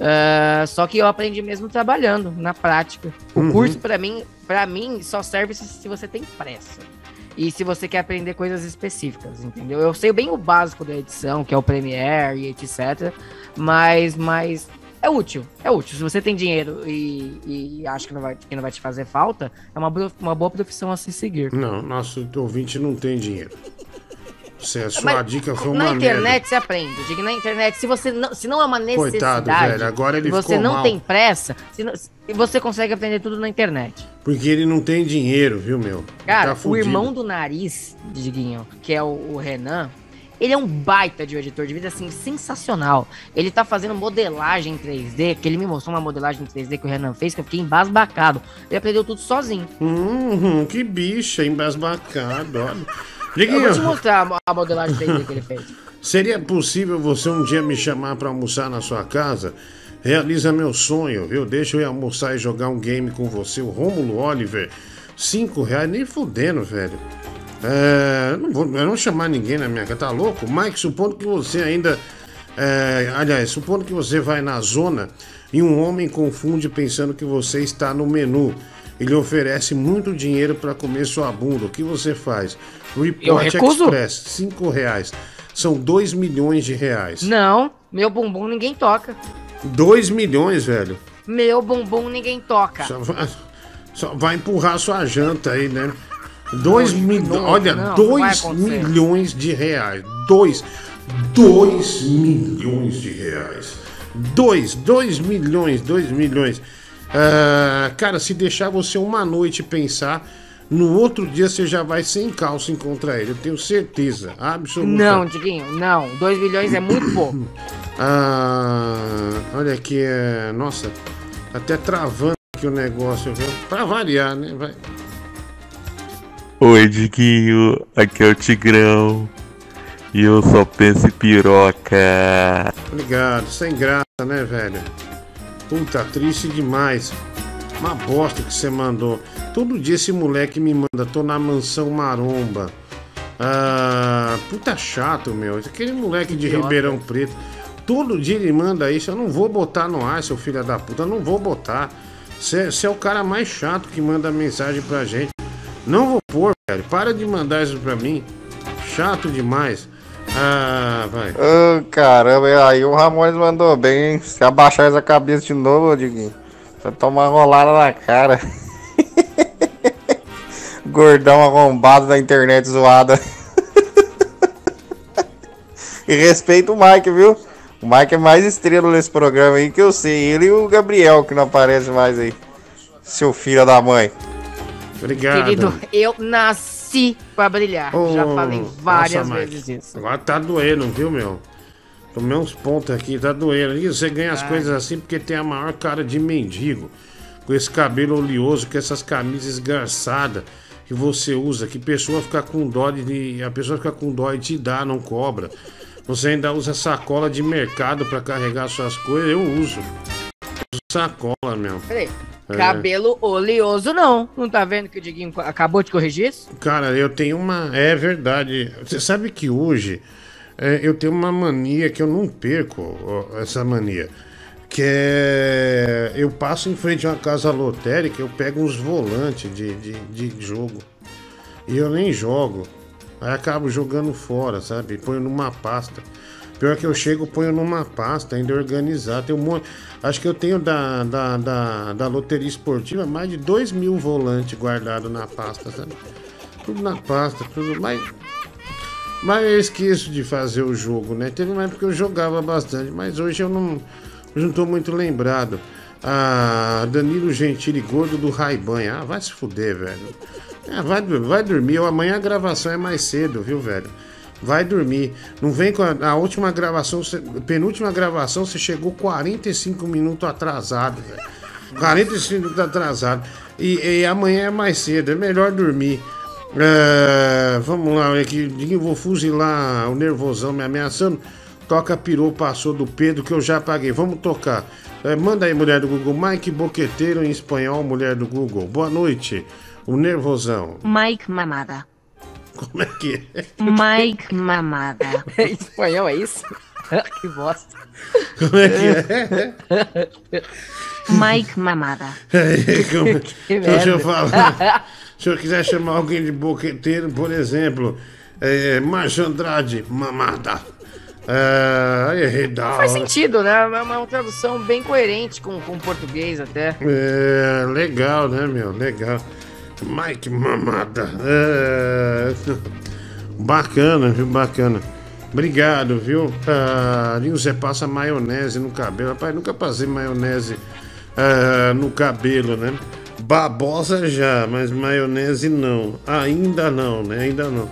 Ah, só que eu aprendi mesmo trabalhando, na prática. O Uhum. curso, pra mim, para mim, só serve se, se você tem pressa. E se você quer aprender coisas específicas, entendeu? Eu sei bem o básico da edição, que é o Premiere e etc. Mas, mas é útil, é útil. Se você tem dinheiro e, e acha que não, vai, que não vai te fazer falta, é uma, uma boa profissão a se seguir. Não, nosso ouvinte não tem dinheiro. Se a sua Mas dica foi na uma internet merda. você aprende. Diga na internet, se você não, se não é uma necessidade, Coitado, velho, agora ele você não mal. tem pressa, se não- você consegue aprender tudo na internet. Porque ele não tem dinheiro, viu, meu? Cara, Tá o irmão do nariz, Diguinho, que é o, o Renan, Ele é um baita de um editor de vídeo, assim, sensacional. Ele tá fazendo modelagem em 3D, que ele me mostrou uma modelagem em 3D que o Renan fez, que eu fiquei embasbacado. Ele aprendeu tudo sozinho. Hum, que bicha, embasbacado, olha. Eu vou te Diguinho, mostrar a mo- a modelagem 3D que ele fez. seria possível você um dia me chamar pra almoçar na sua casa? Realiza meu sonho, viu? Deixa eu ir almoçar e jogar um game com você, o Rômulo Oliver. Cinco reais, nem fudendo, velho. É, não vou, eu não vou chamar ninguém na minha casa, tá louco? Mike, supondo que você ainda. é, aliás, supondo que você vai na zona e um homem confunde pensando que você está no menu. Ele oferece muito dinheiro para comer sua bunda. O que você faz? Report recuso. Express, 5 reais. São 2 milhões de reais. Não, meu bumbum ninguém toca. 2 milhões, velho. Meu bumbum ninguém toca. Só vai, só vai empurrar sua janta aí, né? 2 milhões. Olha, não, não 2 vai acontecer. milhões de reais. 2. 2 milhões de reais. 2, 2 milhões, 2 milhões. Ah, cara, se deixar você uma noite pensar, no outro dia você já vai sem calça encontrar ele. Eu tenho certeza. Absoluta. Não, Diguinho, não. 2 milhões é muito pouco. Ah, olha aqui, é. Nossa, tá até travando aqui o negócio, viu? Pra variar, né? Vai. Oi, Diguinho, aqui é o Tigrão. E eu só penso em piroca. Obrigado, sem graça, né, velho? Puta, triste demais. Uma bosta que você mandou. Todo dia esse moleque me manda, tô na mansão maromba. Ah, puta chato, meu. Aquele moleque de Idiota. Ribeirão Preto. Todo dia ele manda isso. Eu não vou botar no ar, seu filho da puta. Eu não vou botar. Você é o cara mais chato que manda mensagem pra gente. Não vou pôr, velho. Para de mandar isso pra mim. Chato demais. Ah, vai. Ô, caramba, aí o Ramones mandou bem, hein? Se abaixar essa cabeça de novo, Diguinho, toma uma rolada na cara. Gordão arrombado da internet zoada. e respeita o Mike, viu? O Mike é mais estrela nesse programa aí que eu sei. Ele e o Gabriel que não aparece mais aí. Seu filho da mãe. Obrigado. Querido, eu nasci pra brilhar. Já Ô, falei várias nossa, Mike. vezes isso. Agora tá doendo, viu, meu? Tomei uns pontos aqui, tá doendo. E você ganha as Ai. coisas assim porque tem a maior cara de mendigo. Com esse cabelo oleoso, com essas camisas esgarçadas que você usa, que pessoa fica com dó de. A pessoa fica com dó e te dá, não cobra. Você ainda usa sacola de mercado pra carregar suas coisas. Eu uso. Uso sacola, meu. Peraí. É. Cabelo oleoso, não. Não tá vendo que o Diguinho acabou de corrigir isso? Cara, eu tenho uma. É verdade. Você sabe que hoje é, eu tenho uma mania que eu não perco essa mania. Que é. Eu passo em frente a uma casa lotérica, eu pego uns volantes de, de, de jogo. E eu nem jogo. Aí acabo jogando fora, sabe? Ponho numa pasta. Pior que eu chego, ponho numa pasta, ainda organizado. Tem um monte. Acho que eu tenho da, da, da, da loteria esportiva mais de 2 mil volantes guardados na pasta, sabe? Tudo na pasta, tudo. Mas. Mas eu esqueço de fazer o jogo, né? Teve uma época que eu jogava bastante, mas hoje eu não, não tô muito lembrado. Ah, Danilo Gentili, gordo do Raibanha. Ah, vai se fuder, velho. Ah, vai, vai dormir. Amanhã a gravação é mais cedo, viu, velho? Vai dormir. Não vem com a, a última gravação, penúltima gravação, você chegou 45 minutos atrasado, velho. 45 minutos atrasado. E, e amanhã é mais cedo, é melhor dormir. É, vamos lá, aqui. Vou fuzilar o nervosão me ameaçando. Toca pirou, passou do Pedro, que eu já paguei. Vamos tocar. É, manda aí, mulher do Google. Mike Boqueteiro em espanhol, mulher do Google. Boa noite. O nervosão. Mike Mamada. Como é que é? Mike Mamada. em espanhol é isso? que bosta. Como é que é? Mike Mamada. É, como- Que Deixa eu falar. Se eu quiser chamar alguém de boqueteiro, por exemplo, é, Márcio Andrade, mamada. É, errei da Faz sentido, né? É uma, tradução bem coerente com, com o português até. É, legal, né, meu? Legal. Mike Mamada. É, bacana, viu? Bacana. Obrigado, viu? Ah, você passa maionese no cabelo. Rapaz, nunca passei maionese ah, no cabelo, né? Babosa já, mas maionese não. Ainda não, né? Ainda não.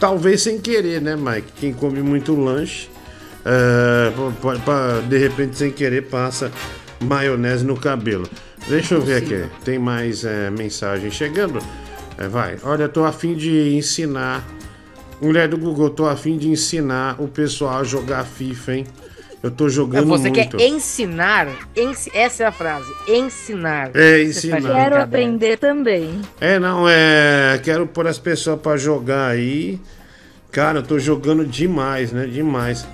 Talvez sem querer, né, Mike? Quem come muito lanche, pode- de repente, sem querer, passa maionese no cabelo. Deixa eu ver aqui. Tem mais é, mensagem chegando? É, vai. Olha, tô a fim de ensinar. Mulher do Google, tô a fim de ensinar o pessoal a jogar FIFA, hein? Eu tô jogando Você muito. quer ensinar? ensi- Essa é a frase. Ensinar. É, ensinar. Quero aprender também. É, não, é. Quero pôr as pessoas pra jogar aí. Cara, eu tô jogando demais, né? Demais.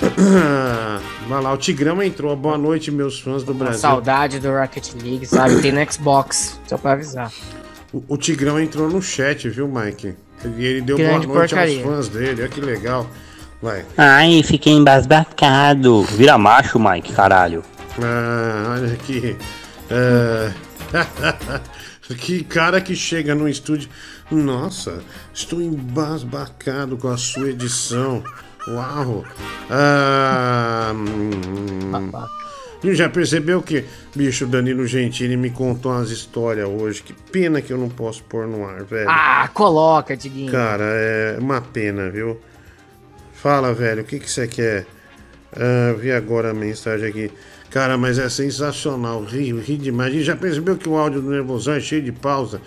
Vai lá, o Tigrão entrou. Boa noite, meus fãs do Brasil. saudade do Rocket League, sabe? Tem no Xbox, só pra avisar. O, o Tigrão entrou no chat, viu, Mike? E ele deu Grande boa noite porcaria. aos fãs dele. Olha que legal. Vai. Ai, fiquei embasbacado. Vira macho, Mike, caralho. Ah, olha aqui. É... que cara que chega no estúdio. Nossa, estou embasbacado com a sua edição. Uau! Ah, hum, já percebeu que, bicho, Danilo Gentili me contou umas histórias hoje. Que pena que eu não posso pôr no ar, velho. Ah, coloca, Diguinho. Cara, é uma pena, viu? Fala, velho, o que que você quer? Ah, vi agora a mensagem aqui. Cara, mas é sensacional, ri, ri demais. E já percebeu que o áudio do Nervosão é cheio de pausa?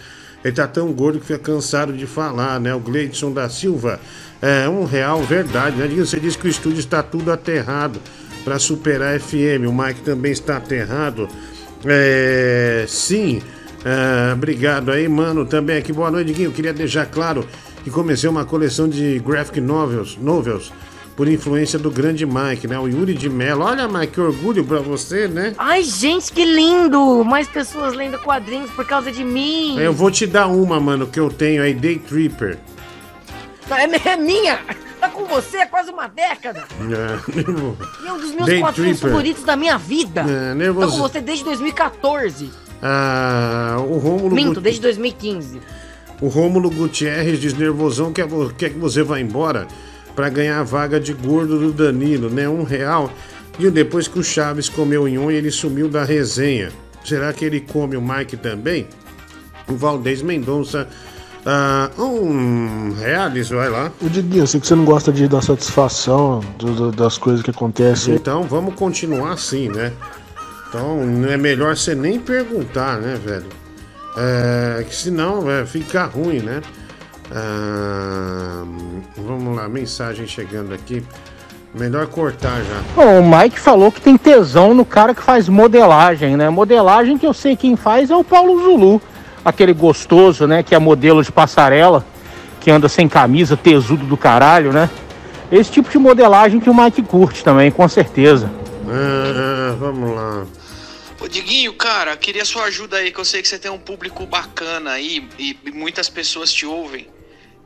Ele tá tão gordo que fica cansado de falar, né? O Gleidson da Silva. É um real verdade, né? Você disse que o estúdio está tudo aterrado para superar a FM. O Mike também está aterrado. É, sim, é, obrigado aí, mano. Também aqui, boa noite, Guinho. Queria deixar claro que comecei uma coleção de graphic novels, novels por influência do grande Mike, né? O Yuri de Mello. Olha, Mike, que orgulho pra você, né? Ai, gente, que lindo! Mais pessoas lendo quadrinhos por causa de mim. Eu vou te dar uma, mano, que eu tenho aí, Day Tripper. Não, É, é minha! Tá com você há quase uma década! É, E é um dos meus Day quadrinhos Tripper. favoritos da minha vida! É, Tô com nervoso. você desde 2014. Ah, o Rômulo Minto, desde 2015. O Rômulo Gutierrez diz nervosão quer, quer que você vá embora pra ganhar a vaga de gordo do Danilo, né? Um real. E depois que o Chaves comeu em um, ele sumiu da resenha. Será que ele come o Mike também? O Valdez Mendonça. Ah, um reais, vai lá. O Diguinho, eu sei que você não gosta de dar satisfação do- do- das coisas que acontecem. Então vamos continuar assim, né? Então é melhor você nem perguntar, né, velho? É, que senão é, fica ruim, né? Ah, vamos lá, mensagem chegando aqui. Melhor cortar já. Bom, o Mike falou que tem tesão no cara que faz modelagem, né? Modelagem que eu sei quem faz é o Paulo Zulu, aquele gostoso, né? Que é modelo de passarela, que anda sem camisa, tesudo do caralho, né? Esse tipo de modelagem que o Mike curte também, com certeza. Ah, vamos lá. Ô Diguinho, cara, queria sua ajuda aí, que eu sei que você tem um público bacana aí e, e muitas pessoas te ouvem.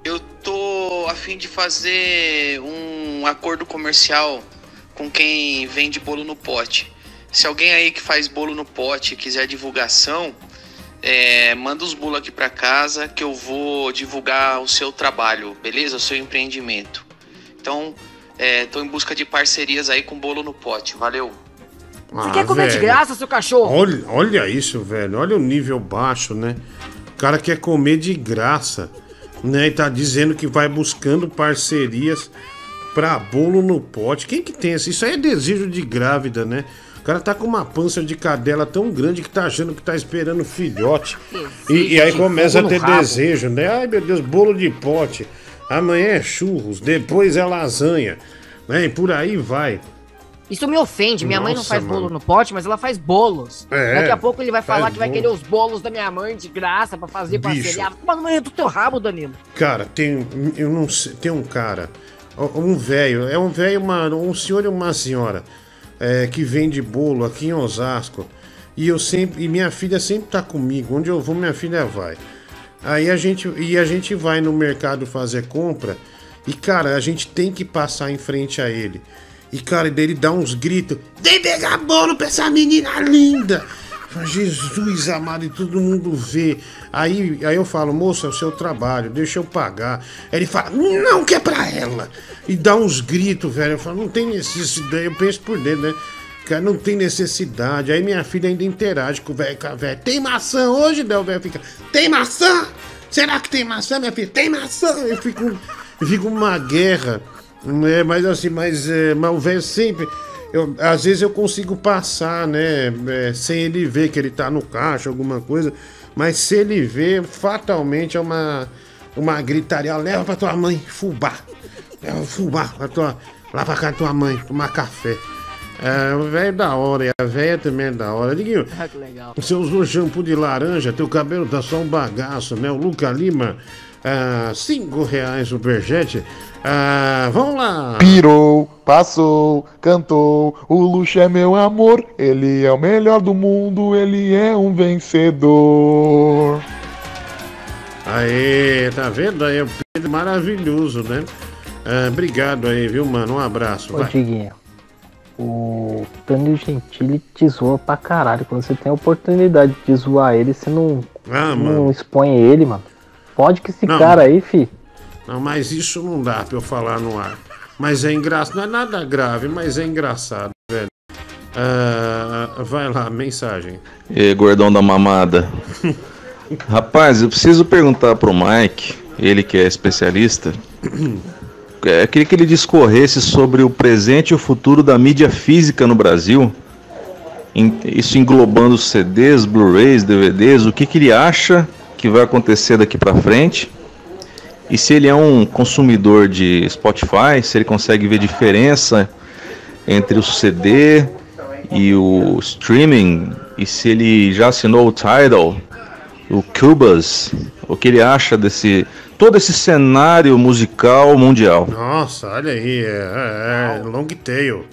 Eu tô a fim de fazer um acordo comercial com quem vende bolo no pote. Se alguém aí que faz bolo no pote quiser divulgação, é, manda os bolos aqui pra casa que eu vou divulgar o seu trabalho, beleza? O seu empreendimento. Então, é, tô em busca de parcerias aí com bolo no pote. Valeu! Você quer comer de graça, seu cachorro? Olha, olha isso, velho. Olha o nível baixo, né? O cara quer comer de graça, né? E tá dizendo que vai buscando parcerias pra bolo no pote. Quem que tem esse? Isso aí é desejo de grávida, né? O cara tá com uma pança de cadela tão grande que tá achando que tá esperando filhote. E, e aí começa a ter rabo. desejo, né? Ai meu Deus, bolo de pote. Amanhã é churros, depois é lasanha. Né? E por aí vai. Isso me ofende. Minha mãe não Nossa, faz mano. bolo no pote, mas ela faz bolos. É, Daqui a pouco ele vai falar faz que vai bolo. querer os bolos da minha mãe de graça pra fazer parceria. Mas não é do teu rabo, Danilo. Cara, tem. Eu não sei. Tem um cara. Um velho. É um velho, um senhor e uma senhora. é, que vende bolo aqui em Osasco. E eu sempre. E minha filha sempre tá comigo. Onde eu vou, minha filha vai. Aí a gente. E a gente vai no mercado fazer compra. E, cara, a gente tem que passar em frente a ele. E, cara, daí ele dá uns gritos. Vem pegar bolo pra essa menina linda! Eu Jesus amado, e todo mundo vê. Aí, aí eu falo, moça, é o seu trabalho, deixa eu pagar. Aí ele fala, não, que é pra ela. E dá uns gritos, velho. Eu falo, não tem necessidade. Eu penso por dentro, né? Cara, não tem necessidade. Aí minha filha ainda interage com o velho. Tem maçã hoje? Daí o velho fica, tem maçã? Será que tem maçã, minha filha? Tem maçã? Eu fico. fica uma guerra. Né? Mas assim, mas, é, mas o velho sempre. Eu, às vezes eu consigo passar, né? é, sem ele ver que ele tá no caixa, alguma coisa. Mas se ele ver, fatalmente é uma, uma gritaria. Leva pra tua mãe, fubá. Leva fubá pra tua, lá pra casa da tua mãe, tomar café. É, o velho é da hora, e a velha também é da hora. Diguinho, Ah, que legal. você usou shampoo de laranja, teu cabelo tá só um bagaço, né? O Luca Lima, ah, cinco reais superchat. Ah, vamos lá. Pirou, passou, cantou. O luxo é meu amor. Ele é o melhor do mundo. Ele é um vencedor. Aê, tá vendo aí? O Pedro maravilhoso, né? Ah, obrigado aí, viu, mano? Um abraço. Ô, Vai. Diguinho, o Danilo Gentili te zoa pra caralho. Quando você tem a oportunidade de zoar ele, você não, Ah, não expõe ele, mano. Pode que esse Não. cara aí, fi. Não, mas isso não dá pra eu falar no ar. Mas é engraçado. Não é nada grave, mas é engraçado, velho. Ah, vai lá, mensagem. E gordão da mamada. Rapaz, eu preciso perguntar pro Mike, ele que é especialista, é, eu queria que ele discorresse sobre o presente e o futuro da mídia física no Brasil. Isso englobando CDs, Blu-rays, DVDs, o que, que ele acha que vai acontecer daqui pra frente. E se ele é um consumidor de Spotify, se ele consegue ver diferença entre o CD e o streaming, e se ele já assinou o Tidal, o Cubas, o que ele acha desse todo esse cenário musical mundial. Nossa, olha aí, é, é, long tail.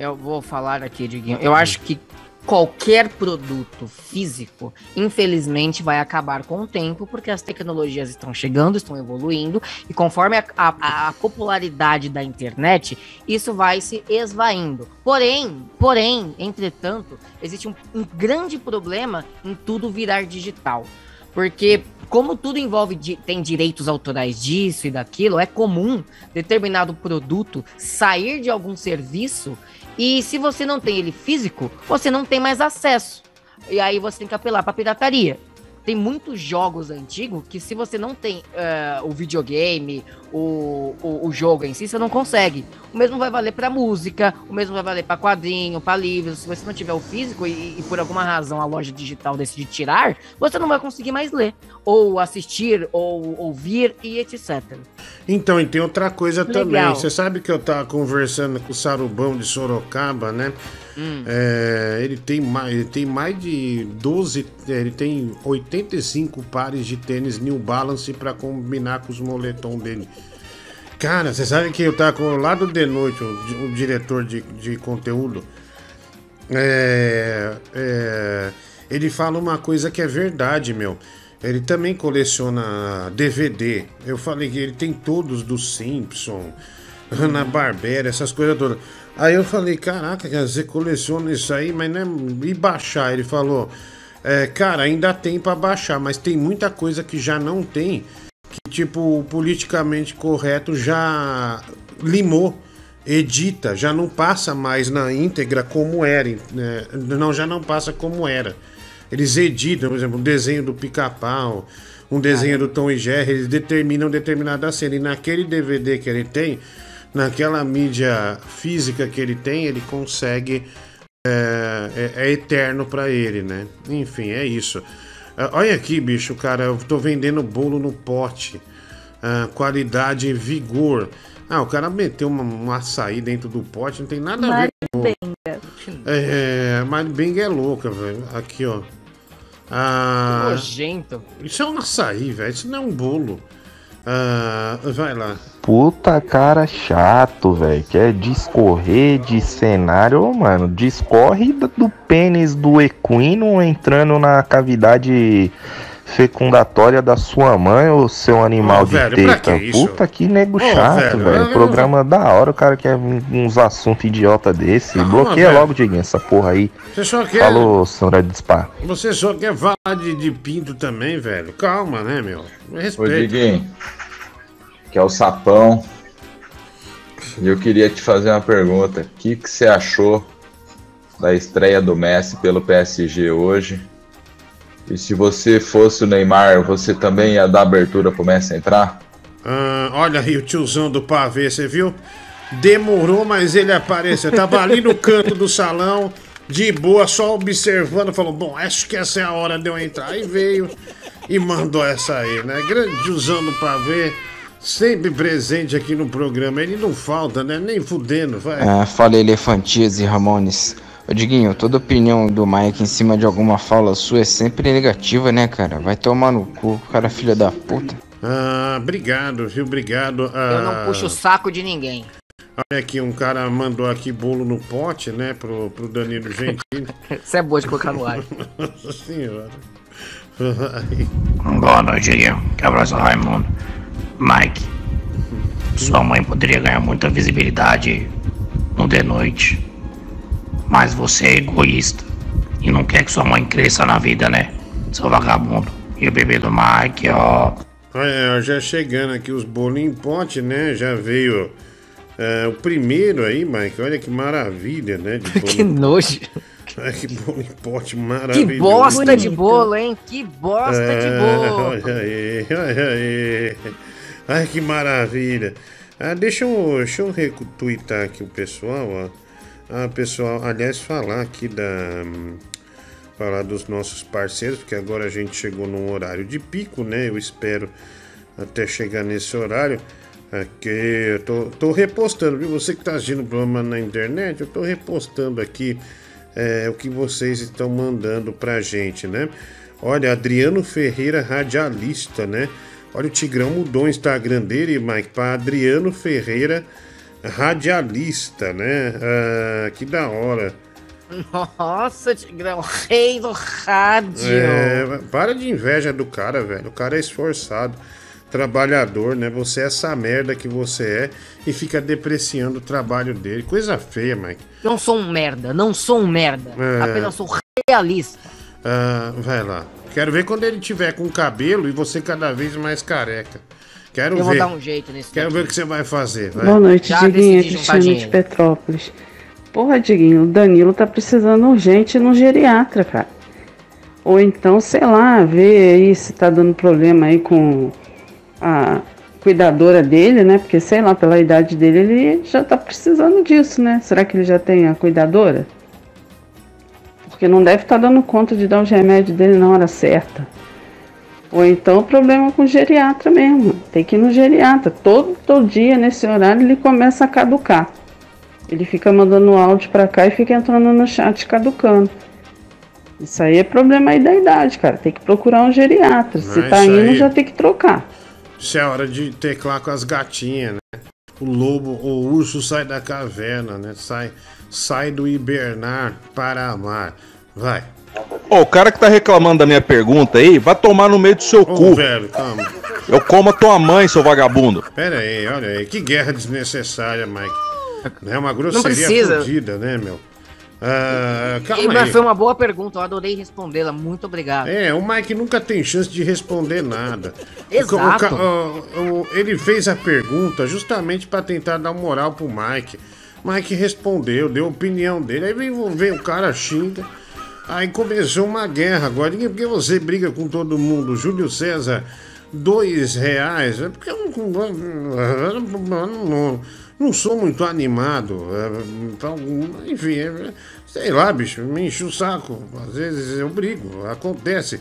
Eu vou falar aqui, Diguinho. Eu acho que qualquer produto físico, infelizmente, vai acabar com o tempo, porque as tecnologias estão chegando, estão evoluindo, e conforme a, a- a popularidade da internet, isso vai se esvaindo. Porém, porém, entretanto, existe um, um grande problema em tudo virar digital. Porque, como tudo envolve, tem direitos autorais disso e daquilo, é comum determinado produto sair de algum serviço e se você não tem ele físico, você não tem mais acesso. E aí você tem que apelar para pirataria. Tem muitos jogos antigos que se você não tem eh, o videogame, o, o, o jogo em si, você não consegue. O mesmo vai valer para música, o mesmo vai valer para quadrinho, para livros. Se você não tiver o físico e, e por alguma razão a loja digital decidir tirar, você não vai conseguir mais ler, ou assistir, ou ouvir e etc. Então, e tem outra coisa Legal. também. Você sabe que eu tava conversando com o Sarubão de Sorocaba, né? Hum. É, ele, tem mais, ele tem mais de 12, é, ele tem 85 pares de tênis New Balance pra combinar com os moletom dele. Cara, você sabe que eu tava com lá do The Noite, o, o diretor de, de conteúdo. É, é, ele fala uma coisa que é verdade, meu. Ele também coleciona DVD. Eu falei que ele tem todos do Simpson, Hanna Barbera, essas coisas todas. Aí eu falei, caraca, cara, você coleciona isso aí, mas não é... E baixar? Ele falou, é, cara, ainda tem pra baixar, mas tem muita coisa que já não tem, que tipo, o politicamente correto já limou, edita, já não passa mais na íntegra como era, né? não, já não passa como era. Eles editam, por exemplo, um desenho do pica-pau, um desenho do Tom e Jerry, eles determinam determinada cena. E naquele DVD que ele tem, naquela mídia física que ele tem, ele consegue. É, é- é eterno pra ele, né? Enfim, é isso. Ah, olha aqui, bicho, cara, eu tô vendendo bolo no pote. Ah, qualidade e vigor. Ah, o cara meteu uma- um açaí dentro do pote, não tem nada a ver com bolo. É, mas Bing é louca, velho. Aqui, ó. Ah, Nojento. Isso é um açaí, velho. Isso não é um bolo. Ah, vai lá. Puta cara chato, velho. Quer discorrer de cenário, Ô, mano. Discorre do do pênis do equino entrando na cavidade fecundatória da sua mãe, ô seu animal Ô, de velho, teta. que? Puta que nego Ô, chato, velho, velho. eu- Programa da hora, o cara quer um- uns assuntos idiota desse. Calma, Bloqueia velho. logo, Diguinho, essa porra aí. Você só quer. Falou, senhora de spa. Você só quer falar de, de pinto também, velho. Calma, né, meu? Ô, Respeito. Diguinho, que é o Sapão. E eu queria te fazer uma pergunta. O que, que você achou da estreia do Messi pelo PSG hoje? E se você fosse o Neymar, você também ia dar abertura pro Messi entrar? Ah, olha aí o tiozão do pavê, você viu? Demorou, mas ele apareceu. Tava ali no canto do salão, de boa, só observando. Falou: Bom, acho que essa é a hora de eu entrar. Aí veio e mandou essa aí, né? Grande tiozão do pavê, sempre presente aqui no programa. Ele não falta, né? Nem fudendo, vai. Ah, fala Elefantias e Ramones. Ô Diguinho, toda opinião do Mike em cima de alguma fala sua é sempre negativa, né, cara? Vai tomar no cu, cara filha da puta. Ah, obrigado, viu? Obrigado. Eu não Ah, puxo o saco de ninguém. Olha aqui, um cara mandou aqui bolo no pote, né? Pro, pro Danilo Gentili. Isso é boa de colocar no ar. Nossa senhora. Boa noite, Diguinho. Que abraço, Raimundo. Mike, sua mãe poderia ganhar muita visibilidade no The Noite. Mas você é egoísta e não quer que sua mãe cresça na vida, né? Seu vagabundo. E o bebê do Mike, ó. Olha, já chegando aqui os bolos em pote, né? Já veio é, o primeiro aí, Mike. Olha que maravilha, né? Que nojo. Olha que bolo em pote Que maravilhoso. bosta de bolo, hein? Que bosta de É, bolo. Olha aí, olha aí. Ai, que maravilha. Ah, deixa eu, deixa eu retweetar aqui o pessoal, ó. Ah, pessoal, aliás, falar aqui da. Falar dos nossos parceiros, porque agora a gente chegou num horário de pico, né? Eu espero até chegar nesse horário. Aqui, eu tô, tô repostando, viu? Você que tá assistindo o programa na internet, eu tô repostando aqui é, o que vocês estão mandando pra gente, né? Olha, Adriano Ferreira, radialista, né? Olha, o Tigrão mudou o Instagram dele, Mike, para Adriano Ferreira, radialista, né? Ah, que da hora. Nossa, Tigrão, rei do rádio. É, para de inveja do cara, velho. O cara é esforçado, trabalhador, né? Você é essa merda que você é e fica depreciando o trabalho dele. Coisa feia, Mike. Não sou um merda, não sou um merda. É. Apenas sou realista. Ah, vai lá. Quero ver quando ele tiver com cabelo e você cada vez mais careca. Quero Eu ver. vou dar um jeito nesse Quero ver o que você vai fazer. Vai. Boa noite, Já Diguinho. Cristiano de dinheiro. Petrópolis. Porra, Diguinho, o Danilo tá precisando urgente no geriatra, cara. Ou então, sei lá, ver aí se tá dando problema aí com a cuidadora dele, né? Porque, sei lá, pela idade dele, ele já tá precisando disso, né? Será que ele já tem a cuidadora? Porque não deve estar dando conta de dar os remédios dele na hora certa. Ou então problema com o geriatra mesmo. Tem que ir no geriatra. Todo, todo dia, nesse horário, ele começa a caducar. Ele fica mandando áudio pra cá e fica entrando no chat caducando. Isso aí é problema aí da idade, cara. Tem que procurar um geriatra. Se Não, tá isso indo, aí- já tem que trocar. Isso é hora de teclar com as gatinhas, né? O lobo, o urso sai da caverna, né? Sai, sai do hibernar para amar. Vai. Ô, o cara que tá reclamando da minha pergunta aí, vai tomar no meio do seu Ô, cu. velho, calma. Eu como a tua mãe, seu vagabundo. Pera aí, olha aí. Que guerra desnecessária, Mike. É uma grosseria precisa. fodida, né, meu? Ah, E, calma mas aí. foi uma boa pergunta, eu adorei respondê-la. Muito obrigado. É, o Mike nunca tem chance de responder nada. Exato. o ca- o- o- ele fez a pergunta justamente para tentar dar moral pro Mike. Mike respondeu, deu a opinião dele. Aí vem, vem o cara xinga. Aí começou uma guerra agora. Porque você briga com todo mundo. Júlio César, dois reais. É Porque eu não, não, não, sou muito animado. é, Então, enfim, é, sei lá, bicho, me enche o saco. Às vezes eu brigo, acontece.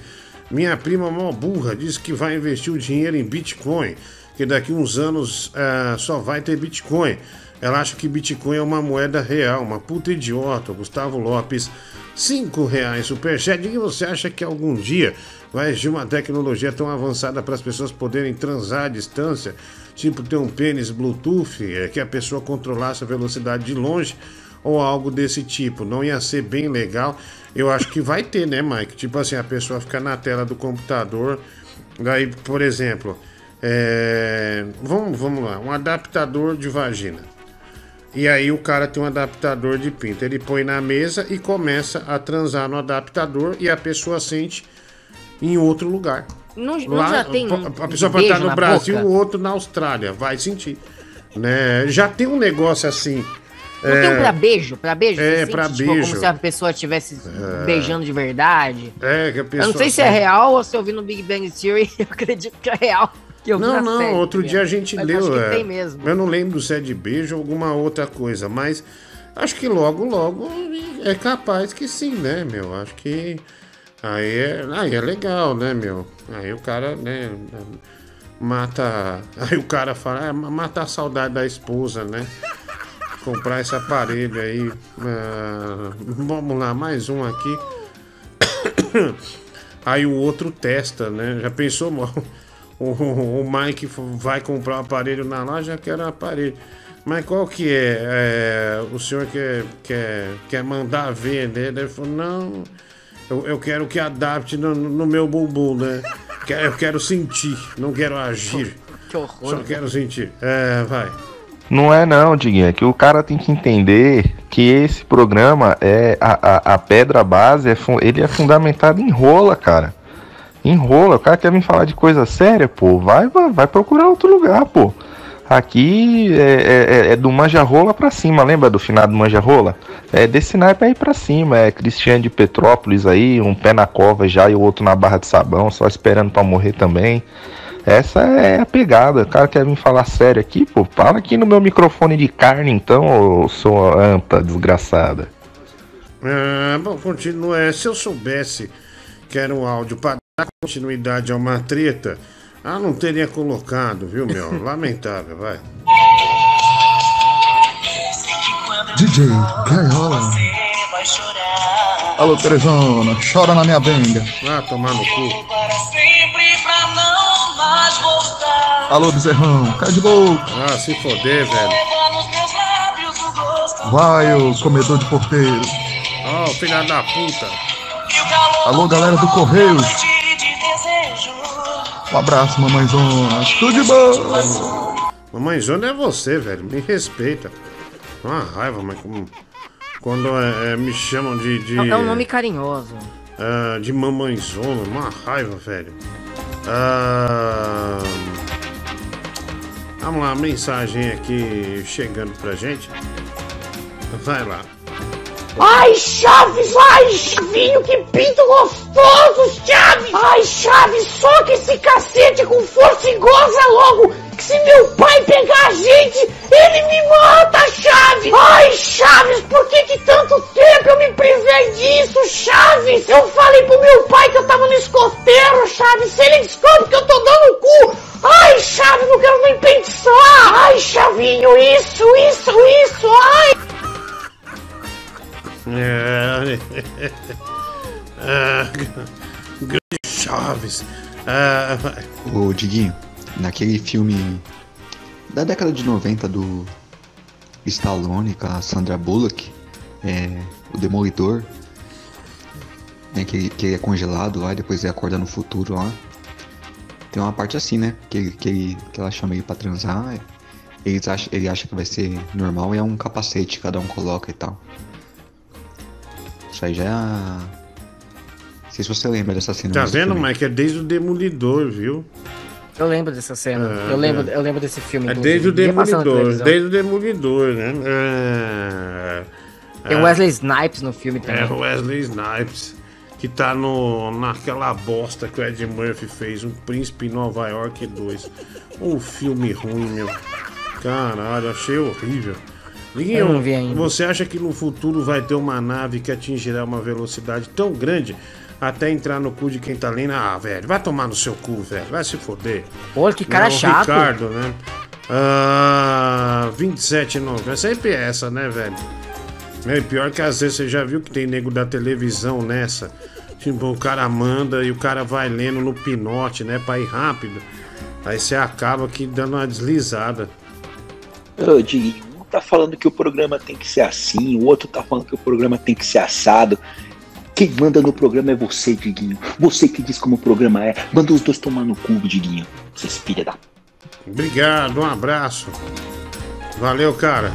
Minha prima mó burra disse que vai investir o dinheiro em Bitcoin, que daqui uns anos ah, só vai ter Bitcoin. Ela acha que Bitcoin é uma moeda real, uma puta idiota. Gustavo Lopes, cinco reais superchat. O que você acha que algum dia vai existir uma tecnologia tão avançada para as pessoas poderem transar à distância? Tipo ter um pênis Bluetooth, é, que a pessoa controlasse a velocidade de longe ou algo desse tipo. Não ia ser bem legal. Eu acho que vai ter, né, Mike? Tipo assim, a pessoa fica na tela do computador. Daí, por exemplo, é, vamos, vamos lá, um adaptador de vagina. E aí o cara tem um adaptador de pinto. Ele põe na mesa e começa a transar no adaptador e a pessoa sente em outro lugar. Não, não Lá, já tem a pessoa pode estar no Brasil, boca? o outro na Austrália. Vai sentir. Né? Já tem um negócio assim. Não tem um pra beijo? Pra beijo? É, sente, pra tipo, beijo. Como se a pessoa estivesse É. beijando de verdade. É, que a pessoa. Eu não sei se é real ou se eu vi no Big Bang Theory, eu acredito que é real. Que eu não, não, série, outro dia a gente Mas leu. acho que é, tem mesmo. Eu não lembro se é de beijo ou alguma outra coisa, mas acho que logo, logo é capaz que sim, né, meu? Acho que aí é, aí é legal, né, meu? Aí o cara, né, mata. Aí o cara fala, ah, mata a saudade da esposa, né? Comprar esse aparelho aí. ah, vamos lá, mais um aqui. Aí o outro testa, né? Já pensou, mo- o, o, Mike vai comprar o aparelho na loja, quer um aparelho. Mas qual que é? É, o senhor quer, quer, quer mandar ver, né? Ele falou, não, eu, eu quero que adapte no, no meu bumbum, né? Que- Eu quero sentir, não quero agir. Que horror. Só quero sentir. É, vai. Não é não, Diguinho. É que o cara tem que entender que esse programa é a, a, a pedra base, é, ele é fundamentado em rola, cara. Em rola. O cara quer me falar de coisa séria, pô. Vai, vai, vai procurar outro lugar, pô. Aqui é, é- é do manja rola pra cima, lembra do finado manja rola? É desse naipe aí pra cima. É Cristiano de Petrópolis aí, um pé na cova já e o outro na barra de sabão, só esperando pra morrer também. Essa é a pegada. O cara quer vir falar sério aqui, pô. Fala aqui no meu microfone de carne, então, ô sua anta desgraçada. Ah, bom, continua. É, Se eu soubesse que era um áudio para dar continuidade a uma treta, ah, não teria colocado, viu, meu? Lamentável, vai. DJ Gaiola. Alô, Teresona, chora na minha benga. Ah, tomar no cu. Alô, Bezerrão, cai de boca. Ah, se foder, velho. Vai, ô comedor de porteiro. Ó, filha da puta. Alô, galera do Correios. Um abraço, mamãezona. Tudo de boa. Mamãezona é você, velho. Me respeita. Uma raiva, mas como. Quando é, é, me chamam de. de É um nome carinhoso. ah, de mamãezona, uma raiva, velho. Ah, vamos lá, mensagem aqui chegando pra gente. Vai lá. Ai, Chaves! Ai, Chavinho, que pinto gostoso, Chaves! Ai, Chaves, soca esse cacete com força e goza logo! Que se meu pai pegar a gente, ele me mata, Chaves! Ai, Chaves, por que que tanto tempo eu me privei disso, Chaves? Eu falei pro meu pai que eu tava no escoteiro, Chaves, se ele descobre que eu tô dando cu! Ai, Chaves, não quero nem pensar! Ai, Chavinho, isso, isso, isso, ai! Ah, grande Chaves. Ô, Diguinho, naquele filme da década de 90 do Stallone com a Sandra Bullock, é, o Demolidor, né, que, que é congelado lá e depois ele acorda no futuro lá. Tem uma parte assim, né? Que, que, que ela chama ele pra transar, ele acha que vai ser normal e é um capacete cada um coloca e tal. Isso aí já é a... Não sei se você lembra dessa cena. Tá vendo, filme- Mike? É desde o Demolidor, viu? Eu lembro dessa cena. É, eu, lembro, é. eu lembro desse filme. É desde o Demolidor. Desde o Demolidor, né? É, Tem é, Wesley Snipes no filme também. É, o Wesley Snipes. Que tá no, naquela bosta que o Ed Murphy fez, Um Príncipe em Nova York 2. Um filme ruim, meu. Caralho, achei horrível. Liguinho, Eu não vi ainda. você acha que no futuro vai ter uma nave que atingirá uma velocidade tão grande até entrar no cu de quem tá lendo? Ah, velho, vai tomar no seu cu, velho. Vai se foder. Pô, que cara Não, chato. Ricardo, né? Ah, 27,90. É sempre essa, né, velho? É, pior que às vezes você já viu que tem nego da televisão nessa. Tipo, o cara manda e o cara vai lendo no pinote, né? Pra ir rápido. Aí você acaba aqui dando uma deslizada. Ô, Diguinho, um tá falando que o programa tem que ser assim, o outro tá falando que o programa tem que ser assado. Quem manda no programa é você, Diguinho. Você que diz como o programa é. Manda os dois tomar no cu, Diguinho. Vocês filha da. Obrigado, um abraço. Valeu, cara.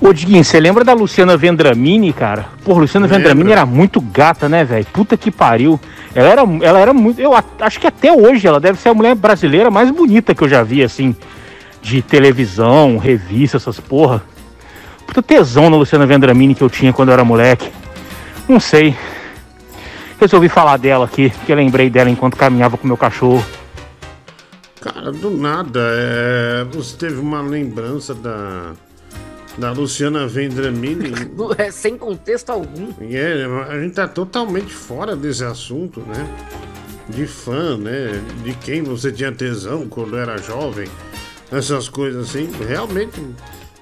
Ô, Diguinho, você lembra da Luciana Vendramini, cara? Porra, Luciana Lembro. Vendramini era muito gata, né, velho? Puta que pariu. Ela era, ela era muito. Eu acho que até hoje ela deve ser a mulher brasileira mais bonita que eu já vi, assim. De televisão, revista, essas porra. Puta tesão na Luciana Vendramini que eu tinha quando eu era moleque. Não sei. Resolvi falar dela aqui, porque eu lembrei dela enquanto caminhava com meu cachorro. Cara, Cara, do nada, é, você teve uma lembrança da, da Luciana Vendramini. É, sem contexto algum. E é, a gente tá totalmente fora desse assunto, né? De fã, né? De quem você tinha tesão quando era jovem. Essas coisas assim. Realmente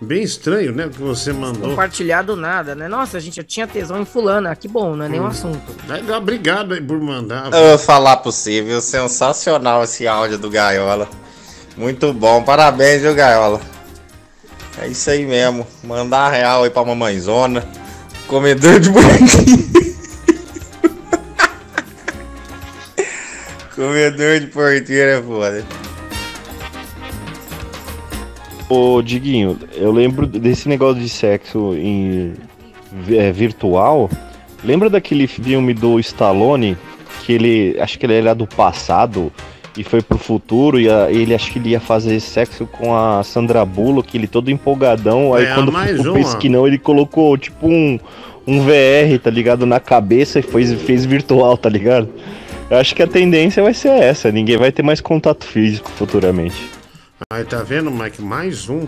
bem estranho, né? O que você mandou. Compartilhar do nada, né? Nossa, gente, eu tinha tesão em fulana. Que bom, não é nenhum Hum. assunto. Obrigado aí por mandar. Eu vou falar possível, sensacional esse áudio do Gaiola. Muito bom, parabéns, viu, Gaiola? É isso aí mesmo, mandar real aí pra mamãezona. Comedor de porquinho. Comedor de porteira é foda. Ô, Diguinho, eu lembro desse negócio de sexo em é, virtual. Lembra daquele filme do Stallone que ele, acho que ele era do passado e foi pro futuro e a- ele acho que ele ia fazer sexo com a Sandra Bullock, ele todo empolgadão. Aí É, quando uma. fez que não, ele colocou tipo um um VR, tá ligado, na cabeça e fez, fez virtual, tá ligado? Eu acho que a tendência vai ser essa, ninguém vai ter mais contato físico futuramente. Aí tá vendo, Mike? Mais um.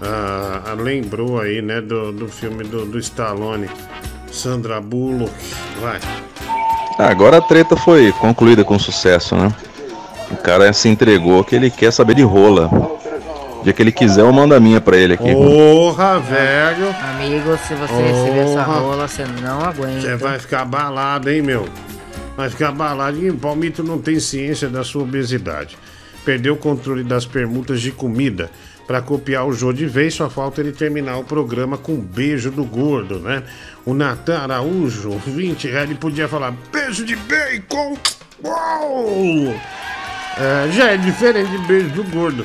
ah, lembrou aí, né, do, do filme do, do Stallone. Sandra Bullock. Vai. Ah, Agora a treta foi concluída com sucesso, né? O cara se entregou que ele quer saber de rola. O dia que ele quiser, eu mando a minha pra ele aqui. Porra, velho. Amigo, se você receber essa rola, você não aguenta. Você vai ficar abalado, hein, meu? Vai ficar abalado. E o Palmito não tem ciência da sua obesidade. Perdeu o controle das permutas de comida. Pra copiar o Jô de vez, só falta ele terminar o programa com um beijo do gordo, né? O Natan Araújo, 20 reais, ele podia falar beijo de bacon. Uou! É, já é diferente de beijo do gordo.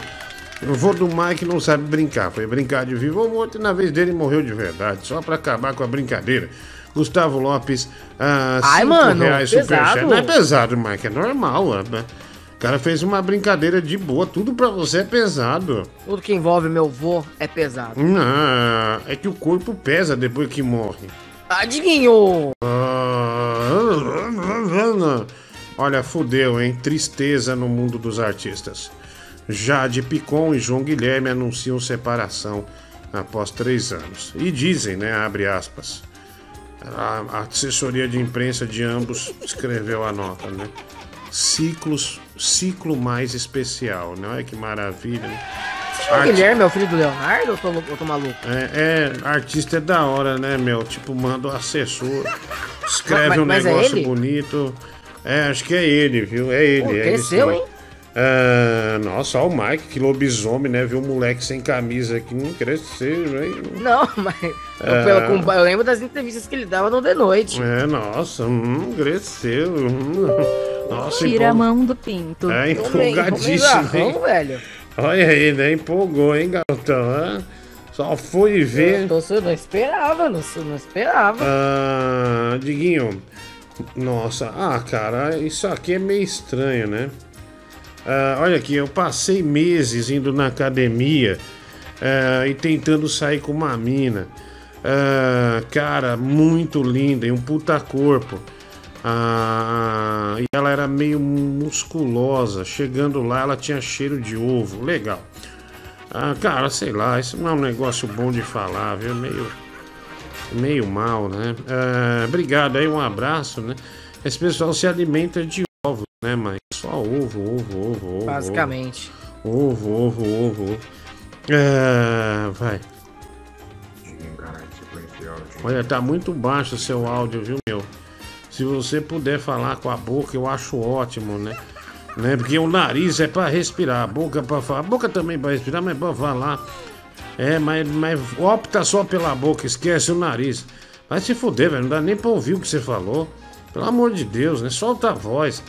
O vô do Mike não sabe brincar. Foi brincar de vivo ou morto e na vez dele morreu de verdade. Só pra acabar com a brincadeira. Gustavo Lopes, ah, Ai, mano, reais pesado. superchat. Não é pesado, Mike, é normal. Né? O cara fez uma brincadeira de boa. Tudo pra você é pesado. Tudo que envolve meu vô é pesado. Não, é que o corpo pesa depois que morre. Adiguinho! Ah, Olha, fudeu, hein? Tristeza no mundo dos artistas. Jade Picon e João Guilherme anunciam separação após três anos. E dizem, né? Abre aspas. A assessoria de imprensa de ambos escreveu a nota, né? Ciclos, ciclo mais especial, não é que maravilha, né? O Arte- Guilherme é o filho do Leonardo ou eu tô, eu tô maluco? é, é, artista é da hora, né, meu? Tipo, manda o assessor, escreve Mas- um mas é negócio ele? bonito. É, acho que é ele, viu? É ele. Pô, é ele cresceu, hein? Ah, nossa, olha o Mike, que lobisomem, né? Viu o moleque sem camisa aqui, não cresceu, hein? Não, mas eu, com- eu lembro das entrevistas que ele dava no The Noite. É, nossa, hum, cresceu. hum. Nossa, Tira a empol- mão do pinto. É empolgadíssimo, hein? velho. Olha aí, né? Empolgou, hein, garotão? hã? Só foi ver. Eu tô, eu não esperava, não, não esperava. Ah, Diguinho, nossa, ah, cara, isso aqui é meio estranho, né? Ah, olha aqui, eu passei meses indo na academia ah, e tentando sair com uma mina. Ah, cara, muito linda e um puta corpo. E ela era meio musculosa. Chegando lá, ela tinha cheiro de ovo. Legal. Cara, sei lá, isso não é um negócio bom de falar, viu? Meio meio mal, né? Obrigado aí, um abraço, né? Esse pessoal se alimenta de né, mas só ovo, ovo, ovo, ovo. Basicamente. Ovo, ovo, ovo. ovo. Ah, vai. Olha, tá muito baixo o seu áudio, viu, meu? Se você puder falar com a boca, eu acho ótimo, né? né? Porque o nariz é pra respirar, a boca é pra falar. A boca também é pra respirar, mas é pra falar. É, mas, mas opta só pela boca, esquece o nariz. Vai se fuder, velho. Não dá nem pra ouvir o que você falou. Pelo amor de Deus, né? Solta a voz.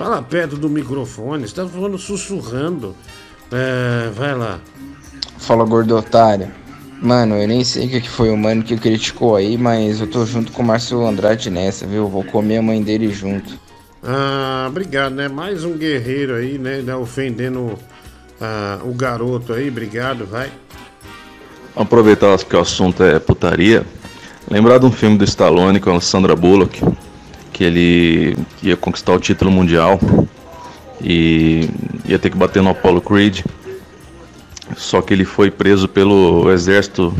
Fala perto do microfone. Você tá falando sussurrando. É, vai lá. Fala, gordo otário. Mano, eu nem sei o que que foi o mano que criticou aí, mas eu tô junto com o Márcio Andrade nessa, viu? Vou comer a mãe dele junto. Ah, obrigado, né? Mais um guerreiro aí, né? Ofendendo ah, o garoto aí. Obrigado, vai. Vamos aproveitar que o assunto é putaria. Lembrar de um filme do Stallone com a Sandra Bullock, que ele ia conquistar o título mundial. E, ia ter que bater no Apollo Creed. Só que ele foi preso pelo exército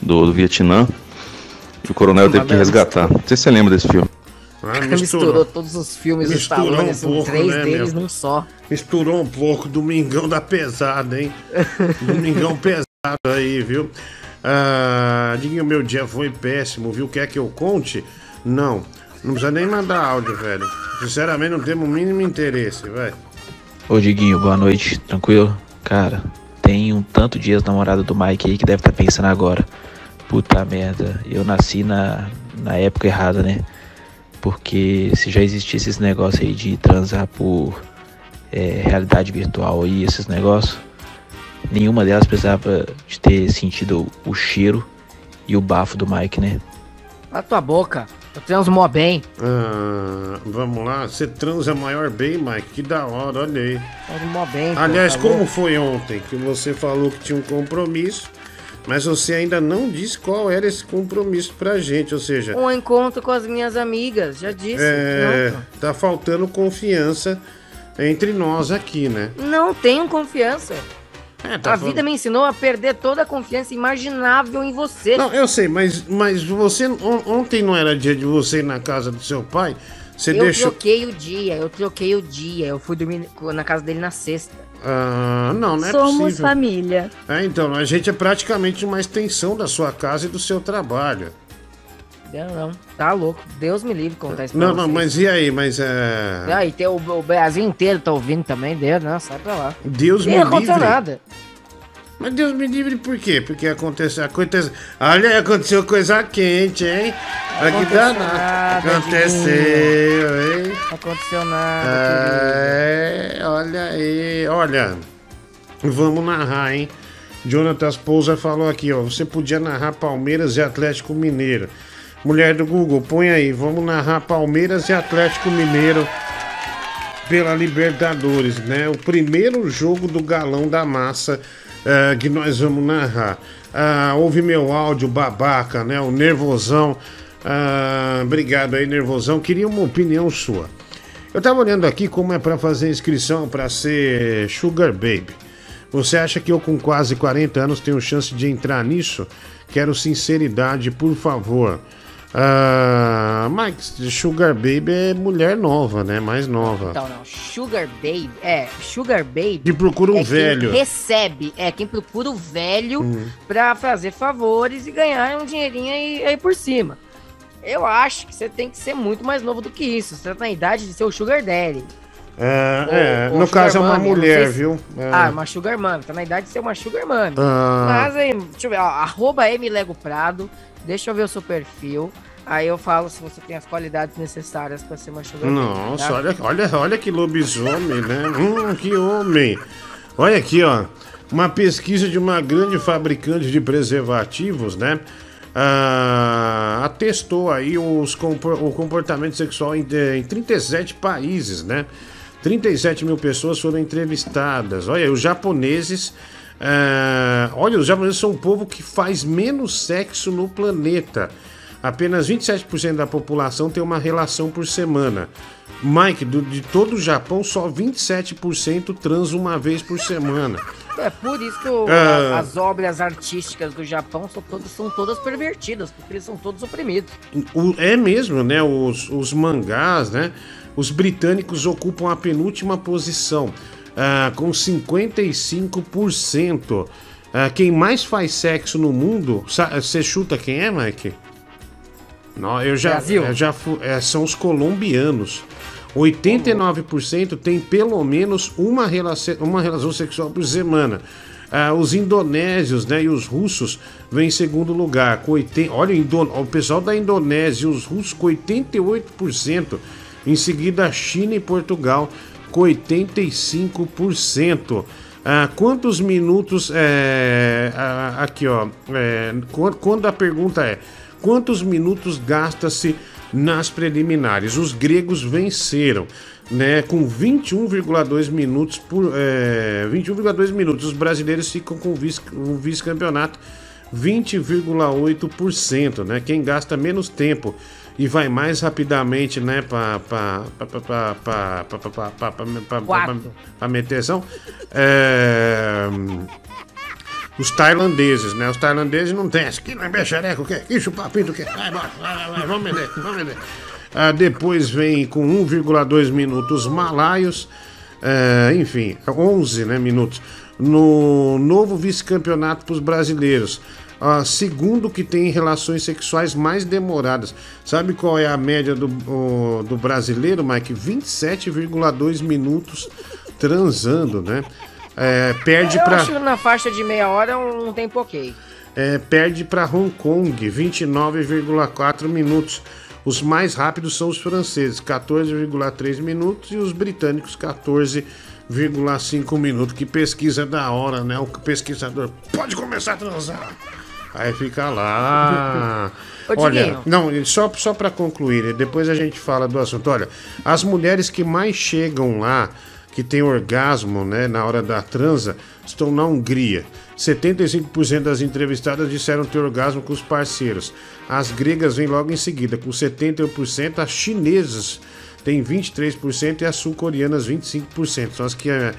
do, do Vietnã. E o coronel teve que resgatar. Não sei se você lembra desse filme. Ah, Misturou. todos os filmes do Misturou Stallone, um assim, pouco, três né, deles meu? num só. Misturou um pouco. Domingão da pesada, hein? Domingão pesado aí, viu? Ah, Diguinho, meu dia foi péssimo, viu? Quer que eu conte? Não. Não precisa nem mandar áudio, velho. Sinceramente, não temos o mínimo interesse, velho. Ô Diguinho, boa noite, tranquilo? Cara, tem um tanto de ex-namorado do Mike aí que deve estar pensando agora. Puta merda, eu nasci na, na época errada, né? Porque se já existisse esse negócio aí de transar por é, realidade virtual e esses negócios, nenhuma delas precisava de ter sentido o, cheiro e o bafo do Mike, né? Cala tua boca. Eu transo mó bem. Ah, vamos lá. Você transa maior bem, Mike. Que da hora, olha aí. Transo mó bem. Aliás, tá como foi ontem que você falou que tinha um compromisso, mas você ainda não disse qual era esse compromisso pra gente, ou seja, Um encontro com as minhas amigas, já disse. é, Pronto. tá faltando confiança entre nós aqui, né? Não tenho confiança. É, tá a falando- vida me ensinou a perder toda a confiança imaginável em você. Não, eu sei, mas, mas você on- ontem não era dia de você ir na casa do seu pai? Você eu deixou. troquei o dia, eu troquei o dia. Eu fui dormir na casa dele na sexta. Ah, não, não é Somos possível. família. É, então, a gente é praticamente uma extensão da sua casa e do seu trabalho. Não, não. Tá louco. Deus me livre contar isso Não, não, vocês. mas e aí? Mas é. Ah, e tem o, o Brasil inteiro tá ouvindo também, Deus, não, sai pra lá. Deus me aconteceu livre. nada. Mas Deus me livre por quê? Porque aconteceu, aconteceu. Olha, aconteceu coisa quente, hein? Olha que Aconteceu danado. nada, Aconteceu, hein? Não aconteceu nada, É, olha aí, olha. Vamos narrar, hein? Jonathan Pousa falou aqui, ó. Você podia narrar Palmeiras e Atlético Mineiro. Mulher do Google, põe aí. Vamos narrar Palmeiras e Atlético Mineiro pela Libertadores, né? O primeiro jogo do galão da massa eh, que nós vamos narrar. Ah, ouve meu áudio babaca, né? O nervosão. Ah, obrigado aí, nervosão. Queria uma opinião sua. Eu tava olhando aqui como é pra fazer inscrição pra ser Sugar Baby. Você acha que eu com quase 40 anos tenho chance de entrar nisso? Quero sinceridade, por favor. Ah, mas Sugar Baby é mulher nova, né? Mais nova. Então, não. Sugar Baby. É, Sugar Baby. Que procura um é velho. Recebe. É quem procura o velho Hum. pra fazer favores e ganhar um dinheirinho aí, aí por cima. Eu acho que você tem que ser muito mais novo do que isso. Você tá na idade de ser o Sugar Daddy. É, Ou- é, ou no caso é uma Mommy, eu não mulher, se- viu? É. Ah, uma Sugar Mommy. Tá na idade de ser uma Sugar Mommy. Ah. Mas aí, deixa eu ver, ó, arroba Lego Prado. Deixa eu ver o seu perfil. Aí eu falo se você tem as qualidades necessárias pra ser Baby, Nossa, tá? olha, olha, olha que lobisomem, né? Hum, que homem. Olha aqui, ó. Uma pesquisa de uma grande fabricante de preservativos, né? Ah, atestou aí os compor- o comportamento sexual em, em 37 países, né? 37 mil pessoas foram entrevistadas. Olha, os japoneses. Ah, olha, os japoneses são um povo que faz menos sexo no planeta. Apenas 27% da população tem uma relação por semana. Mike, do- de todo o Japão, só 27% transa uma vez por semana. É por isso que o- Ah. a- as obras artísticas do Japão são todas, são todas pervertidas, porque eles são todos oprimidos. O- é mesmo, né? Os, os mangás, né? Os britânicos ocupam a penúltima posição, ah, com 55%. Ah, quem mais faz sexo no mundo, você chuta quem é, Mike? Não, eu já, Brasil. eu já é, são os colombianos. 89% tem pelo menos uma relação, uma relação sexual por semana. Ah, os indonésios né, e os russos vêm em segundo lugar. Com 80, olha, o pessoal da Indonésia e os russos com 88%. Em seguida, a China e Portugal com 85%. Ah, quantos minutos. é, aqui, ó. é, quando, a pergunta é: quantos minutos gasta-se nas preliminares? Os gregos venceram. Né, com 21,2 minutos por é, 21,2 minutos. Os brasileiros ficam com o vice- o vice-campeonato 20,8%, né? Quem gasta menos tempo e vai mais rapidamente, né, para meter ação. É, os tailandeses, né? Os tailandeses não tem essa. Que não é bexareco, que isso, papito, que vai, bora, vai, vai, vamos meter, vamos meter. Depois vem com 1,2 minutos malaios, enfim, 11 né, minutos no novo vice-campeonato para os brasileiros. Ah, segundo que tem relações sexuais mais demoradas. Sabe qual é a média do, o- do brasileiro, Mike? 27,2 minutos transando, né? É, perde para acho que na faixa de meia hora é um tempo ok. é, perde para Hong Kong, 29,4 minutos. Os mais rápidos são os franceses, 14,3 minutos, e os britânicos, 14,5 minutos. Que pesquisa da hora, né? O pesquisador pode começar a transar. Aí fica lá. Ô, Olha, não, só, só para concluir, depois a gente fala do assunto. Olha, as mulheres que mais chegam lá, que tem orgasmo né, na hora da transa, estão na Hungria. 75% das entrevistadas disseram ter orgasmo com os parceiros. As gregas vêm logo em seguida, com 71%. As chinesas têm 23% e as sul-coreanas 25%. São as que. eh,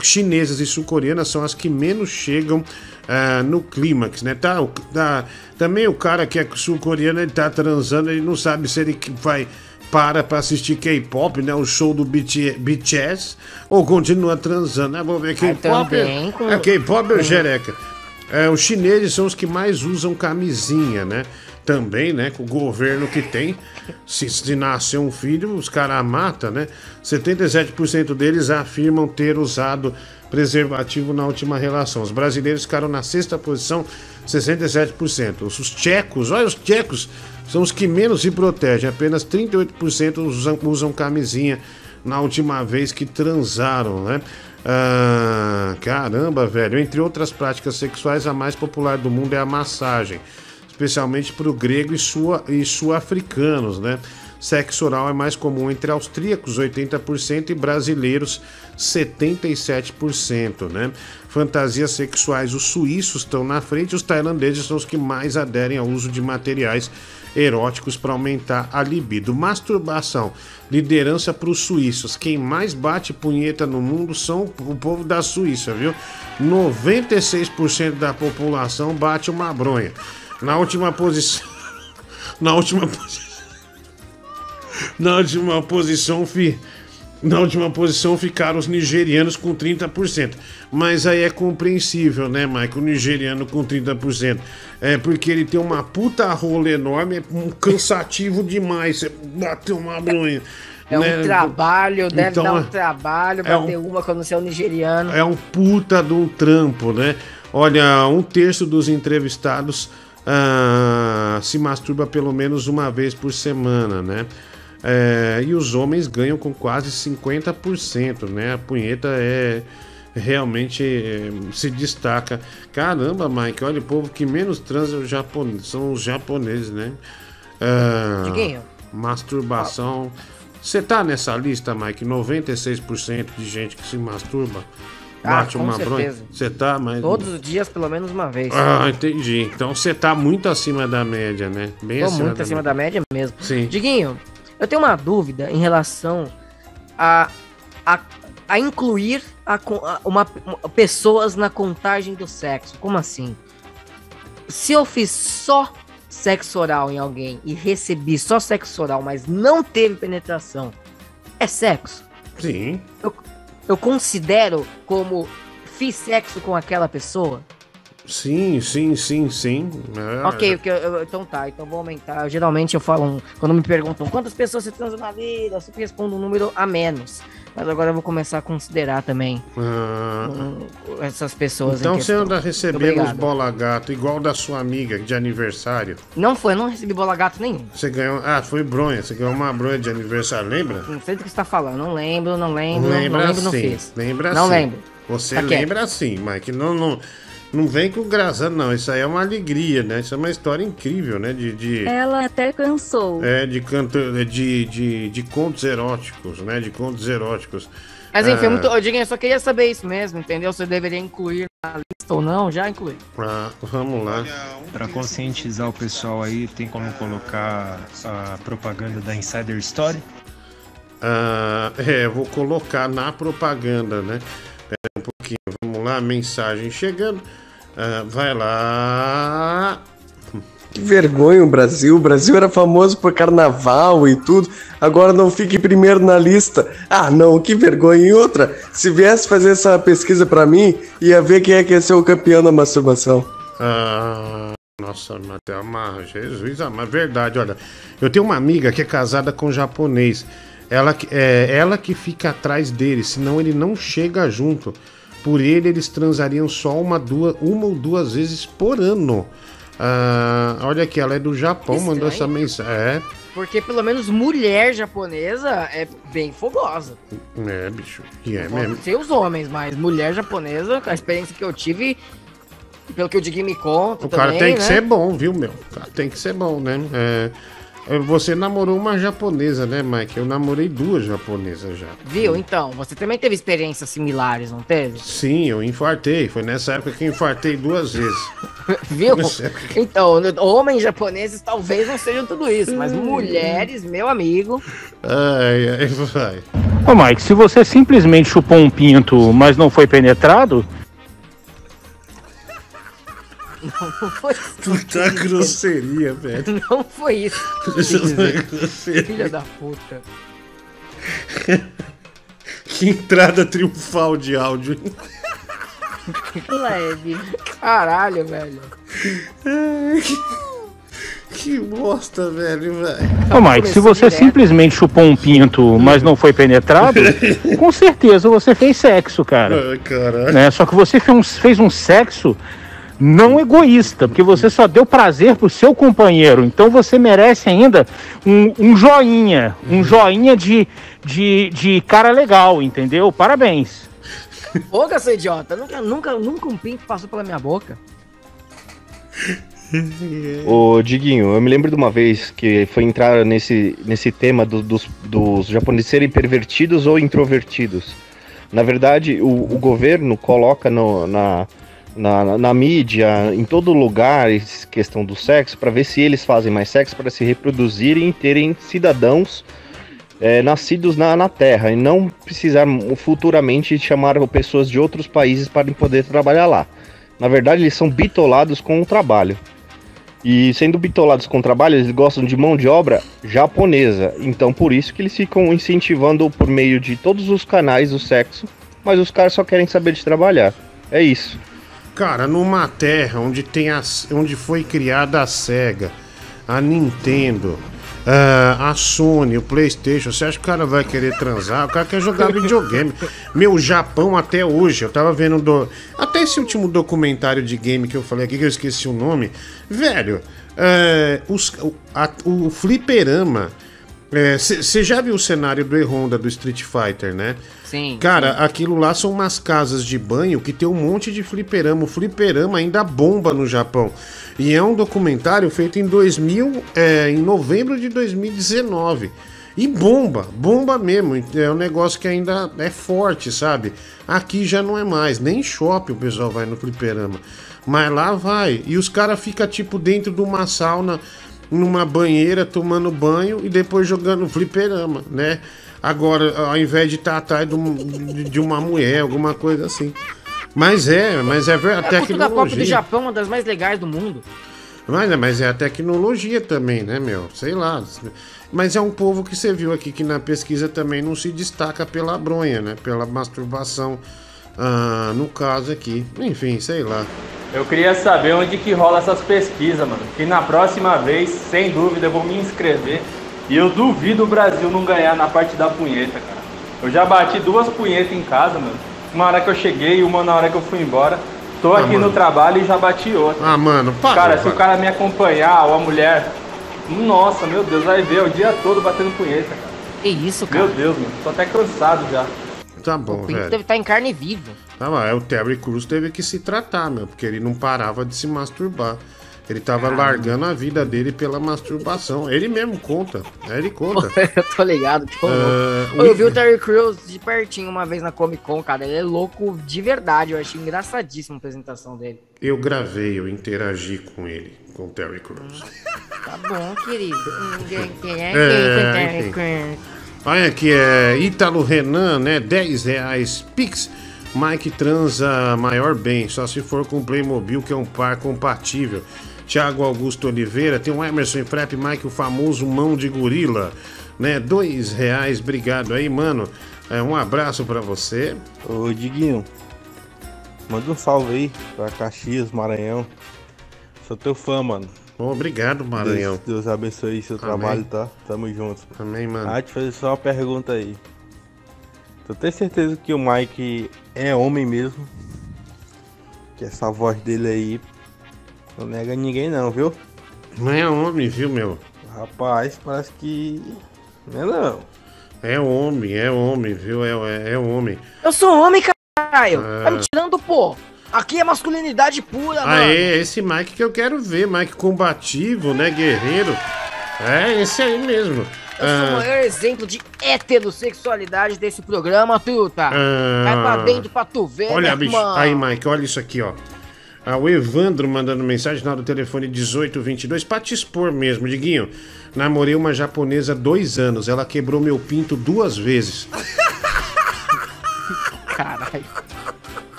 chinesas e sul-coreanas são as que menos chegam ah, no clímax, né? Tá, tá- também o cara que é sul-coreano, ele tá transando, ele não sabe se ele vai para pra assistir K-pop, né? O show do BT BTS, ou continua transando, né? Vou ver K-pop. também é- é K-pop ou com- jereca? É, os chineses são os que mais usam camisinha, né? Também, né? Com o governo que tem. Se, se nascer um filho, os caras matam, né? 77% deles afirmam ter usado preservativo na última relação. Os brasileiros ficaram na sexta posição, 67%. Os, os tchecos, olha os tchecos, são os que menos se protegem. Apenas 38% usam, usam camisinha na última vez que transaram, né? Ah, caramba, velho. Entre outras práticas sexuais, a mais popular do mundo é a massagem, especialmente para o grego e sua e sul-africanos, né? Sexo oral é mais comum entre austríacos, 80%, e brasileiros, 77%, né? Fantasias sexuais, os suíços estão na frente, os tailandeses são os que mais aderem ao uso de materiais eróticos para aumentar a libido. Masturbação, liderança para os suíços. Quem mais bate punheta no mundo são o povo da Suíça, viu? 96% da população bate uma bronha. Na última posição. Na última posição. Na última posição, fi. Na última posição ficaram os nigerianos com 30%. Mas aí é compreensível, né, Mike? O nigeriano com 30%. É porque ele tem uma puta rola enorme, é um cansativo demais. Você bateu uma bronha. É um né? trabalho, deve Então, dar um trabalho é bater uma quando você é um nigeriano. é um puta de um trampo, né? Olha, um terço dos entrevistados ah, se masturba pelo menos uma vez por semana, né? É, e os homens ganham com quase 50%, né? A punheta é realmente é, se destaca. Caramba, Mike, olha, o povo que menos transa é o japonês, são os japoneses, né? Diguinho. masturbação. Você tá nessa lista, Mike? 96% de gente que se masturba Ah, bate com uma bronha. certeza. Você tá, mas. Todos os dias, pelo menos uma vez. Ah, entendi. Então você tá muito acima da média, né? Bem Tô acima muito da acima média. da média mesmo. Sim. Diguinho, eu tenho uma dúvida em relação a, a, a incluir a, a- uma, uma- pessoas na contagem do sexo. Como assim? Se eu fiz só sexo oral em alguém e recebi só sexo oral, mas não teve penetração, é sexo? Sim. Eu, eu considero como fiz sexo com aquela pessoa? Sim, sim, sim, sim. É, Ok, eu- eu- então tá, então vou aumentar. Geralmente eu falo, um- quando me perguntam quantas pessoas você transa na vida, eu sempre respondo um número a menos. Mas agora eu vou começar a considerar também Ah, hum, essas pessoas. então você anda recebendo os bola gato igual da sua amiga de aniversário. Não foi, eu não recebi bola gato nenhum. Você ganhou. Ah, foi bronha. Você ganhou uma bronha de aniversário, lembra? Não sei do que você tá falando, não lembro, não lembro, Lembra não lembro, não sim, fiz. Lembra Não sim. lembro. Você Tá lembra sim, Mike. Não, não, não vem com graça, não. Isso aí é uma alegria, né? Isso é uma história incrível, né? De. de... Ela até cansou. É, de, canto, de, de, de contos eróticos, né? De contos eróticos. Mas enfim, Ah, muito, eu, digo, eu só queria saber isso mesmo, entendeu? Você deveria incluir lista ou não, já inclui. Ah, vamos lá. Para conscientizar o pessoal aí, tem como colocar a propaganda da Insider Story? Ah, é, vou colocar na propaganda, né? Pera um pouquinho, vamos lá, mensagem chegando. Ah, vai lá. Que vergonha o Brasil. O Brasil era famoso por carnaval e tudo. Agora não fica em primeiro na lista. Ah, não, que vergonha. E outra, se viesse fazer essa pesquisa pra mim, ia ver quem é que ia ser o campeão da masturbação. Ah, nossa, até amarra, Jesus, mas verdade, olha. Eu tenho uma amiga que é casada com um japonês. Ela, é ela que fica atrás dele, senão ele não chega junto. Por ele, eles transariam só uma, duas, uma ou duas vezes por ano. Ah, olha aqui, ela é do Japão, mandou essa mensagem. É, Porque pelo menos mulher japonesa é bem fogosa. é, bicho. E é mesmo. sei os homens, mas mulher japonesa, com a experiência que eu tive, pelo que o Diguinho me conta O cara também, tem que né? ser bom, viu, meu? O cara tem que ser bom, né? É, você namorou uma japonesa, né, Mike? Eu namorei duas japonesas já. Viu? Então, você também teve experiências similares, não teve? Sim, eu infartei. Foi nessa época que eu infartei duas vezes. Viu? Então, homens japoneses talvez não sejam tudo isso, mas mulheres, meu amigo. Ai, ai, vai. Ô Mike, se você simplesmente chupou um pinto, mas não foi penetrado, Não, não foi isso. Puta grosseria, velho. Não foi isso. Filha da puta. Que entrada triunfal de áudio. Leve. Caralho, velho. Ai, que, que bosta, velho, velho. ô Mike, se você simplesmente chupou um pinto, mas não foi penetrado, com certeza você fez sexo, cara. Ai, caralho. Né? Só que você fez um, fez um sexo não egoísta, porque você só deu prazer pro seu companheiro. Então você merece ainda um, um joinha, um joinha de, de, de cara legal, entendeu? Parabéns. Boca, seu idiota. Nunca, nunca, nunca um pinto passou pela minha boca. Ô, Diguinho, eu me lembro de uma vez que foi entrar nesse, nesse tema do- dos, dos japoneses serem pervertidos ou introvertidos. Na verdade, o, o governo coloca no- na, na, na- mídia, em todo lugar, questão do sexo, para ver se eles fazem mais sexo para se reproduzirem e terem cidadãos é, nascidos na, na Terra e não precisar futuramente chamar pessoas de outros países para poder trabalhar lá. Na verdade, eles são bitolados com o trabalho. E sendo bitolados com o trabalho, eles gostam de mão de obra japonesa. Então, por isso que eles ficam incentivando por meio de todos os canais o sexo, mas os caras só querem saber de trabalhar. É isso. Cara, numa terra onde tem a, onde foi criada a Sega, a Nintendo, ah, a Sony, o PlayStation, você acha que o cara vai querer transar? O cara quer jogar videogame. Meu, Japão até hoje, eu tava vendo do, até esse último documentário de game que eu falei aqui que eu esqueci o nome, velho. é, os- a- o fliperama. Você já viu o cenário do E-Honda do Street Fighter, né? Sim. Cara, aquilo lá são umas casas de banho que tem um monte de fliperama. O fliperama ainda bomba no Japão. E é um documentário feito em 2000, é, em novembro de 2019. E bomba, bomba mesmo. É um negócio que ainda é forte, sabe? Aqui já não é mais. Nem shopping o pessoal vai no fliperama. Mas lá vai. E os caras ficam tipo dentro de uma sauna, numa banheira, tomando banho e depois jogando fliperama, né? Agora, ao invés de estar atrás de, de- uma mulher, alguma coisa assim. Mas é, mas é a A cultura pop do tecnologia. Japão é uma das mais legais do mundo. Mas, é- mas é a tecnologia também, né, meu? Sei lá. Mas é um povo que você viu aqui que na pesquisa também não se destaca pela bronha, né? Pela masturbação, ah, no caso aqui. Enfim, sei lá. Eu queria saber onde que rola essas pesquisas, mano. Que na próxima vez, sem dúvida, eu vou me inscrever. E eu duvido o Brasil não ganhar na parte da punheta, cara. Eu já bati duas punhetas em casa, mano. Uma hora que eu cheguei e uma na hora que eu fui embora. Tô Ah, aqui mano. no trabalho e já bati outra. Ah, mano, para. Cara, se para. o cara me acompanhar ou a mulher, nossa, meu Deus, vai ver o dia todo batendo punheta, cara. Que isso, cara? Meu Deus, mano. Tô até cansado já. Tá bom, O pinto velho. deve estar em carne viva. Tá lá, é, o Terry Crews teve que se tratar, meu, porque ele não parava de se masturbar. Ele tava largando a vida dele pela masturbação. Ele mesmo conta. É, Ele conta. eu tô ligado, tipo, É, louco. Eu vi o- Terry Crews de pertinho uma vez na Comic Con, cara. Ele é louco de verdade. Eu achei engraçadíssima a apresentação dele. Eu gravei, eu interagi com ele, com o Terry Crews. Tá bom, querido. É, enfim. Olha aqui, é Ítalo Renan, né? 10 reais. Pix. Mike transa maior bem, só se for com Playmobil, que é um par compatível. Thiago Augusto Oliveira, tem um Emerson Frep Mike, o famoso mão de gorila, né? Dois reais, obrigado aí, mano. É, um abraço pra você. Ô, Diguinho, manda um salve aí pra Caxias, Maranhão. Sou teu fã, mano. Obrigado, Maranhão. Deus, Deus abençoe seu Amém. trabalho, tá? Tamo junto. Amém, mano. Ah, te fazer só uma pergunta aí. Tu tem certeza que o Mike é homem mesmo? Que essa voz dele aí não nega ninguém não, viu? Não é homem, viu, meu? Rapaz, parece que. Não é não. É homem, é homem, viu? É, é, é homem. Eu sou homem, caralho. Tá me Ah. tirando, pô. Aqui é masculinidade pura, Ah, mano. é esse Mike que eu quero ver, Mike combativo, né, guerreiro. É esse aí mesmo. Eu sou o Ah, maior exemplo de heterossexualidade desse programa, truta. Ah. Vai pra dentro pra tu ver, olha, né, bicho. irmão? Aí, Mike, olha isso aqui, ó. Ah, o Evandro mandando mensagem lá do telefone 1822 pra te expor mesmo, Diguinho. Namorei uma japonesa há dois anos. Ela quebrou meu pinto duas vezes. Caralho.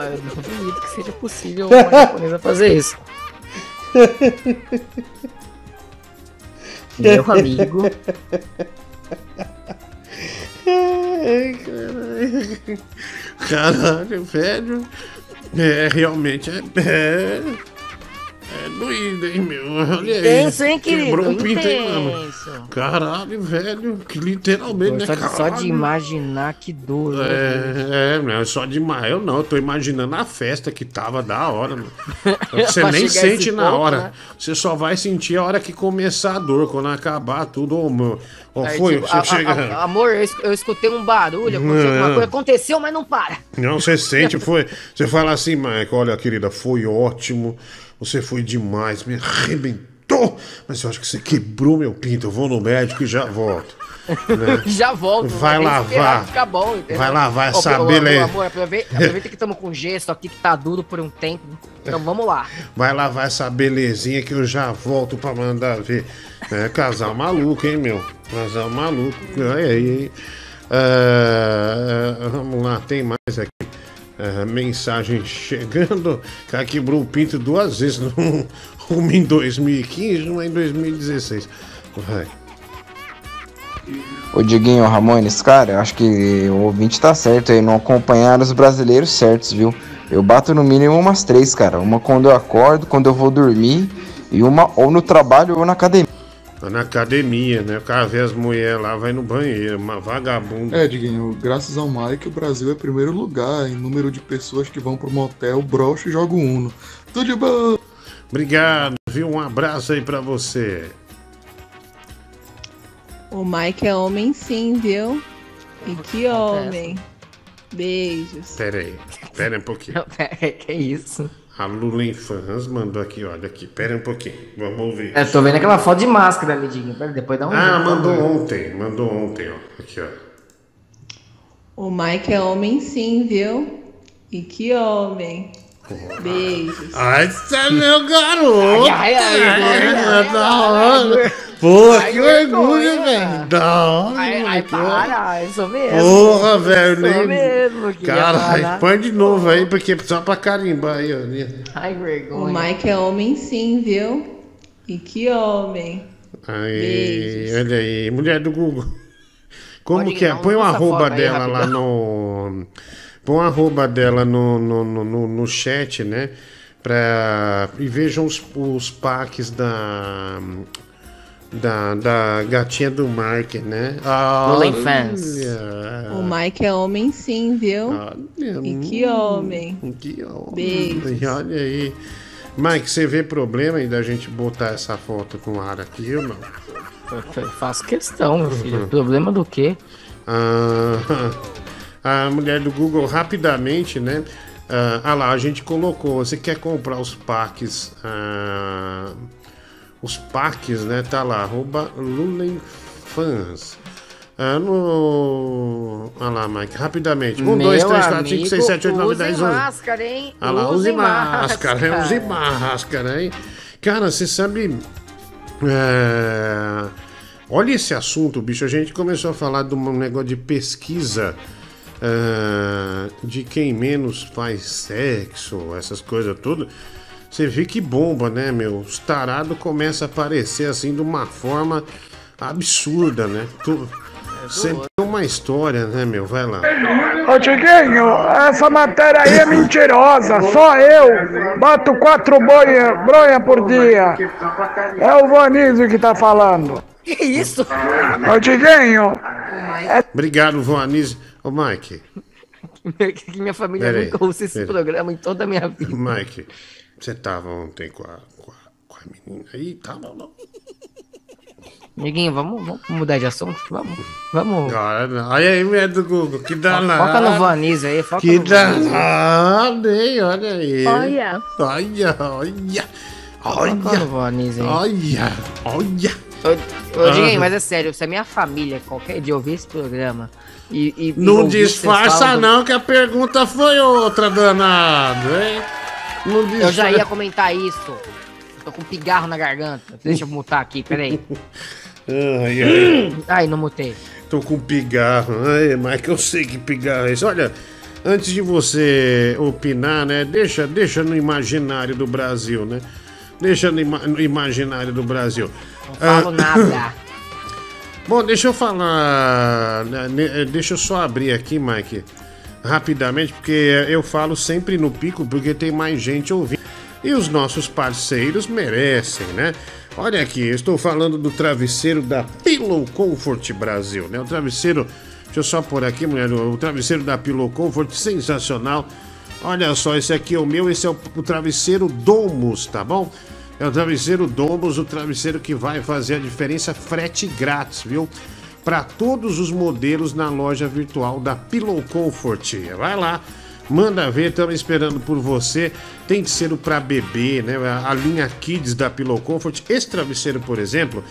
Olha, eu não duvido que seja possível uma japonesa fazer isso. Meu amigo. Ai, caralho. Caralho, velho. É, realmente é. É, é doído, hein, meu? Olha aí. Intenso, hein, querido? Quebrou um pinto, hein, mano? Caralho, velho. Que literalmente, Só né, de, só caralho. de imaginar que dor. né? É, é, não, só demais. Eu não, eu tô imaginando a festa que tava da hora, mano. Você nem sente na ponto, hora. né? Você só vai sentir a hora que começar a dor, quando acabar tudo. Ô, meu. Ó, Aí, foi, tipo, você a- chega. a- amor, eu, es- eu escutei um barulho, aconteceu Não. alguma coisa. Aconteceu, mas não para. Não, você sente, foi. Você fala assim, Mike, olha, querida, foi ótimo. Você foi demais, me arrebentou. Mas eu acho que você quebrou meu pinto. Eu vou no médico e já volto. né? Já volto. Vai esperar lavar. Ficar bom, entendeu? Vai lavar essa ô, beleza. Amor, aproveita, aproveita que estamos com gesso aqui que tá duro por um tempo. Então vamos lá. Vai lavar essa belezinha que eu já volto pra mandar ver. É, casal maluco, hein, meu? Casal maluco. Aí? Ah, ah, vamos lá, tem mais aqui. Mensagem chegando. O cara quebrou o pinto duas vezes. Uma em 2015 uma em 2016. Vai. Ô Diguinho Ramones, cara, acho que o ouvinte tá certo aí, não acompanhar os brasileiros certos, viu? Eu bato no mínimo umas três, cara. Uma quando eu acordo, quando eu vou dormir, e uma ou no trabalho ou na academia. Tá na academia, né? O cara vê as mulheres lá, vai no banheiro, uma vagabunda. É, Diguinho, graças ao Mike, o Brasil é primeiro lugar em número de pessoas que vão pro motel, brocha e joga um Uno. Tudo de bom! Obrigado, viu? Um abraço aí pra você. O Mike é homem sim, viu? E que homem. Beijos. Pera aí, pera aí um pouquinho. que isso? A Lula Fãs mandou aqui, olha aqui, pera um pouquinho, vamos ouvir. Eu tô vendo aquela foto de máscara ali, Diguinho. Pera, Depois dá um Ah, jeito, mandou favor. ontem, mandou ontem, ó. Aqui, ó. O Mike é homem sim, viu? E que homem. Beijos. Ai, você é meu garoto! Ai, ai, ai, Ai, ai, da hora! Pô, que vergonha. orgulho, velho! Da hora! Ai, ai, para, sou mesmo. Porra, velho, Sou nem. mesmo, falar. põe de novo aí, porque só pra carimbar aí, ó. Ai, O vergonha. Mike é homem sim, viu? E que homem. Aí, olha aí, mulher do Google. Como Pode que é? Põe o arroba dela lá no. Põe o arroba dela no, no, no, no, no chat, né? Pra... E vejam os, os packs da. Da, da gatinha do Mark, né? Lula Fans. Olha. O Mike é homem sim, viu? Olha, E que hum, homem. Que homem. Beijos. Olha aí. Mike, você vê problema aí da gente botar essa foto com ar aqui ou não? Eu faço questão, meu filho. Problema do quê? Ah, a mulher do Google rapidamente, né? Ah, ah lá, a gente colocou. Você quer comprar os packs? ah, os packs, né? Tá lá, arroba Lulenfans. Ah, no. Ah lá, Mike, rapidamente. 1, 2, 3, 4, 5, 6, 7, 8, 9, 10, 11. Use máscara, hein? Ah lá, use máscara, máscara. use máscara, hein? Cara, você sabe. é, Olha esse assunto, bicho. A gente começou a falar de um negócio de pesquisa é, de quem menos faz sexo, essas coisas tudo. Você vê que bomba, né, meu? Os tarados começam a aparecer assim de uma forma absurda, né? Tu... Sempre tem uma história, né, meu? Vai lá. Ô Tiquinho, essa matéria aí é mentirosa. Só eu bato quatro bronha, bronha por dia. É o Vanizio que tá falando. Que isso? Ô Tiquinho, Obrigado, Voaniz. Ô, Mike. que minha família Pera aí, nunca ouça esse pera. programa em toda a minha vida. Mike, você tava ontem com a, com a, com a menina aí? Tava, não? Amiguinho, vamos, vamos mudar de assunto? Vamos. Vamos. Olha aí, medo, Google, que danado. Foca no Vaniz aí, foca Que no Vaniz. danado, hein? Olha aí. Olha. Olha, olha. Foca no Olha. Aí. Olha, olha. Ô, Ah. Diguinho, mas é sério, se a minha família qualquer dia ouvir esse programa e. e- Não disfarça, do- não, que a pergunta foi outra, danado, hein? Não Eu já disfarça. ia comentar isso. Tô com pigarro na garganta. Deixa eu mutar aqui, peraí. Ai, ai. Ai, não mutei. Tô com pigarro. Ai, mas que eu sei que pigarro é esse. Olha, antes de você opinar, né? Deixa, deixa no imaginário do Brasil, né? Deixa no, ima- no imaginário do Brasil. Não falo Ah, nada. Bom, deixa eu falar. né, né, Deixa eu só abrir aqui, Mike, rapidamente, porque eu falo sempre no pico, porque tem mais gente ouvindo. E os nossos parceiros merecem, né? Olha aqui, eu estou falando do travesseiro da Pillow Comfort Brasil, né? O travesseiro, deixa eu só pôr aqui, mulher, o travesseiro da Pillow Comfort, sensacional. Olha só, esse aqui é o meu, esse é o, o travesseiro Domus, tá bom? É o travesseiro Domus, o travesseiro que vai fazer a diferença frete grátis, viu? Para todos os modelos na loja virtual da Pillow Comfort. Vai lá, manda ver, estamos esperando por você. Tem que ser o para bebê, né? A, a linha Kids da Pillow Comfort. Esse travesseiro, por exemplo,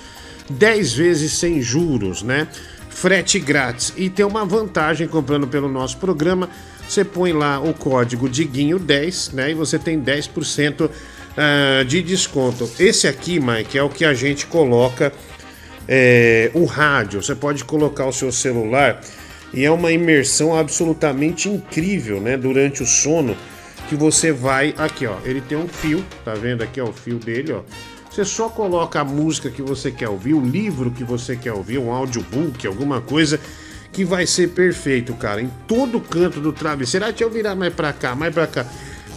10 vezes sem juros, né? Frete grátis. E tem uma vantagem comprando pelo nosso programa. Você põe lá o código Diguinho10, né? E você tem 10% ah, de desconto. Esse aqui, Mike, é o que a gente coloca é, o rádio. Você pode colocar o seu celular e é uma imersão absolutamente incrível, né? Durante o sono, que você vai aqui, ó. Ele tem um fio, tá vendo aqui, ó, o fio dele, ó. Você só coloca a música que você quer ouvir, o livro que você quer ouvir, um audiobook, alguma coisa que vai ser perfeito, cara. Em todo canto do travesseiro. Ah, deixa eu virar mais pra cá, mais pra cá.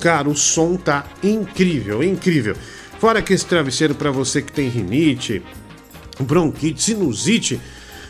Cara, o som tá incrível, incrível. Fora que esse travesseiro para você que tem rinite, bronquite, sinusite,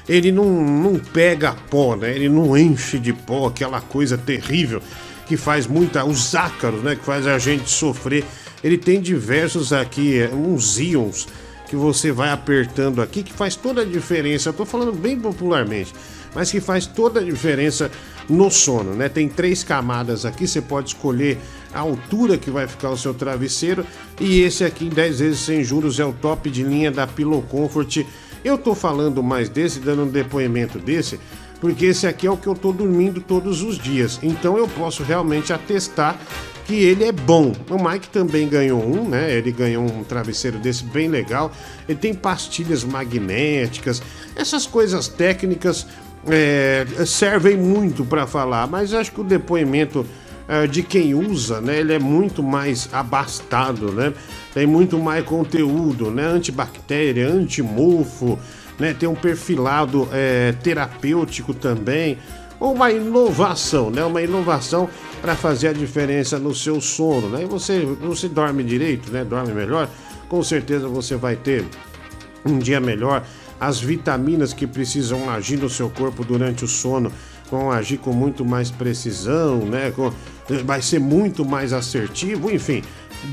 ele não, não pega pó, né? Ele não enche de pó, aquela coisa terrível que faz muita. Os ácaros, né? Que faz a gente sofrer. Ele tem diversos aqui, é, uns íons que você vai apertando aqui, que faz toda a diferença. Eu tô falando bem popularmente, mas que faz toda a diferença no sono, né? Tem três camadas aqui, você pode escolher a altura que vai ficar o seu travesseiro. E esse aqui, em 10 vezes sem juros, é o top de linha da Pillow Comfort. Eu tô falando mais desse, dando um depoimento desse, porque esse aqui é o que eu tô dormindo todos os dias. Então eu posso realmente atestar que ele é bom. O Mike também ganhou um, né? Ele ganhou um travesseiro desse bem legal. Ele tem pastilhas magnéticas, essas coisas técnicas é, servem muito para falar, mas acho que o depoimento é, de quem usa, né? Ele é muito mais abastado, né? Tem muito mais conteúdo, né? Antibactéria, antimofo, né? Tem um perfilado é, terapêutico também. Uma inovação, né? Uma inovação para fazer a diferença no seu sono, né? E você, você dorme direito, né? Dorme melhor, com certeza você vai ter um dia melhor. As vitaminas que precisam agir no seu corpo durante o sono vão agir com muito mais precisão, né? Com- vai ser muito mais assertivo, enfim,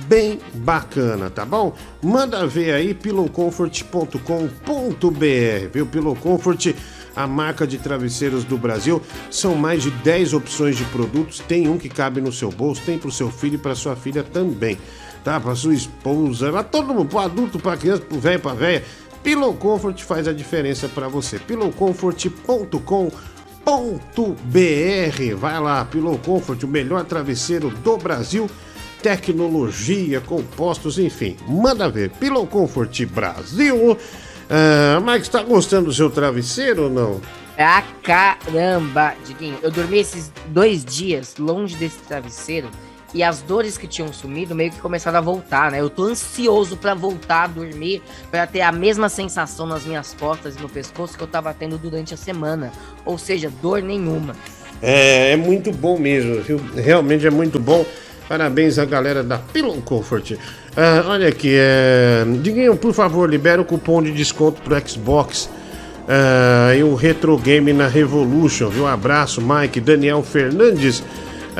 bem bacana, tá bom? Manda ver aí pillowcomfort.com.br, viu? Pillow Comfort, a marca de travesseiros do Brasil. São mais de 10 opções de produtos. Tem um que cabe no seu bolso, tem para o seu filho e para sua filha também. Tá? Para sua esposa, para todo mundo, para adulto, para criança, para velho, para velha. Pillow Comfort faz a diferença para você. pillowcomfort.com.br Vai lá, Pillow Comfort, o melhor travesseiro do Brasil. Tecnologia, compostos, enfim. Manda ver. Pillow Comfort Brasil. Ah, Mike, tá gostando do seu travesseiro ou não? Ah, caramba, Diguinho. Eu dormi esses dois dias longe desse travesseiro e as dores que tinham sumido meio que começaram a voltar, né? Eu tô ansioso pra voltar a dormir, pra ter a mesma sensação nas minhas costas e no pescoço que eu tava tendo durante a semana. Ou seja, dor nenhuma. É, é muito bom mesmo, viu? Realmente é muito bom. Parabéns à galera da Pillow Comfort. Ah, olha aqui, é... Diguinho, por favor, libera o cupom de desconto pro Xbox ah, e o Retro Game na Revolution, viu? Abraço, Mike, Daniel Fernandes,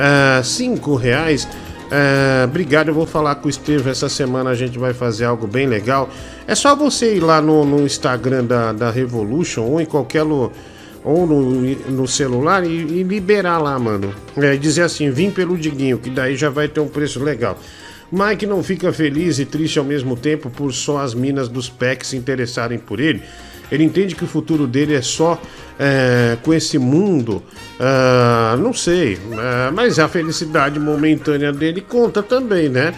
ah, cinco reais. Ah, obrigado, eu vou falar com o Estevam essa semana, a gente vai fazer algo bem legal. É só você ir lá no, no Instagram da, da Revolution ou em qualquer lugar ou no, no celular e, e liberar lá, mano. É, dizer assim, vim pelo Diguinho, que daí já vai ter um preço legal. Mike não fica feliz e triste ao mesmo tempo por só as minas dos packs se interessarem por ele. Ele entende que o futuro dele é só é, com esse mundo. ah, não sei, ah, mas a felicidade momentânea dele conta também, né?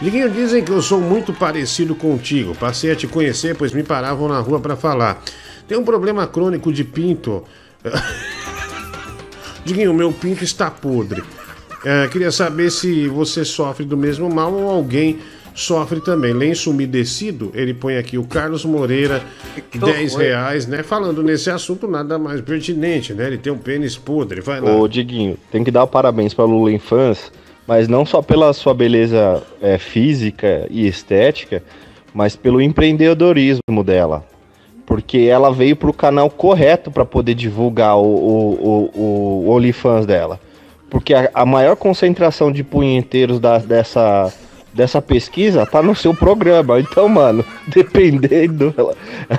Diguinho, dizem que eu sou muito parecido contigo. Passei a te conhecer, pois me paravam na rua para falar. Tem um problema crônico de pinto. Diguinho, meu pinto está podre. É, queria saber se você sofre do mesmo mal ou alguém sofre também. Lenço umedecido, ele põe aqui o Carlos Moreira, 10 horror. reais, né? Falando nesse assunto, nada mais pertinente, né? Ele tem um pênis podre, vai lá. Ô, Diguinho, tem que dar parabéns pra Lula Infância, mas não só pela sua beleza é, física e estética, mas pelo empreendedorismo dela. Porque ela veio pro canal correto pra poder divulgar o, o, o, o OnlyFans dela. Porque a, a maior concentração de punheteiros da- dessa, dessa pesquisa tá no seu programa. Então, mano, dependendo, ela,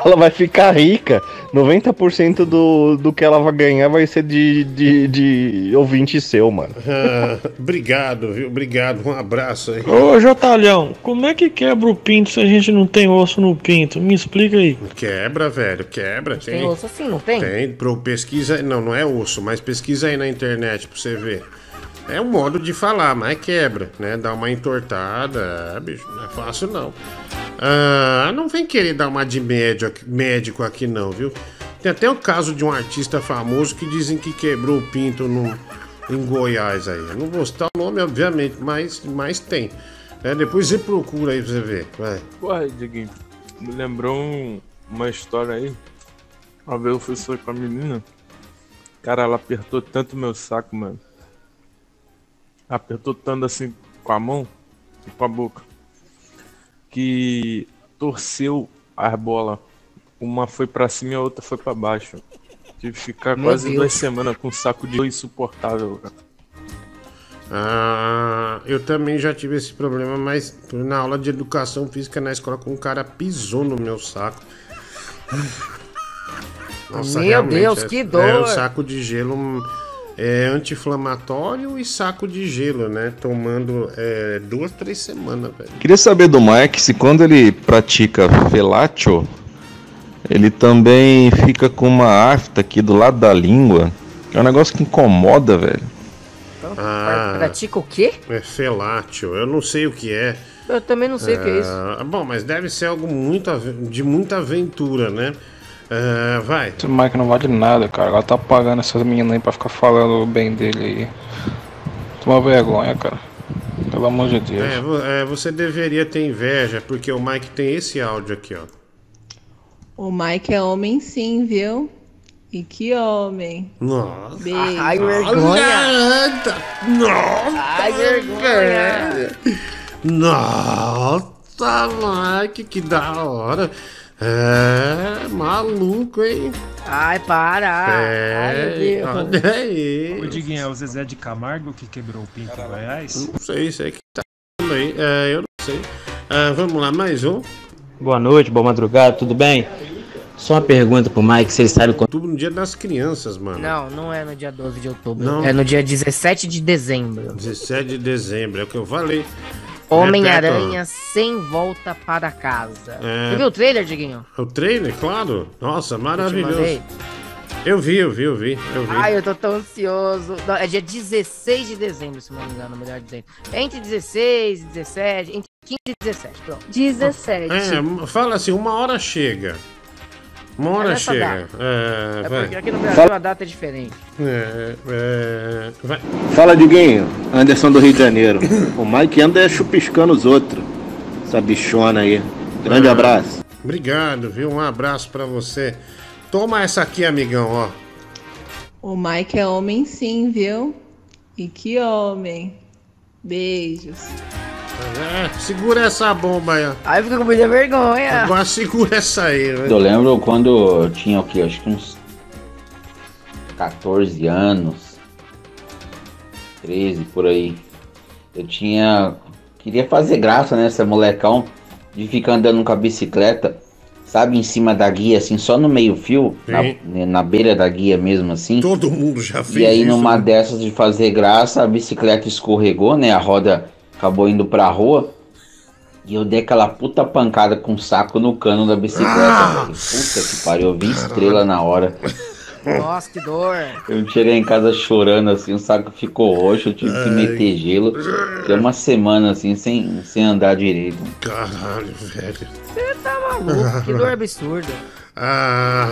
ela vai ficar rica. 90% do, do que ela vai ganhar vai ser de, de, de ouvinte seu, mano. Ah, obrigado, viu? Obrigado. Um abraço aí. Ô, Jotalhão, como é que quebra o pinto se a gente não tem osso no pinto? Me explica aí. Quebra, velho, quebra. Tem, Tem osso assim, não tem? Tem, pro, pesquisa, não, não é osso, mas pesquisa aí na internet pra você ver. É um modo de falar, mas quebra, né? Dá uma entortada, é, bicho, não é fácil não. Ah, não vem querer dar uma de médio- médico aqui não, viu? Tem até o caso de um artista famoso que dizem que quebrou o pinto no, em Goiás aí. Eu não vou citar o nome, obviamente, mas, mas tem. É, depois você procura aí pra você ver. Vai. Porra, Diguinho, me lembrou um- uma história aí. Uma vez eu fui com a menina. Cara, ela apertou tanto meu saco, mano. Apertou tanto assim com a mão e com a boca. Que torceu as bolas. Uma foi pra cima e a outra foi pra baixo. Tive que ficar Meu quase Deus. duas semanas com um saco de insuportável, cara. Ah, eu também já tive esse problema, mas na aula de educação física na escola, com um cara pisou no meu saco. Meu realmente, Deus, é- que É, dor. o saco de gelo é anti-inflamatório e saco de gelo, né? Tomando é, duas, três semanas, velho. Queria saber do Mike se quando ele pratica felatio, ele também fica com uma afta aqui do lado da língua. É um negócio que incomoda, velho. Ah, Pratica o quê? é felátil, eu não sei o que é. Eu também não sei o que é isso. Ah, Bom, mas deve ser algo muito, de muita aventura, né? Ah, vai. Esse Mike não vale nada, cara. Ela tá pagando essas meninas aí pra ficar falando bem dele aí. Toma vergonha, cara. Pelo amor de Deus. É, é, você deveria ter inveja, porque o Mike tem esse áudio aqui, ó. O Mike é homem sim, viu? E que homem. Nossa. Beijo. Ai, vergonha. Nossa. Ai, vergonha. Nossa, Mike, que da hora. É, maluco, hein? Ai, para. Ai, meu É, Deus. olha aí. O Diguinho, é o Zezé de Camargo que quebrou o pinto em Goiás? Não sei, sei que tá aí. É, eu não sei. Ah, vamos lá, mais um. Boa noite, boa madrugada, tudo bem? Só uma pergunta pro Mike, se ele sabe quando. Tudo no dia das crianças, mano. Não, não é no dia 12 de outubro. Não. É no dia 17 de dezembro. 17 de dezembro, é o que eu falei. Homem-Aranha sem volta para casa. É. Você viu o trailer, Diguinho? O trailer, claro. Nossa, maravilhoso. Eu vi, eu vi, eu vi, eu vi. Ai, eu tô tão ansioso. Não, é dia 16 de dezembro, se não me engano, melhor dizendo. Entre 16 e 17, entre 15 e 17, pronto. 17. É, fala assim, uma hora chega. Uma É hora chega. data. É, É vai. porque aqui no Brasil a data é diferente. É, é, vai. Fala, Diguinho. Anderson do Rio de Janeiro. O Mike anda chupiscando os outros. Essa bichona aí. Grande Ah. abraço. Obrigado, viu? Um abraço pra você. Toma essa aqui, amigão, ó. O Mike é homem sim, viu? E que homem. Beijos. É, segura essa bomba aí, ó. Aí fica com muita vergonha. Agora segura essa aí, né? Eu lembro quando eu tinha o quê? Acho que uns 14 anos. 13 por aí. Eu tinha. Queria fazer graça nessa molecão de ficar andando com a bicicleta, sabe, em cima da guia, assim, só no meio-fio, na, Sim. na beira da guia mesmo, assim. Todo mundo já fez E aí, isso, numa né? dessas de fazer graça, a bicicleta escorregou, né? A roda acabou indo pra rua. E eu dei aquela puta pancada com o saco no cano da bicicleta, Ah! velho. Puta que pariu, eu vi estrela na hora. Nossa, que dor. Eu cheguei em casa chorando, assim, o saco ficou roxo, eu tive que Ai. meter gelo. Fiquei uma semana, assim, sem, sem andar direito. Caralho, velho. Você tá maluco, que dor absurda. Ah.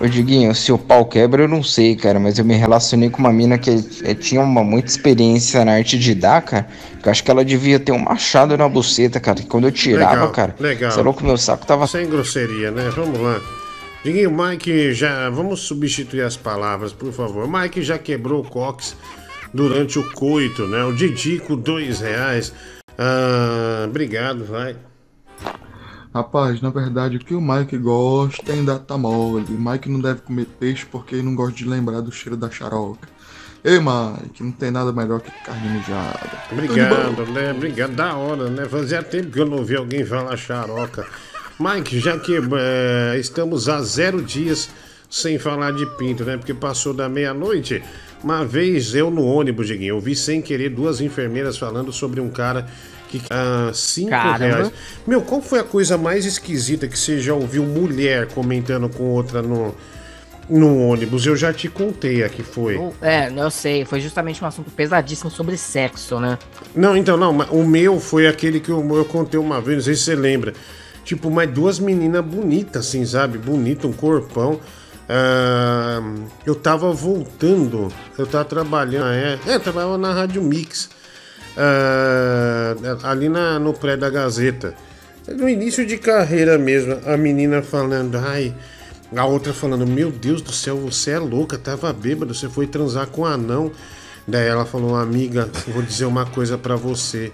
Ô Diguinho, se o pau quebra, eu não sei, cara, mas eu me relacionei com uma mina que eh, tinha uma muita experiência na arte de dar, cara. Que eu acho que ela devia ter um machado na buceta, cara. Que quando eu tirava, Legal, cara, legal. você é louco, meu saco tava. Sem grosseria, né? Vamos lá. Diguinho, Mike já. Vamos substituir as palavras, por favor. O Mike já quebrou o cox durante o coito, né? O Didico, dois reais. Ah, obrigado, vai. Rapaz, na verdade, o que o Mike gosta ainda tá mole. Mike não deve comer peixe porque ele não gosta de lembrar do cheiro da xaroca. Ei, Mike, não tem nada melhor que carne mijada. Obrigado, né? Obrigado, da hora, né? Fazia tempo que eu não ouvi alguém falar xaroca. Mike, já que eh, estamos há zero dias sem falar de pinto, né? Porque passou da meia-noite. Uma vez eu no ônibus, Diguinho, eu vi sem querer duas enfermeiras falando sobre um cara que. Ah, cinco Caramba. reais. Meu, qual foi a coisa mais esquisita que você já ouviu mulher comentando com outra no, no ônibus? Eu já te contei a que foi. É, eu sei, foi justamente um assunto pesadíssimo sobre sexo, né? Não, então não, o meu foi aquele que eu, eu contei uma vez, não sei se você lembra. Tipo, mas duas meninas bonitas, assim, sabe? Bonita, um corpão. Ah, eu tava voltando, eu tava trabalhando, é, é trabalhava na Rádio Mix, ah, ali na, no pré da Gazeta. No início de carreira mesmo, a menina falando, ai, a outra falando, meu Deus do céu, você é louca, tava bêbado, você foi transar com um anão. Daí ela falou, amiga, vou dizer uma coisa pra você.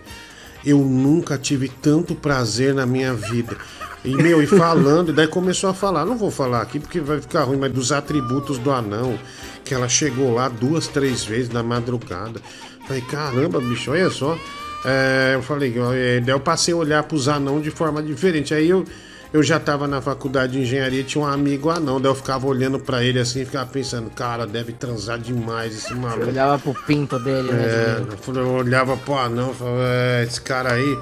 Eu nunca tive tanto prazer na minha vida. E, meu, e falando, e daí começou a falar, não vou falar aqui porque vai ficar ruim, mas dos atributos do anão, que ela chegou lá duas, três vezes na madrugada. Falei, caramba, bicho, olha só. É, eu falei, é, daí eu passei a olhar pros anão de forma diferente. Aí eu, eu já tava na faculdade de engenharia, tinha um amigo anão, daí eu ficava olhando pra ele assim e ficava pensando, cara, deve transar demais esse Você maluco. olhava pro pinto dele, né? É, eu olhava pro anão falava, é, esse cara aí,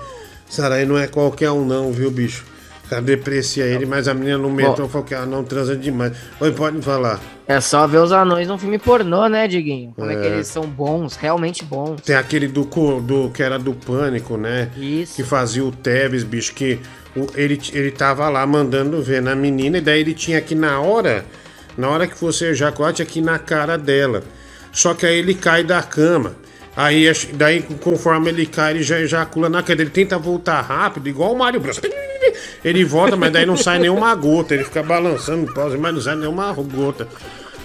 esse cara aí não é qualquer um não, viu, bicho? Cara deprecia ele, mas a menina no metrô falou que anão transa demais. Oi, pode falar. É só ver os anões num filme pornô, né, Diguinho? Como é, que É. eles são bons, realmente bons. Tem aquele do, do que era do Pânico, né? Isso. Que fazia o Tevez, bicho, que o- ele, ele tava lá mandando ver na menina, e daí ele tinha que na hora, na hora que fosse ejacular, tinha que ir na cara dela. Só que aí ele cai da cama. Aí, daí, conforme ele cai, ele já ejacula na cara. Ele tenta voltar rápido, igual o Mario Bros. Ele volta, mas daí não sai nenhuma gota. Ele fica balançando, pausa, mas não sai nenhuma gota.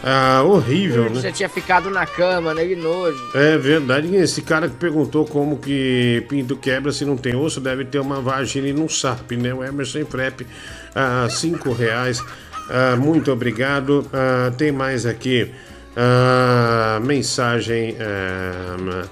Ah, horrível, né? Já tinha ficado na cama, né? Que nojo. É verdade. Esse cara que perguntou como que pinto quebra se não tem osso, deve ter uma vagina e não sabe, né? O Emerson Prep, ah, cinco reais. Ah, muito obrigado. Ah, tem mais aqui. Ah, mensagem ah,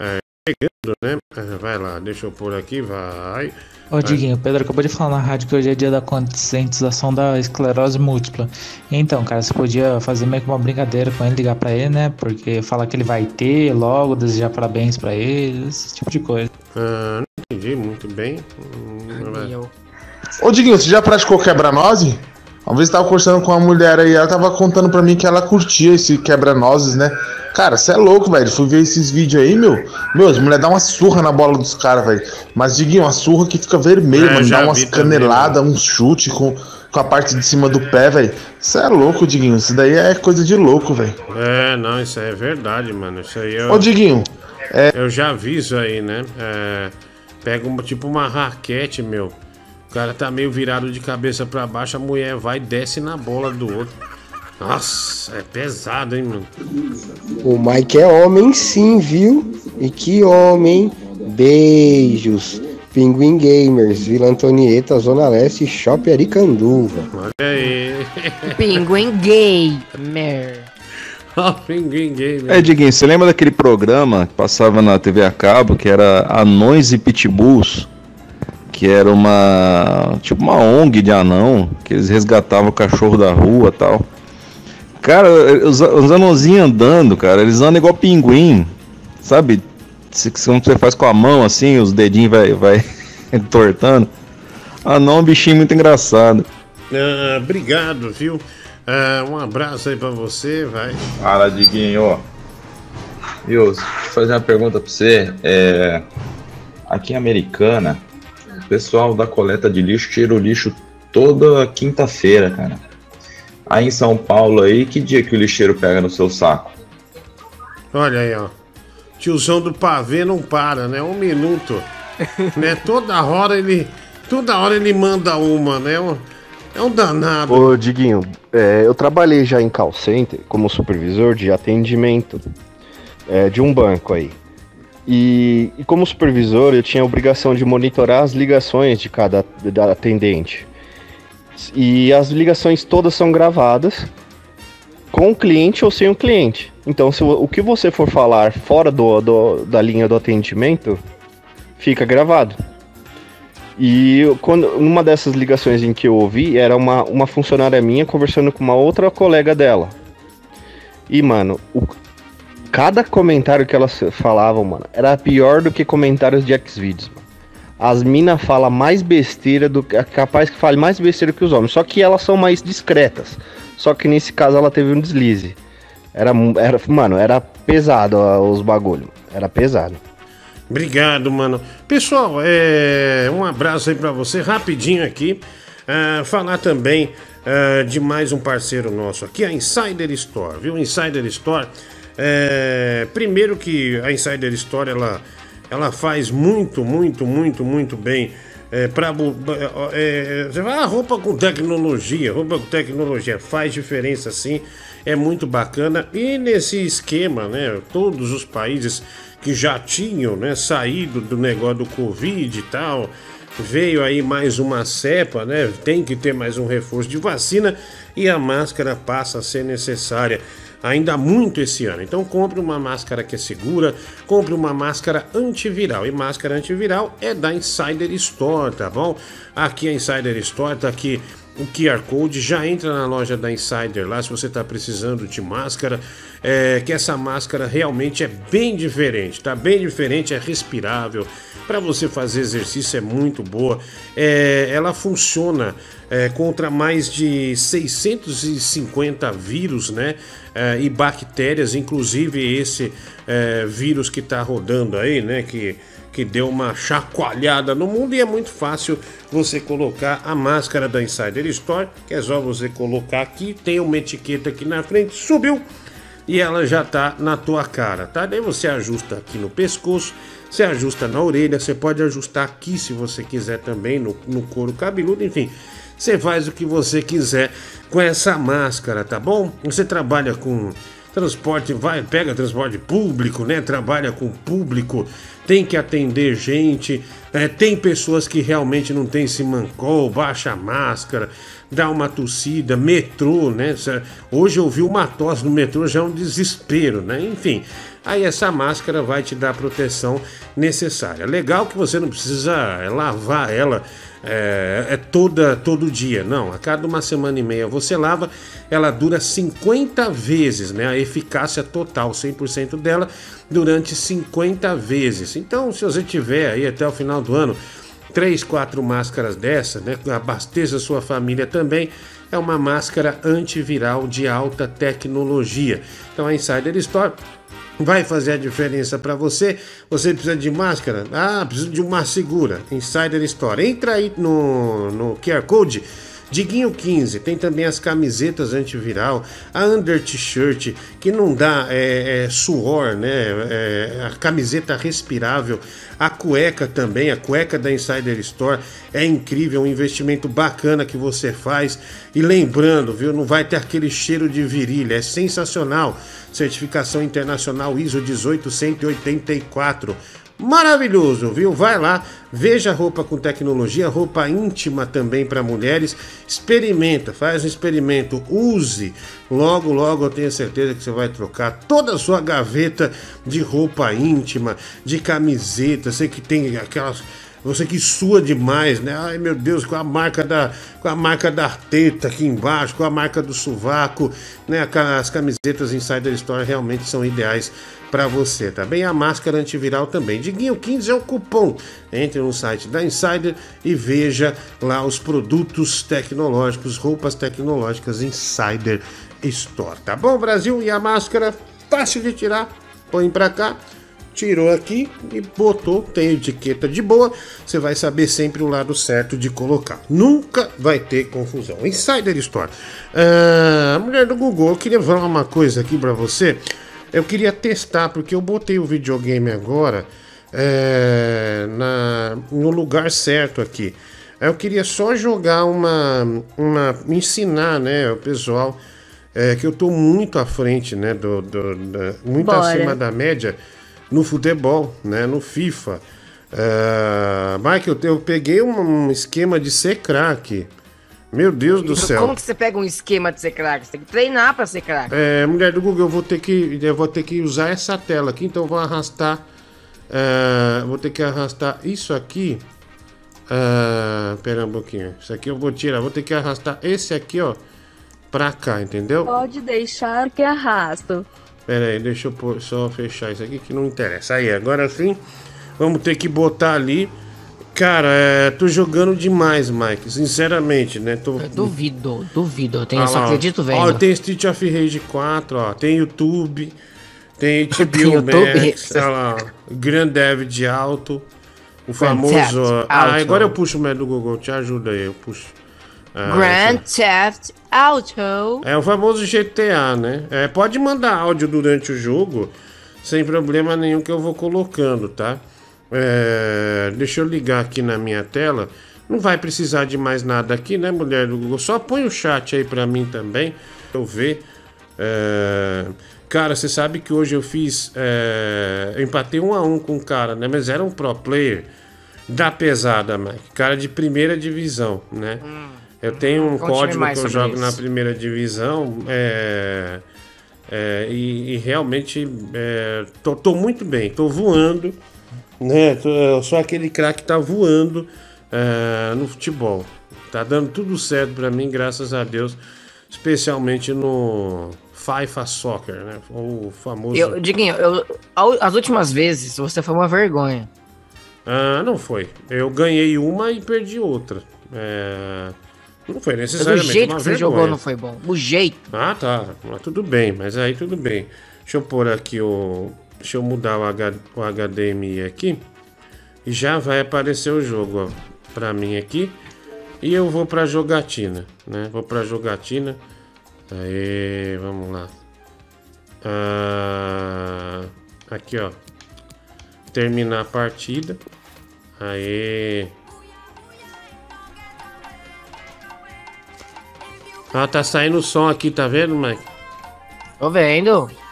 ah, chegando, né? Vai lá, deixa eu pôr aqui, vai. Ô Diguinho, o Pedro acabou de falar na rádio que hoje é dia da conscientização da esclerose múltipla. Então, cara, você podia fazer meio que uma brincadeira com ele, ligar pra ele, né? Porque falar que ele vai ter logo, desejar parabéns pra ele, esse tipo de coisa. Ah, não entendi muito bem. Hum. Ô Diguinho, você já praticou quebra-nozes? Uma vez eu tava conversando com uma mulher aí, ela tava contando pra mim que ela curtia esse quebra-nozes, né? Cara, você é louco, velho. Fui ver esses vídeos aí, meu. Meu, as mulheres dão uma surra na bola dos caras, velho. Mas, Diguinho, uma surra que fica vermelho, É, mano. Dá umas caneladas, uns chutes com, com a parte de cima do pé, velho. Você é louco, Diguinho. Isso daí é coisa de louco, velho. É, não, isso aí é verdade, mano. Isso aí eu. Ô, Diguinho, é. Eu já vi isso aí, né? É, pega uma, tipo uma raquete, meu. O cara tá meio virado de cabeça pra baixo, a mulher vai e desce na bola do outro. Nossa, é pesado, hein, mano? O Mike é homem sim, viu? E que homem. Beijos. Pinguim Gamers, Vila Antonieta, Zona Leste, Shopping Aricanduva. Olha aí. Pinguim gay. Mer. Ó, pinguim gay, É, Diguinho, você lembra daquele programa que passava na TV a cabo, que era Anões e Pitbulls? Que era uma. tipo uma ONG de anão, que eles resgatavam o cachorro da rua e tal. Cara, os, os anãozinhos andando, cara, eles andam igual pinguim, sabe? Se, você faz com a mão assim, os dedinhos vai, vai entortando. Anão é um bichinho muito engraçado. Ah, obrigado, viu? Ah, um abraço aí pra você, vai. Fala, Diguinho. Eu fazer uma pergunta pra você. É, aqui em Americana, o pessoal da coleta de lixo tira o lixo toda quinta-feira, cara. Aí em São Paulo aí, que dia que o lixeiro pega no seu saco? Olha aí, ó. Tiozão do pavê não para, né? Um minuto. né? Toda hora ele. Toda hora ele manda uma, né? Um- É um danado. Ô, Diguinho, é, eu trabalhei já em call center como supervisor de atendimento é, de um banco aí. E, e como supervisor, eu tinha a obrigação de monitorar as ligações de cada da atendente. E as ligações todas são gravadas com o cliente ou sem o cliente. Então, se o, o que você for falar fora do, do- da linha do atendimento, fica gravado. E quando, numa dessas ligações em que eu ouvi, era uma, uma funcionária minha conversando com uma outra colega dela. E, mano, o- cada comentário que elas falavam, mano, era pior do que comentários de Xvideos, mano. As minas falam mais besteira do que. é capaz que fale mais besteira que os homens. Só que elas são mais discretas. Só que nesse caso ela teve um deslize. Era, era mano, era pesado ó, os bagulho. Era pesado. Obrigado, mano. Pessoal, é... um abraço aí pra você, rapidinho aqui. Ah, falar também ah, de mais um parceiro nosso aqui, a Insider Store, viu? Insider Store. É, Primeiro que a Insider Store ela, ela faz muito, muito, muito, muito bem. É, pra, é, você vai, ah, roupa com tecnologia, roupa com tecnologia faz diferença sim, é muito bacana. E nesse esquema, né, todos os países que já tinham né, saído do negócio do Covid e tal, veio aí mais uma cepa, né? Tem que ter mais um reforço de vacina e a máscara passa a ser necessária ainda muito esse ano. Então compre uma máscara que é segura, compre uma máscara antiviral. E máscara antiviral é da Insider Store, tá bom? Aqui a Insider Store tá aqui o QR Code, já entra na loja da Insider lá se você está precisando de máscara. É, que essa máscara realmente é bem diferente, tá bem diferente, é respirável. Para você fazer exercício é muito boa. É, ela funciona é, contra mais de 650 vírus, né? É, e bactérias, inclusive esse é, vírus que está rodando aí, né? Que que deu uma chacoalhada no mundo e é muito fácil você colocar a máscara da Insider Store, que é só você colocar aqui, tem uma etiqueta aqui na frente, subiu e ela já tá na tua cara, tá? Daí você ajusta aqui no pescoço, você ajusta na orelha, você pode ajustar aqui se você quiser também no, no couro cabeludo, enfim. Você faz o que você quiser com essa máscara, tá bom? Você trabalha com transporte vai, pega transporte público, né? Trabalha com público, tem que atender gente, é, tem pessoas que realmente não tem esse mancol, baixa a máscara, dá uma tossida, metrô, né? Hoje eu vi uma tosse no metrô já é um desespero, né? Enfim, aí essa máscara vai te dar a proteção necessária. Legal que você não precisa é, lavar ela é, é, toda todo dia, não. A cada uma semana e meia você lava, ela dura 50 vezes, né? A eficácia total, 100% dela durante 50 vezes. Então, se você tiver aí até o final do ano três, quatro máscaras dessa, né? Abasteça sua família também. É uma máscara antiviral de alta tecnologia. Então a Insider Store vai fazer a diferença para você. Você precisa de máscara? Ah, preciso de uma segura. Insider Store. Entra aí no, no QR Code. Diguinho 15, tem também as camisetas antiviral, a under t-shirt, que não dá é, é, suor, né? É, a camiseta respirável, a cueca também, a cueca da Insider Store é incrível, um investimento bacana que você faz. E lembrando, viu, não vai ter aquele cheiro de virilha, é sensacional. Certificação internacional ISO 18184 maravilhoso, viu? Vai lá, veja roupa com tecnologia, roupa íntima também para mulheres. Experimenta, faz um experimento, use. Logo, logo eu tenho certeza que você vai trocar toda a sua gaveta de roupa íntima, de camiseta. Sei que tem aquelas você que sua demais, né? Ai meu Deus, com a marca da, com a marca da teta aqui embaixo, com a marca do sovaco, né? As camisetas Insider Store realmente são ideais para você, tá bem? A máscara antiviral também. Diguinho 15 é o cupom. Entre no site da Insider e veja lá os produtos tecnológicos, roupas tecnológicas Insider Store, tá bom, Brasil? E a máscara fácil de tirar, põe para cá tirou aqui e botou, tem etiqueta de boa, você vai saber sempre o lado certo de colocar. Nunca vai ter confusão. Insider Store. Ah, mulher do Google, eu queria falar uma coisa aqui para você. Eu queria testar, porque eu botei o videogame agora é, na, no lugar certo aqui. Eu queria só jogar uma. uma ensinar, né, o pessoal. É, que eu tô muito à frente, né? Do, do, do muito Bora. acima da média no futebol, né? No FIFA. Uh, Michael, eu peguei um, um esquema de ser craque. Meu Deus do céu. Como que você pega um esquema de ser craque? Você tem que treinar pra ser craque. É, mulher do Google, eu vou ter que, eu vou ter que usar essa tela aqui, então eu vou arrastar. uh, vou ter que arrastar isso aqui. Uh, pera um pouquinho. Isso aqui eu vou tirar. Vou ter que arrastar esse aqui, ó, pra cá, entendeu? Pode deixar que arrasto. Pera aí, deixa eu só fechar isso aqui que não interessa. Aí, agora sim, vamos ter que botar ali. Cara, é, tô jogando demais, Mike. Sinceramente, né? Tô... Duvido, duvido. Eu tenho, Ah só lá, acredito vendo. Ó, tem Street of Rage 4, ó. Tem YouTube. Tem Tem HBO YouTube? Max. Olha lá. Grand Theft Auto. O Grand famoso. Ó. Ah, agora eu puxo o médio do Google. Te ajuda aí, eu puxo. Ah, Grand Theft Auto. é o famoso GTA, né? É, pode mandar áudio durante o jogo, sem problema nenhum que eu vou colocando, tá? É, deixa eu ligar aqui na minha tela. Não vai precisar de mais nada aqui, né, mulher do Google? Só põe o chat aí pra mim também, eu ver. É, cara, você sabe que hoje eu fiz. é, eu empatei um a um com o cara, né? Mas era um pro player da pesada, Mike. Cara de primeira divisão, né? Eu tenho um Conte-me código que eu jogo na isso. primeira divisão é, é, e, e realmente é, tô, tô muito bem, tô voando, né? Eu sou aquele craque que tá voando é, no futebol. Tá dando tudo certo pra mim, graças a Deus, especialmente no FIFA Soccer, né? O famoso. Eu, Diguinho, eu, as últimas vezes você foi uma vergonha. Ah, não foi. Eu ganhei uma e perdi outra. É, Não foi Mas o necessariamente jeito que você vergonha. jogou não foi bom. O jeito. Ah, tá. Mas tudo bem, mas aí tudo bem. Deixa eu pôr aqui o. Deixa eu mudar o, H... o HDMI aqui. E já vai aparecer o jogo, ó, pra mim aqui. E eu vou pra jogatina, né? Vou pra jogatina. Aí, vamos lá. Ah, aqui, ó. Terminar a partida. Aí. Ah, tá saindo o som aqui, tá vendo, Mike? Tô vendo.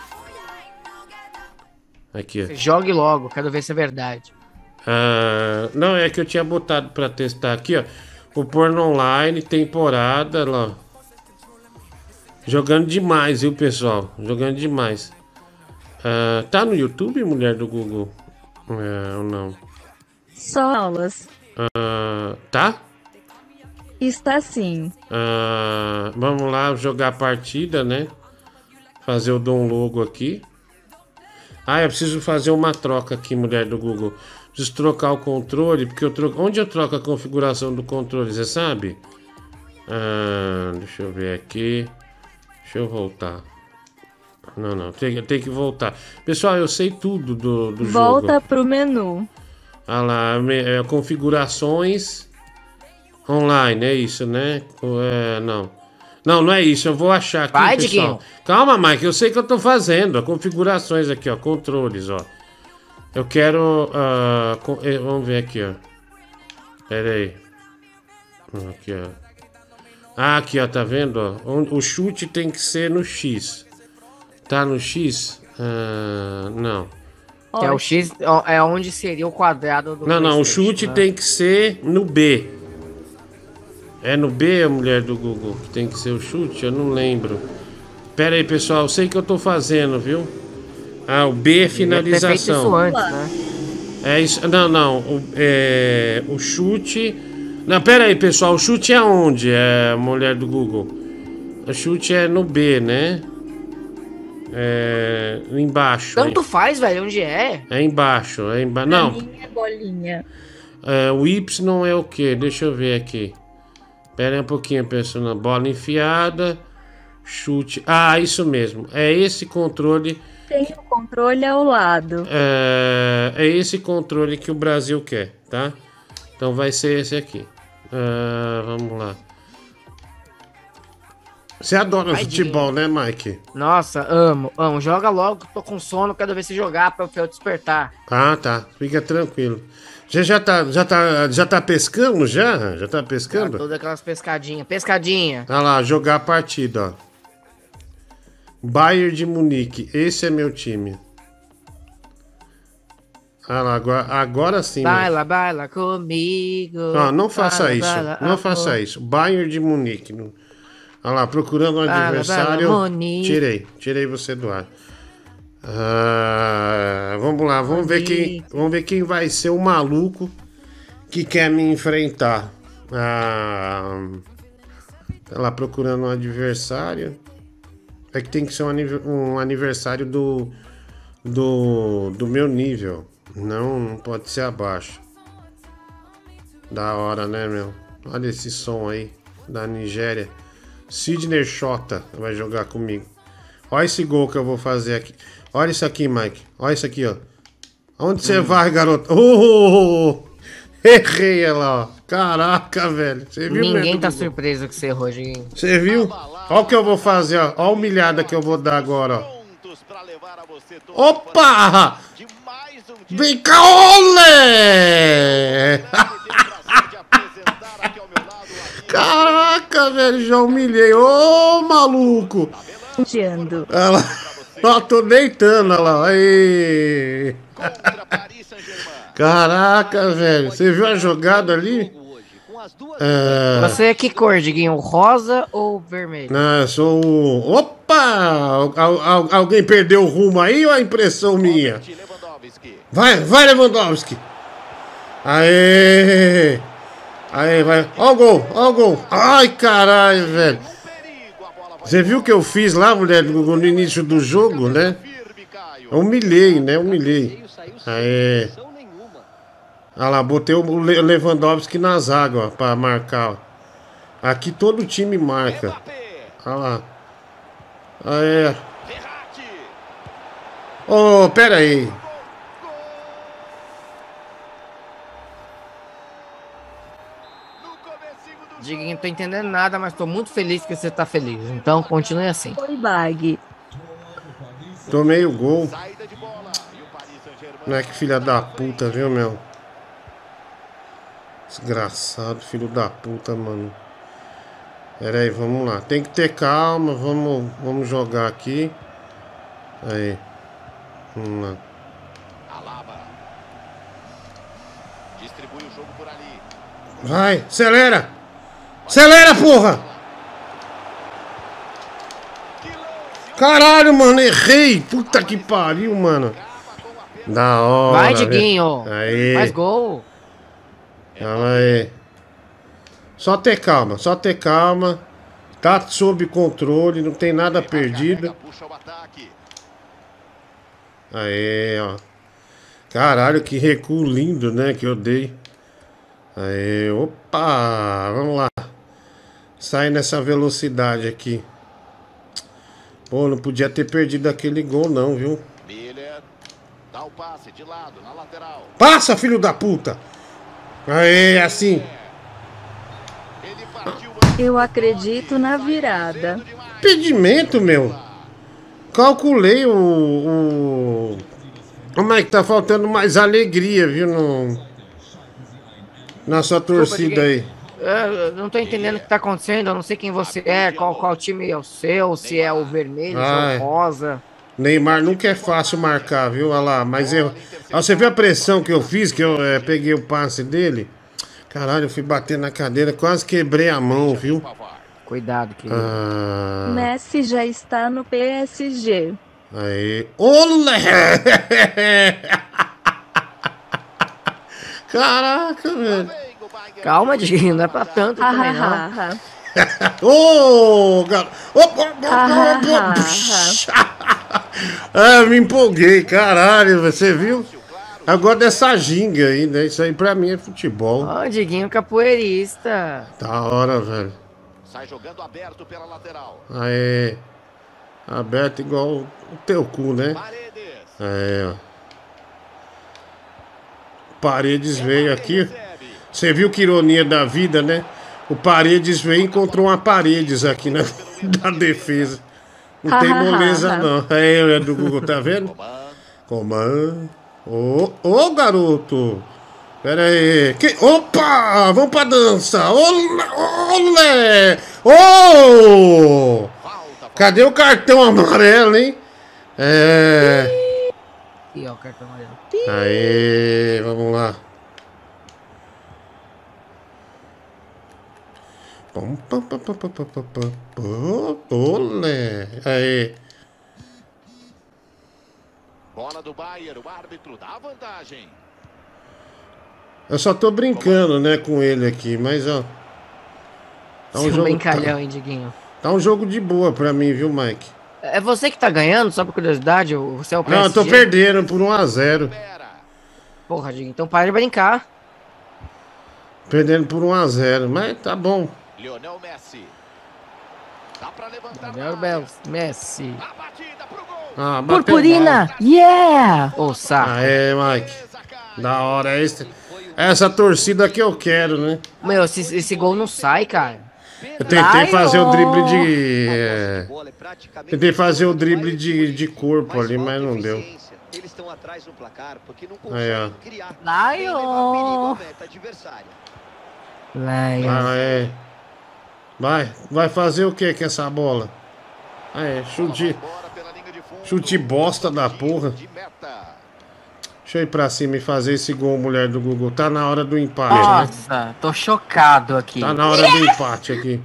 Aqui. Jogue logo, quero ver se é verdade. Ah, não, é que eu tinha botado pra testar aqui, ó. O porno online, temporada lá. Jogando demais, viu, pessoal? Jogando demais. Ah, tá no YouTube, mulher do Google? É, ou não? Só aulas. Ah, tá? Está sim. Vamos lá jogar a partida, né? Fazer o Dom Logo aqui. Ah, eu preciso fazer uma troca aqui, mulher do Google. Preciso trocar o controle, porque eu troco. Onde eu troco a configuração do controle, você sabe? Ah, deixa eu ver aqui. Deixa eu voltar. Não, não, tem, tem que voltar. Pessoal, eu sei tudo do, do jogo. Volta pro menu. Ah lá, é, configurações online, é isso, né? É, não. Não, não é isso, eu vou achar aqui, Vai, pessoal. Diguinho. Calma, Mike, eu sei que eu tô fazendo. Configurações aqui, ó, controles, ó. Eu quero... ah, co- eh, vamos ver aqui, ó. Pera aí. Aqui, ó. Ah, aqui, ó, tá vendo, ó? O- chute tem que ser no X. Tá no X? Ah, não. É o X, é onde seria o quadrado do Não, não, o chute né? tem que ser no B. É no B, a mulher do Google, que tem que ser o chute? Eu não lembro. Pera aí, pessoal, eu sei que eu tô fazendo, viu? Ah, o B é Devia ter feito finalização. isso antes, né? É isso. Não, não. O, é, o chute. Não, pera aí, pessoal. O chute é onde? É a mulher do Google. O chute é no B, né? É. Embaixo. Tanto faz, velho, onde é? É embaixo. É embaixo. Não. Bolinha, bolinha. É, o Y é o que? Deixa eu ver aqui. Pera aí um pouquinho, pessoal. Bola enfiada. Chute. Ah, isso mesmo. É esse controle. Tem o controle ao lado. É, é esse controle que o Brasil quer, tá? Então vai ser esse aqui. Ah, vamos lá. Você adora Vai, futebol, né, Mike? Nossa, amo, amo. Joga logo, tô com sono, quero ver se jogar pra eu despertar. Ah, tá. Fica tranquilo. Você já tá, já tá, já tá pescando já? Já tá Ah, pescando? todas aquelas pescadinhas. Pescadinha. Olha lá, jogar a partida, ó. Bayern de Munique, esse é meu time. Ah lá, agora, agora sim. né? Baila, baila comigo. Não, não faça Baila, isso. baila, não amor. faça isso. Bayern de Munique. Olha lá, procurando um Baila, adversário. Tirei, tirei você do ar. Ah, vamos lá, vamos ver quem, vamos ver quem vai ser o maluco que quer me enfrentar. Ah, tá lá procurando um adversário. É que tem que ser um, um aniversário do, do do meu nível. Não, não pode ser abaixo. Da hora, né, meu? Olha esse som aí, da Nigéria. Sidney Shota vai jogar comigo. Olha esse gol que eu vou fazer aqui. Olha isso aqui, Mike. Olha isso aqui, ó. Onde você vai, garoto? Oh! Errei ela, ó. Caraca, velho. Você viu Ninguém mesmo, tá surpreso com você, Rogerinho. Você viu? Olha o que eu vou fazer, ó. Olha a humilhada que eu vou dar agora, ó. Opa! Vem cá, olé! Caraca, velho, já humilhei. Ô, maluco! Odiando. Ó, tô deitando, olha lá. Aê. Caraca, velho. Você viu a jogada ali? É... Você é que cor, Diguinho? Rosa ou vermelho? Não, eu sou o. Opa! Al- al- alguém perdeu o rumo aí ou é impressão minha? Vai, vai, Lewandowski! Aê! Aê, vai. Ó o gol, ó o gol. Ai, caralho, velho. Você viu o que eu fiz lá, mulher, no no início do jogo, né? Eu humilhei, né? Humilhei. Aê. Olha lá, botei o Le- Lewandowski na zaga, ó, pra marcar, ó. Aqui todo time marca. Olha lá. Aê. Ô, pera aí. Diguinho, não tô entendendo nada, mas tô muito feliz que você tá feliz. Então continue assim. Foi bag. Tomei o gol. Não é que filha da puta, viu, meu? Desgraçado, filho da puta, mano. Pera aí, vamos lá. Tem que ter calma, vamos, vamos jogar aqui. Aí. Vamos lá. Vai, acelera! Acelera, porra! Caralho, mano, errei! Puta que pariu, mano. Da hora. Vai. Diguinho. Aí. Faz gol. Calma aí. Só ter calma, só ter calma. Tá sob controle, não tem nada perdido. Aí, ó. Caralho, que recuo lindo, né? Que eu dei. Aí, opa! Vamos lá. Sai nessa velocidade aqui. Pô, não podia ter perdido aquele gol, não, viu? Dá o passe de lado, na lateral. Passa, filho da puta! Aí, assim. Eu acredito na virada. Impedimento, meu. Calculei o. o... Como é que tá faltando mais alegria, viu? No... Na sua torcida aí. É, Eu não tô entendendo o que tá acontecendo. Eu não sei quem você é, qual, qual time é o seu, se é o vermelho, se é Ai. o rosa. Neymar nunca é fácil marcar, viu? Olha lá, mas eu. Ah, Você viu a pressão que eu fiz, que eu eh, peguei o passe dele? Caralho, eu fui bater na cadeira, quase quebrei a mão, viu? Cuidado, querido. Ah, Messi já está no PSG. aí. Olé! Caraca, velho. Calma, Diguinho, não é pra tanto também, não. Ô. Ah, me empolguei, caralho, você viu? Agora dessa ginga aí, né? Isso aí pra mim é futebol. Ó, Diguinho capoeirista. Da hora, velho. Sai jogando aberto pela lateral. Aí. Aberto igual o teu cu, né? É, ó. Paredes veio aqui. Você viu que ironia da vida, né? O Paredes veio e encontrou uma Paredes aqui na da defesa. Não tem moleza, não. É, é do Google, tá vendo? Comando. Ô, ô, garoto! Pera aí. Que... Opa! Vamos pra dança! Olé! Olé! Ô! Cadê o cartão amarelo, hein? É. Ih, ó, o cartão amarelo. Aê, vamos lá. Olé! Aê. Bola do Bayern, o árbitro dá vantagem. Eu só tô brincando, né, com ele aqui, mas ó. Tá um Seu jogo, brincalhão, tá, hein, Diguinho. tá um jogo de boa pra mim, viu, Mike? É você que tá ganhando, só por curiosidade? Você é o PSG? Não, eu tô perdendo por 1x0. Porra, Diguinho, então para de brincar. Perdendo por 1x0, mas tá bom. Lionel Messi. Dá pra levantar. Bel- Messi. Ah, Purpurina, mal. yeah! Ô, saco. Aê, Mike. Da hora, esse, essa torcida que eu quero, né? Meu, esse, esse gol não sai, cara. Eu tentei fazer o drible de. é, tentei fazer o drible de, de corpo ali, mas não deu. Eles estão atrás no placar porque não Aí, ó. conseguem criar adversário. Lion. Ah, é. Vai, vai fazer o que com essa bola? Ah, é, chute. Chute bosta da porra. Deixa eu ir pra cima e fazer esse gol, mulher do Google. Tá na hora do empate, né? Nossa, tô chocado aqui. Tá na hora do empate aqui.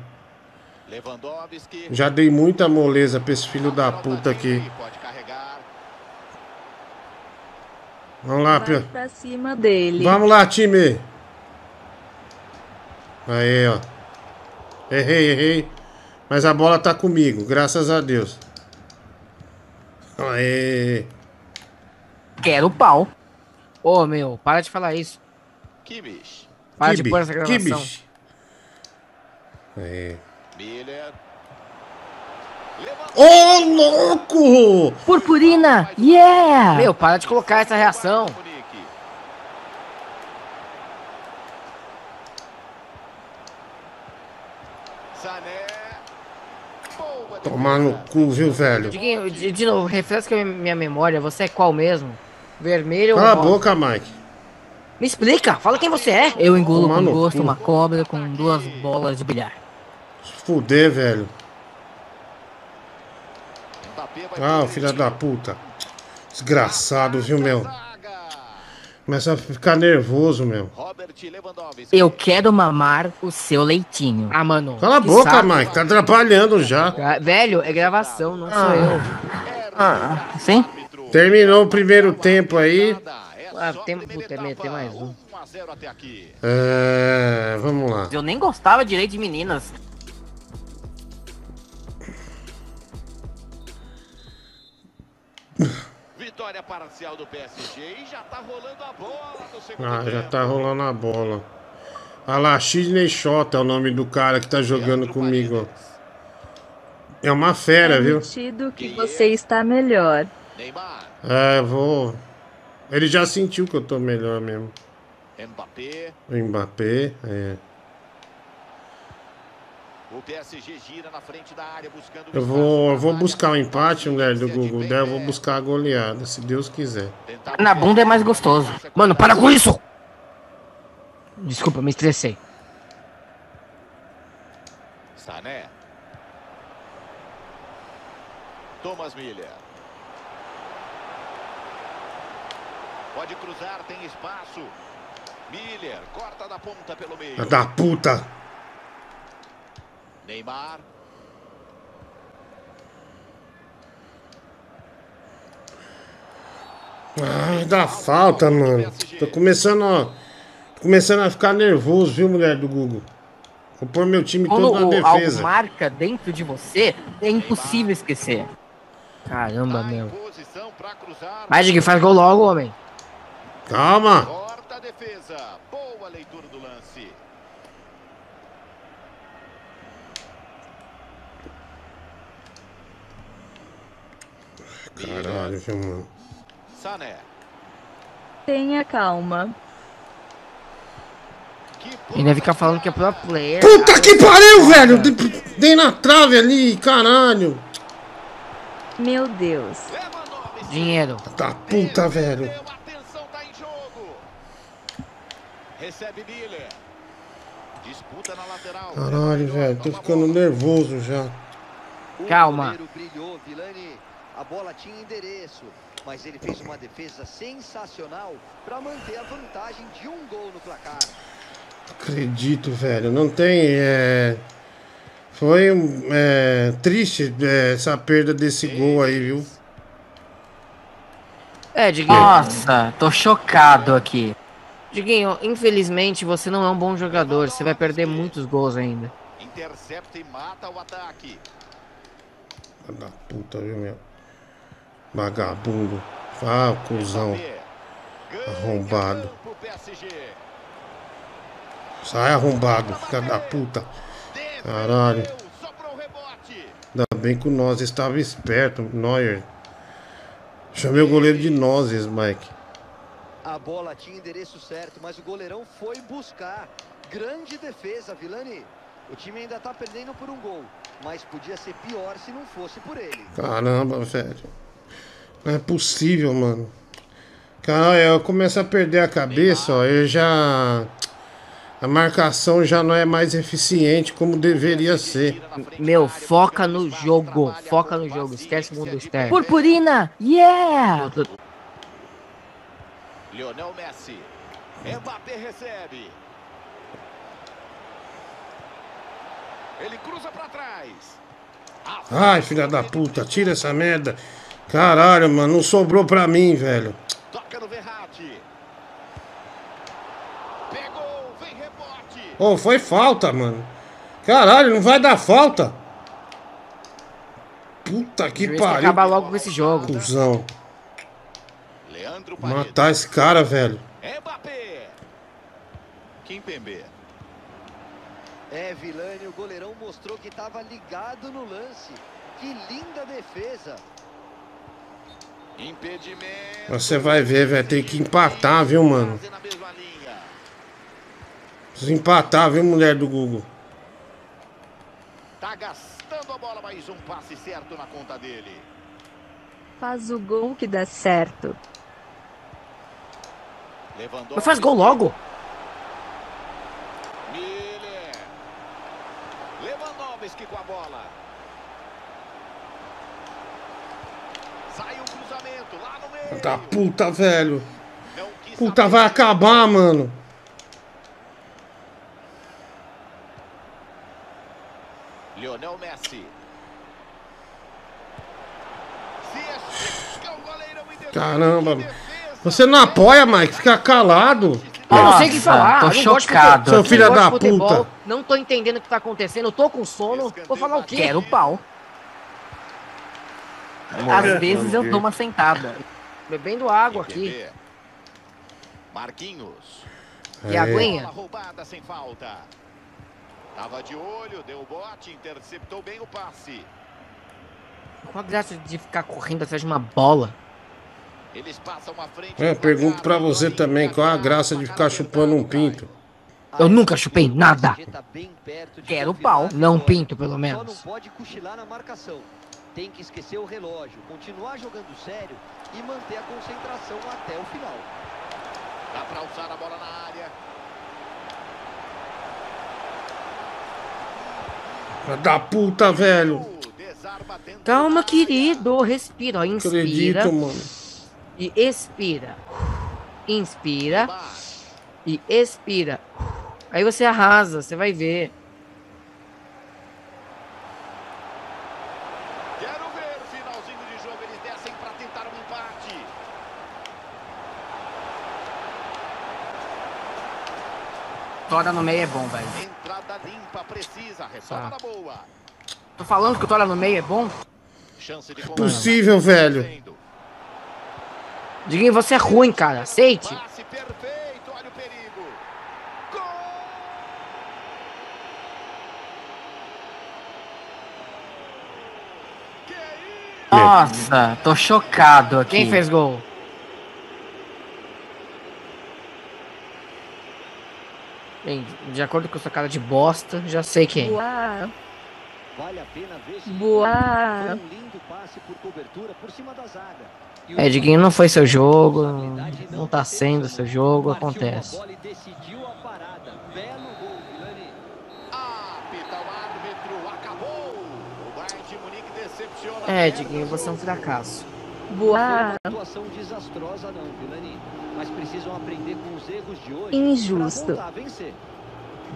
Já dei muita moleza pra esse filho da puta aqui. Vamos lá, Pia. pra cima dele. Vamos lá, time. Aí, ó. Errei, errei. Mas a bola tá comigo, graças a Deus. Aê. Quero pau. Ô, meu, para de falar isso. Kimmich. Para de Kibe, pôr essa gravação. Kibe. Aí. Miller. Ô, louco! Purpurina, yeah! Meu, para de colocar essa reação. Tomar no cu, viu, velho? Diguinho, de, de novo, refresca minha- minha memória. Você é qual mesmo? Vermelho Cala a ou rosa? boca, Mike. Me explica, fala quem você é. Eu engulo Tomar com no gosto cu. uma cobra com duas bolas de bilhar. Fuder, velho. Ah, filha da puta. Desgraçado, viu, meu? Começa a ficar nervoso, meu. Eu quero mamar o seu leitinho. Ah, mano. Cala a boca, saco. Mike. Tá atrapalhando já. Ah, Velho, é gravação, não sou eu. Ah, sim? Terminou o primeiro tempo aí. Ah, tem, puta, é, tem mais um. É, vamos lá. Eu nem gostava direito de meninas. Vitória parcial do PSG e já tá rolando a bola no segundo Ah, já tempo. tá rolando a bola. Olha lá, Sidney Shota é o nome do cara que tá jogando comigo. É uma fera, viu? Sentido que você está melhor. É, vou. Ele já sentiu que eu tô melhor mesmo. Mbappé, Mbappé, é. o PSG gira na frente da área buscando Eu vou, eu vou buscar o empate, mulher do Google. Daí eu vou buscar a goleada, se Deus quiser. Na bunda é mais gostoso. Mano, para com isso! Desculpa, me estressei. Sané. Thomas Miller. Pode cruzar, tem espaço. Miller corta da ponta pelo meio. Da puta! Neymar. Ai, dá falta, mano. Tô começando a. Tô começando a ficar nervoso, viu, mulher do Google? Vou pôr meu time Quando todo na defesa. marca dentro de você, é impossível esquecer. Caramba, meu. Magic, faz gol logo, homem. Calma! Corta a defesa. Boa leitura do lance. Caralho, viu, mano? Sané. Tenha calma. Ainda fica falando que é pro player. Puta que pariu, velho! Dei- Dei na trave ali, caralho! Meu Deus. Dinheiro. Da puta, velho! Recebe Miller. Disputa na lateral. Caralho, velho, tô ficando nervoso já. Calma. A bola tinha endereço, mas ele fez uma defesa sensacional para manter a vantagem de um gol no placar. Acredito, velho. Não tem. É... Foi um, é, triste é, essa perda desse gol aí, viu? É, Diguinho. Nossa, tô chocado aqui. Diguinho, infelizmente você não é um bom jogador. Você vai perder muitos gols ainda. Intercepta e mata o ataque. Da puta, viu, meu? Vagabundo. Ah, cuzão. Arrombado. Sai arrombado, filha da puta. Caralho. Ainda bem que o Nozes estava esperto, Neuer. Chamei o goleiro de Nozes, Mike. A bola tinha endereço certo, mas o goleirão foi buscar. Grande defesa, Vilani. O time ainda tá perdendo por um gol, mas podia ser pior se não fosse por ele. Caramba, velho. Não é possível, mano. Cara, eu começo a perder a cabeça, ó. Eu já. A marcação já não é mais eficiente como deveria ser. Meu, foca no jogo. Foca no jogo. Esquece o mundo externo. Purpurina! Yeah! Lionel Messi. Mbappé recebe. Ele cruza pra trás. Ai, filha da puta, tira essa merda. Caralho, mano, não sobrou pra mim, velho. Toca no Verratti. Pegou, vem rebote. Ô, foi falta, mano. Caralho, não vai dar falta. Puta que pariu. acabar logo com esse jogo. Cusão. Leandro Matar esse cara, velho. Mbappé. Kimpembe. É, Vilani, o goleirão mostrou que estava ligado no lance. Que linda defesa. Você vai ver, velho. Tem que empatar, viu, mano? Precisa empatar, viu, mulher do Google? Tá gastando a bola, mas um passe certo na conta dele. Faz o gol que dá certo. Lewandowski. Mas faz gol logo. Miller. Lewandowski com a bola. Sai o cruzamento lá no meio. Da puta, velho. Puta, vai acabar, mano. Lionel Messi. Caramba. Você não apoia, Mike? Fica calado. Eu não sei o que falar. tô chocado Seu filho da futebol, puta. Não tô entendendo o que tá acontecendo. Eu tô com sono. Vou falar o quê? Quero pau. Às vezes eu dou uma sentada. Bebendo água aqui. Marquinhos. E aguinha? Bola roubada sem falta. Tava de olho, deu o bote, interceptou bem o passe. Qual a graça de ficar correndo atrás de uma bola? Eles passam à frente. É, pergunto pra você também, qual a graça de ficar chupando um pinto? Eu nunca chupei nada. Quero pau. Não pinto, pelo Só não menos. pode cochilar na marcação. Tem que esquecer o relógio, continuar jogando sério e manter a concentração até o final. Dá pra alçar a bola na área. Da puta, velho. Calma, querido. Respira. Ó. Inspira. Acredito, mano. E expira. Inspira. E expira. Aí você arrasa. Você vai ver. Quero ver, finalzinho de jogo, eles descem pra tentar um empate. Tora no meio é bom, velho. Entrada limpa, precisa, Tá. boa. Tô falando que o Tora no meio é bom? Chance de Possível, velho. Diguinho, você é ruim, cara. Aceite. Passe perfeito, olha o perigo. Nossa, tô chocado aqui. Quem fez gol? Bem, de acordo com sua cara de bosta, já sei quem. Boa. Vale a pena ver se Boa. foi um lindo passe por cobertura por cima da zaga. É, Diguinho, não foi seu jogo. Não tá sendo seu jogo, acontece. É, Diguinho, você é um fracasso. Boa. Uma atuação desastrosa não, Vilani. Mas precisam aprender com os erros de hoje. Injusto.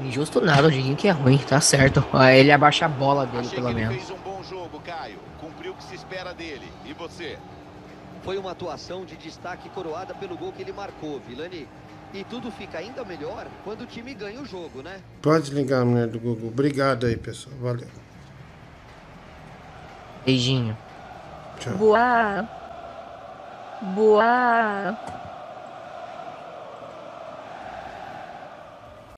Injusto nada, o Diguinho que é ruim, tá certo. Ah, Ele abaixa a bola dele, Achei pelo que ele menos. fez um bom jogo, Caio. Cumpriu o que se espera dele. E você? Foi uma atuação de destaque coroada pelo gol que ele marcou, Vilani. E tudo fica ainda melhor quando o time ganha o jogo, né? Pode ligar a mulher do Google. Obrigado aí, pessoal. Valeu. Beijinho. Tchau. Boa. Boa.